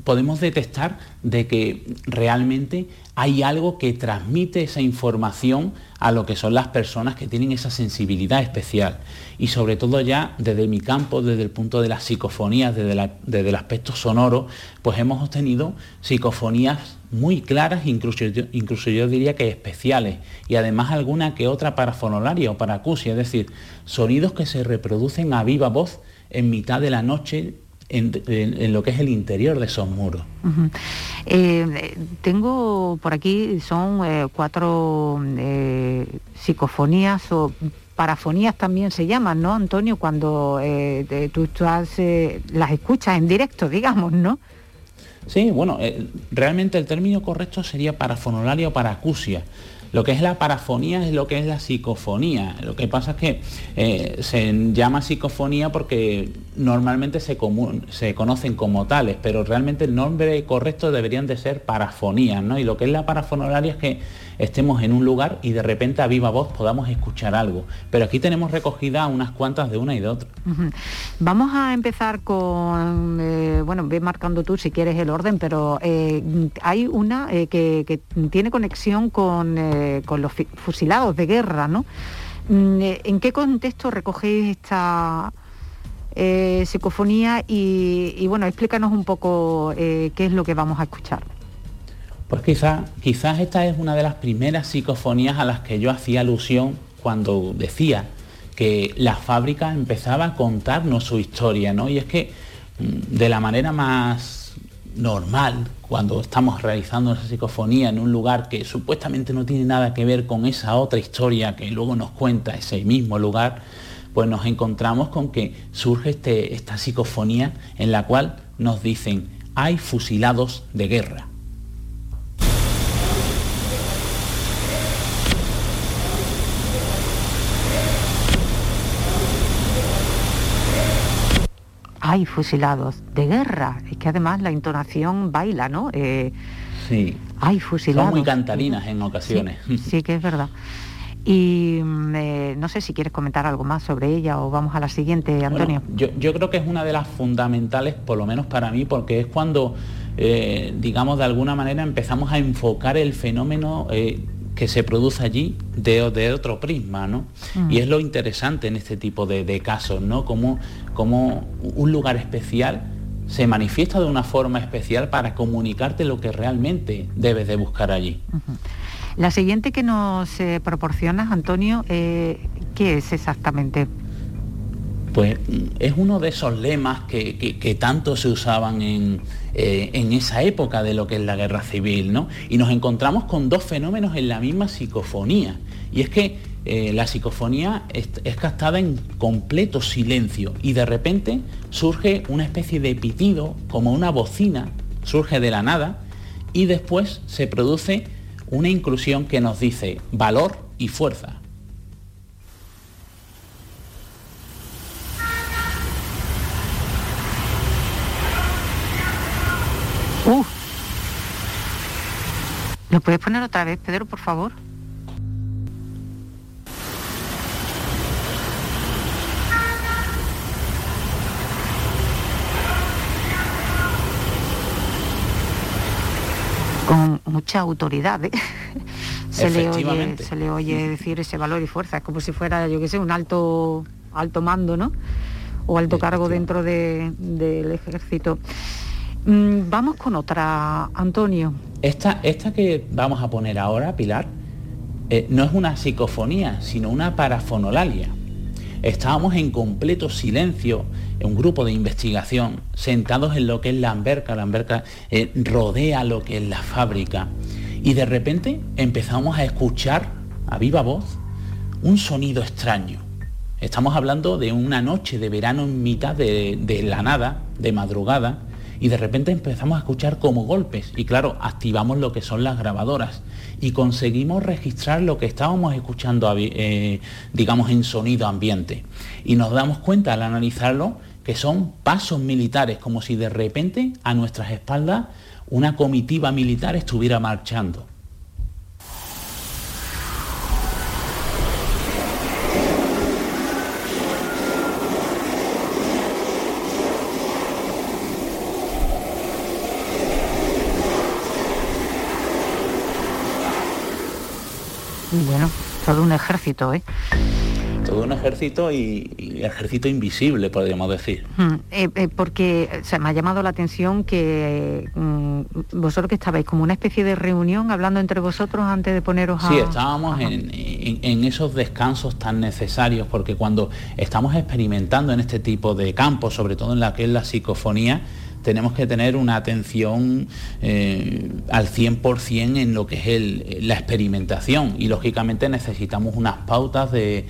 podemos detectar de que realmente hay algo que transmite esa información a lo que son las personas que tienen esa sensibilidad especial. Y sobre todo ya desde mi campo, desde el punto de las psicofonías, desde, desde el aspecto sonoro, pues hemos obtenido psicofonías muy claras, incluso, incluso yo diría que especiales, y además alguna que otra para fonolaria o para acusia, es decir, sonidos que se reproducen a viva voz en mitad de la noche en, lo que es el interior de esos muros. Eh, tengo por aquí, son eh, cuatro eh, psicofonías o parafonías también se llaman, ¿no, Antonio? Cuando tú, tú las escuchas en directo, digamos, ¿no? Sí, bueno, realmente el término correcto sería parafonolaria o paracusia. Lo que es la parafonía es lo que es la psicofonía. Lo que pasa es que eh, se llama psicofonía porque normalmente se, se, conocen como tales, pero realmente el nombre correcto deberían de ser parafonías, ¿no? Y lo que es la parafonolaria es que estemos en un lugar y de repente a viva voz podamos escuchar algo. Pero aquí tenemos recogida unas cuantas de una y de otra. Vamos a empezar con, eh, bueno, ve marcando tú si quieres el orden, pero eh, hay una que, que, tiene conexión con eh, con los fusilados de guerra, ¿no? Mm, eh, ¿En qué contexto recogéis esta eh, psicofonía? Y, bueno, explícanos un poco qué es lo que vamos a escuchar. Pues quizás quizás esta es una de las primeras psicofonías a las que yo hacía alusión cuando decía que la fábrica empezaba a contarnos su historia, ¿no? Y es que mm, de la manera más normal, cuando estamos realizando esa psicofonía en un lugar que supuestamente no tiene nada que ver con esa otra historia que luego nos cuenta ese mismo lugar, pues nos encontramos con que surge este, esta psicofonía en la cual nos dicen, hay fusilados de guerra. Hay fusilados de guerra. Es que además la entonación baila, ¿no? Eh, sí. Hay fusilados. Son muy cantarinas en ocasiones. Sí, que es verdad. Y mm, eh, no sé si quieres comentar algo más sobre ella o vamos a la siguiente, Antonio. yo, creo que es una de las fundamentales, por lo menos para mí, porque es cuando, eh, digamos, de alguna manera empezamos a enfocar el fenómeno que se produce allí de, de otro prisma, ¿no? Mm. Y es lo interesante en este tipo de, casos, ¿no? Como, como, un lugar especial se manifiesta de una forma especial para comunicarte lo que realmente debes de buscar allí. La siguiente que nos eh, proporcionas, Antonio, eh, ¿qué es exactamente? pues es uno de esos lemas que, tanto se usaban en, eh, en, esa época de lo que es la guerra civil, ¿no? Y nos encontramos con dos fenómenos en la misma psicofonía. Y es que eh, la psicofonía es, es, captada en completo silencio y de repente surge una especie de pitido, como una bocina, surge de la nada y después se produce una inclusión que nos dice valor y fuerza. ¿Lo puedes poner otra vez, Pedro, por favor? Con mucha autoridad, ¿eh? se, le oye, se le oye decir ese valor y fuerza, es como si fuera, yo qué sé, un alto, alto mando, ¿no? O alto cargo dentro del ejército. Mm, vamos con otra, Antonio. Esta, esta que vamos a poner ahora, Pilar, eh, no es una psicofonía, sino una parafonolalia. Estábamos en completo silencio, en un grupo de investigación, sentados en lo que es la alberca, la alberca eh, rodea lo que es la fábrica, y de repente empezamos a escuchar a viva voz un sonido extraño. Estamos hablando de una noche de verano en mitad de la nada, de madrugada, y de repente empezamos a escuchar como golpes y claro, activamos lo que son las grabadoras y conseguimos registrar lo que estábamos escuchando, eh, digamos, en sonido ambiente. Y nos damos cuenta al analizarlo que son pasos militares, como si de repente a nuestras espaldas una comitiva militar estuviera marchando. Bueno, todo un ejército, ¿eh? Todo un ejército y, ejército invisible, podríamos decir. Hmm, eh, eh, porque se me ha llamado la atención que mm, vosotros que estabais como una especie de reunión hablando entre vosotros antes de poneros a... Sí, estábamos en, en, esos descansos tan necesarios, porque cuando estamos experimentando en este tipo de campos, sobre todo en la que es la psicofonía, tenemos que tener una atención eh, al 100% en lo que es la experimentación y lógicamente necesitamos unas pautas de,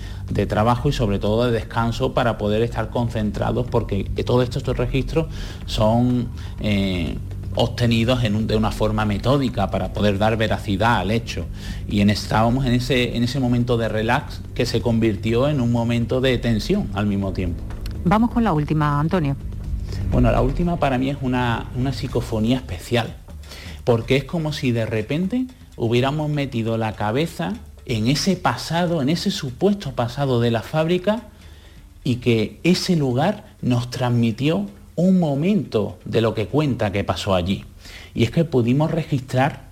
trabajo y sobre todo de descanso para poder estar concentrados porque todos estos registros son... Eh, obtenidos de una forma metódica para poder dar veracidad al hecho. Y estábamos en ese momento de relax que se convirtió en un momento de tensión al mismo tiempo. Vamos con la última, Antonio. Bueno, la última para mí es una, una psicofonía especial, porque es como si de repente hubiéramos metido la cabeza en ese pasado, en ese supuesto pasado de la fábrica y que ese lugar nos transmitió un momento de lo que cuenta que pasó allí. Y es que pudimos registrar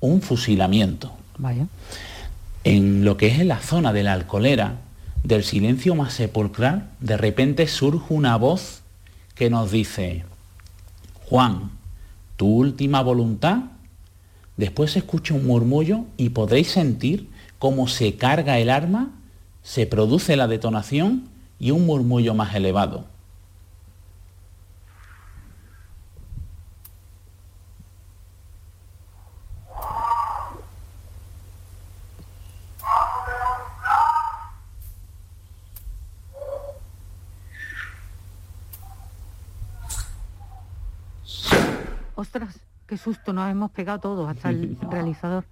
un fusilamiento. Vaya. En lo que es en la zona de la alcolera, del silencio más sepulcral, de repente surge una voz que nos dice, Juan, tu última voluntad. Después se escucha un murmullo y podréis sentir cómo se carga el arma, se produce la detonación y un murmullo más elevado. Ostras, qué susto, nos hemos pegado todos, hasta el realizador.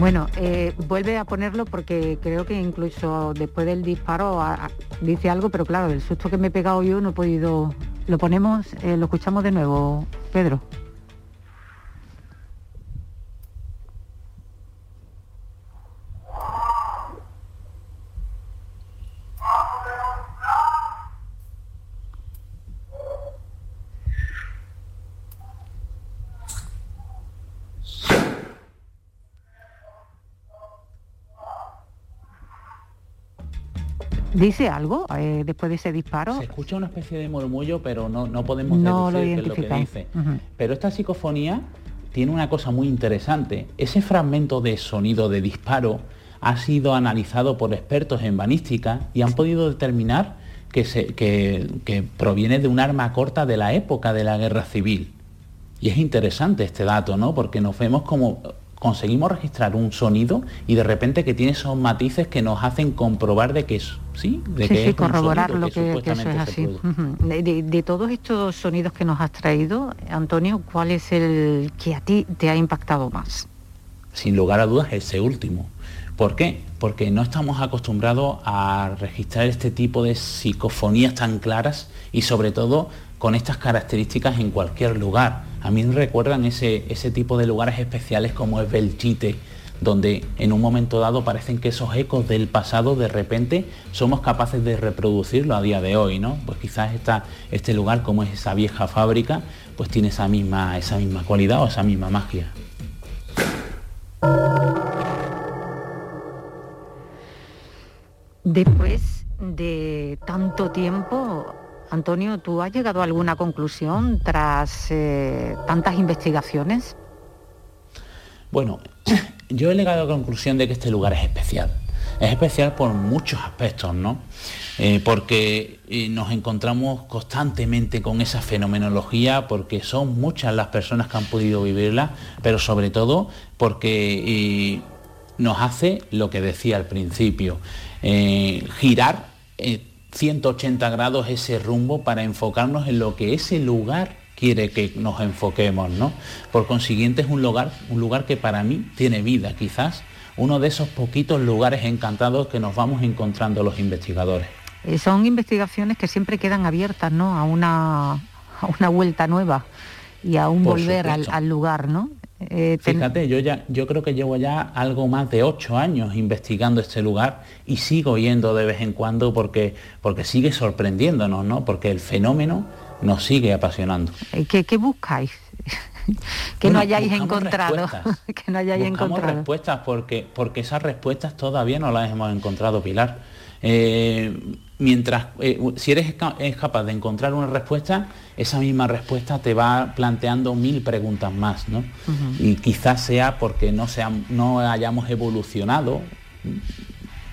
Bueno, eh, vuelve a ponerlo porque creo que incluso después del disparo a- a- dice algo, pero claro, el susto que me he pegado yo no he podido... Lo ponemos, eh, lo escuchamos de nuevo, Pedro. ¿Dice algo eh, después de ese disparo? Se escucha una especie de murmullo, pero no, no podemos No lo deducir qué es lo que dice. Pero esta psicofonía tiene una cosa muy interesante. Ese fragmento de sonido de disparo ha sido analizado por expertos en balística y han podido determinar que, se- que- que proviene de un arma corta de la época de la guerra civil. Y es interesante este dato, ¿no? Porque nos vemos como conseguimos registrar un sonido y de repente que tiene esos matices que nos hacen comprobar de que es, sí, de que sí, es corroborar lo que, que eso es supuestamente se así. de todos estos sonidos que nos has traído, Antonio, ¿cuál es el que a ti te ha impactado más? sin lugar a dudas ese último. ¿Por qué? Porque no estamos acostumbrados a registrar este tipo de psicofonías tan claras y sobre todo con estas características en cualquier lugar. A mí me recuerdan ese, ese tipo de lugares especiales como es Belchite, donde en un momento dado parecen que esos ecos del pasado de repente somos capaces de reproducirlo a día de hoy, ¿no? Pues quizás este lugar como es esa vieja fábrica, pues tiene esa misma, esa misma cualidad o esa misma magia. Después de tanto tiempo, Antonio, ¿tú has llegado a alguna conclusión tras eh, tantas investigaciones? Bueno, yo he llegado a la conclusión de que este lugar es especial. Es especial por muchos aspectos, ¿no? Eh, porque eh, nos encontramos constantemente con esa fenomenología, porque son muchas las personas que han podido vivirla, pero sobre todo porque nos hace lo que decía al principio, girar 180 grados ese rumbo para enfocarnos en lo que ese lugar quiere que nos enfoquemos, ¿no? Por consiguiente es un lugar, un lugar que para mí tiene vida, quizás uno de esos poquitos lugares encantados que nos vamos encontrando los investigadores. Eh, son investigaciones que siempre quedan abiertas, ¿no? A una, a una vuelta nueva y a un Por volver al lugar, ¿no? Eh, ten- Fíjate, yo ya, yo creo que llevo ya algo más de ocho años investigando este lugar y sigo yendo de vez en cuando porque, porque sigue sorprendiéndonos, ¿no? Porque el fenómeno nos sigue apasionando. eh, ¿qué, qué buscáis? que Bueno, no hayáis encontrado. que no hayáis Buscamos encontrado. respuestas porque, porque esas respuestas todavía no las hemos encontrado, Pilar. Eh, mientras, eh, si eres ca- es capaz de encontrar una respuesta, esa misma respuesta te va planteando mil preguntas más, ¿no? Y quizás sea porque no, seam- no hayamos evolucionado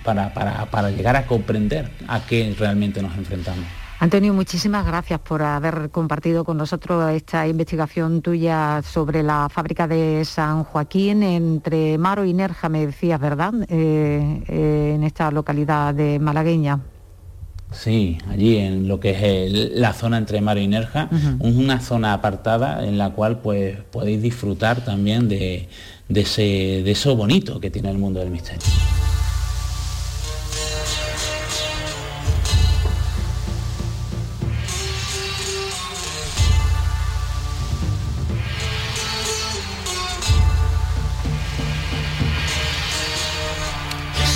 para, para- para llegar a comprender a qué realmente nos enfrentamos. Antonio, muchísimas gracias por haber compartido con nosotros esta investigación tuya sobre la fábrica de San Joaquín entre Maro y Nerja, me decías, ¿verdad? Eh, eh, en esta localidad de malagueña. Sí, allí en lo que es el- la zona entre Mar y Nerja, una zona apartada en la cual pues podéis disfrutar también de, de ese, de eso bonito que tiene el mundo del misterio.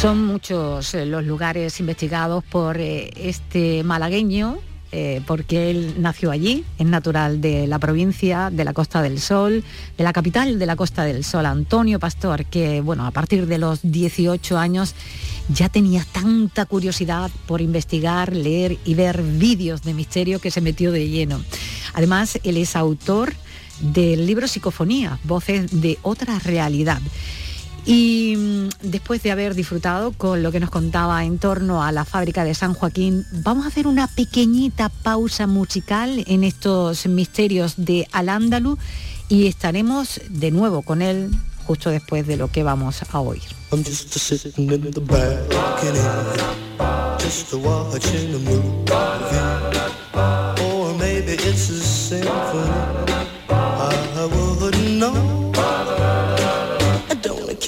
Son muchos eh, los lugares investigados por eh, este malagueño, eh, porque él nació allí, es natural de la provincia, de la Costa del Sol, de la capital de la Costa del Sol, Antonio Pastor, que bueno, a partir de los 18 años ya tenía tanta curiosidad por investigar, leer y ver vídeos de misterio que se metió de lleno. Además, él es autor del libro Psicofonía, Voces de otra realidad. Y mm, después de haber disfrutado con lo que nos contaba en torno a la fábrica de San Joaquín, vamos a hacer una pequeñita pausa musical en estos misterios de Al-Ándalus y estaremos de nuevo con él justo después de lo que vamos a oír.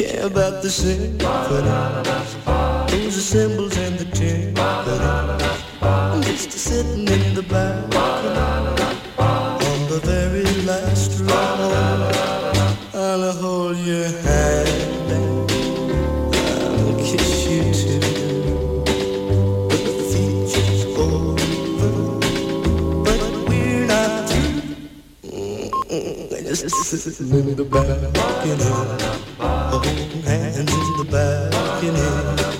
Care about the symphony. Those are symbols and the timpani. I'm just sitting in the balcony in the back, in. Hands in the back, in. know.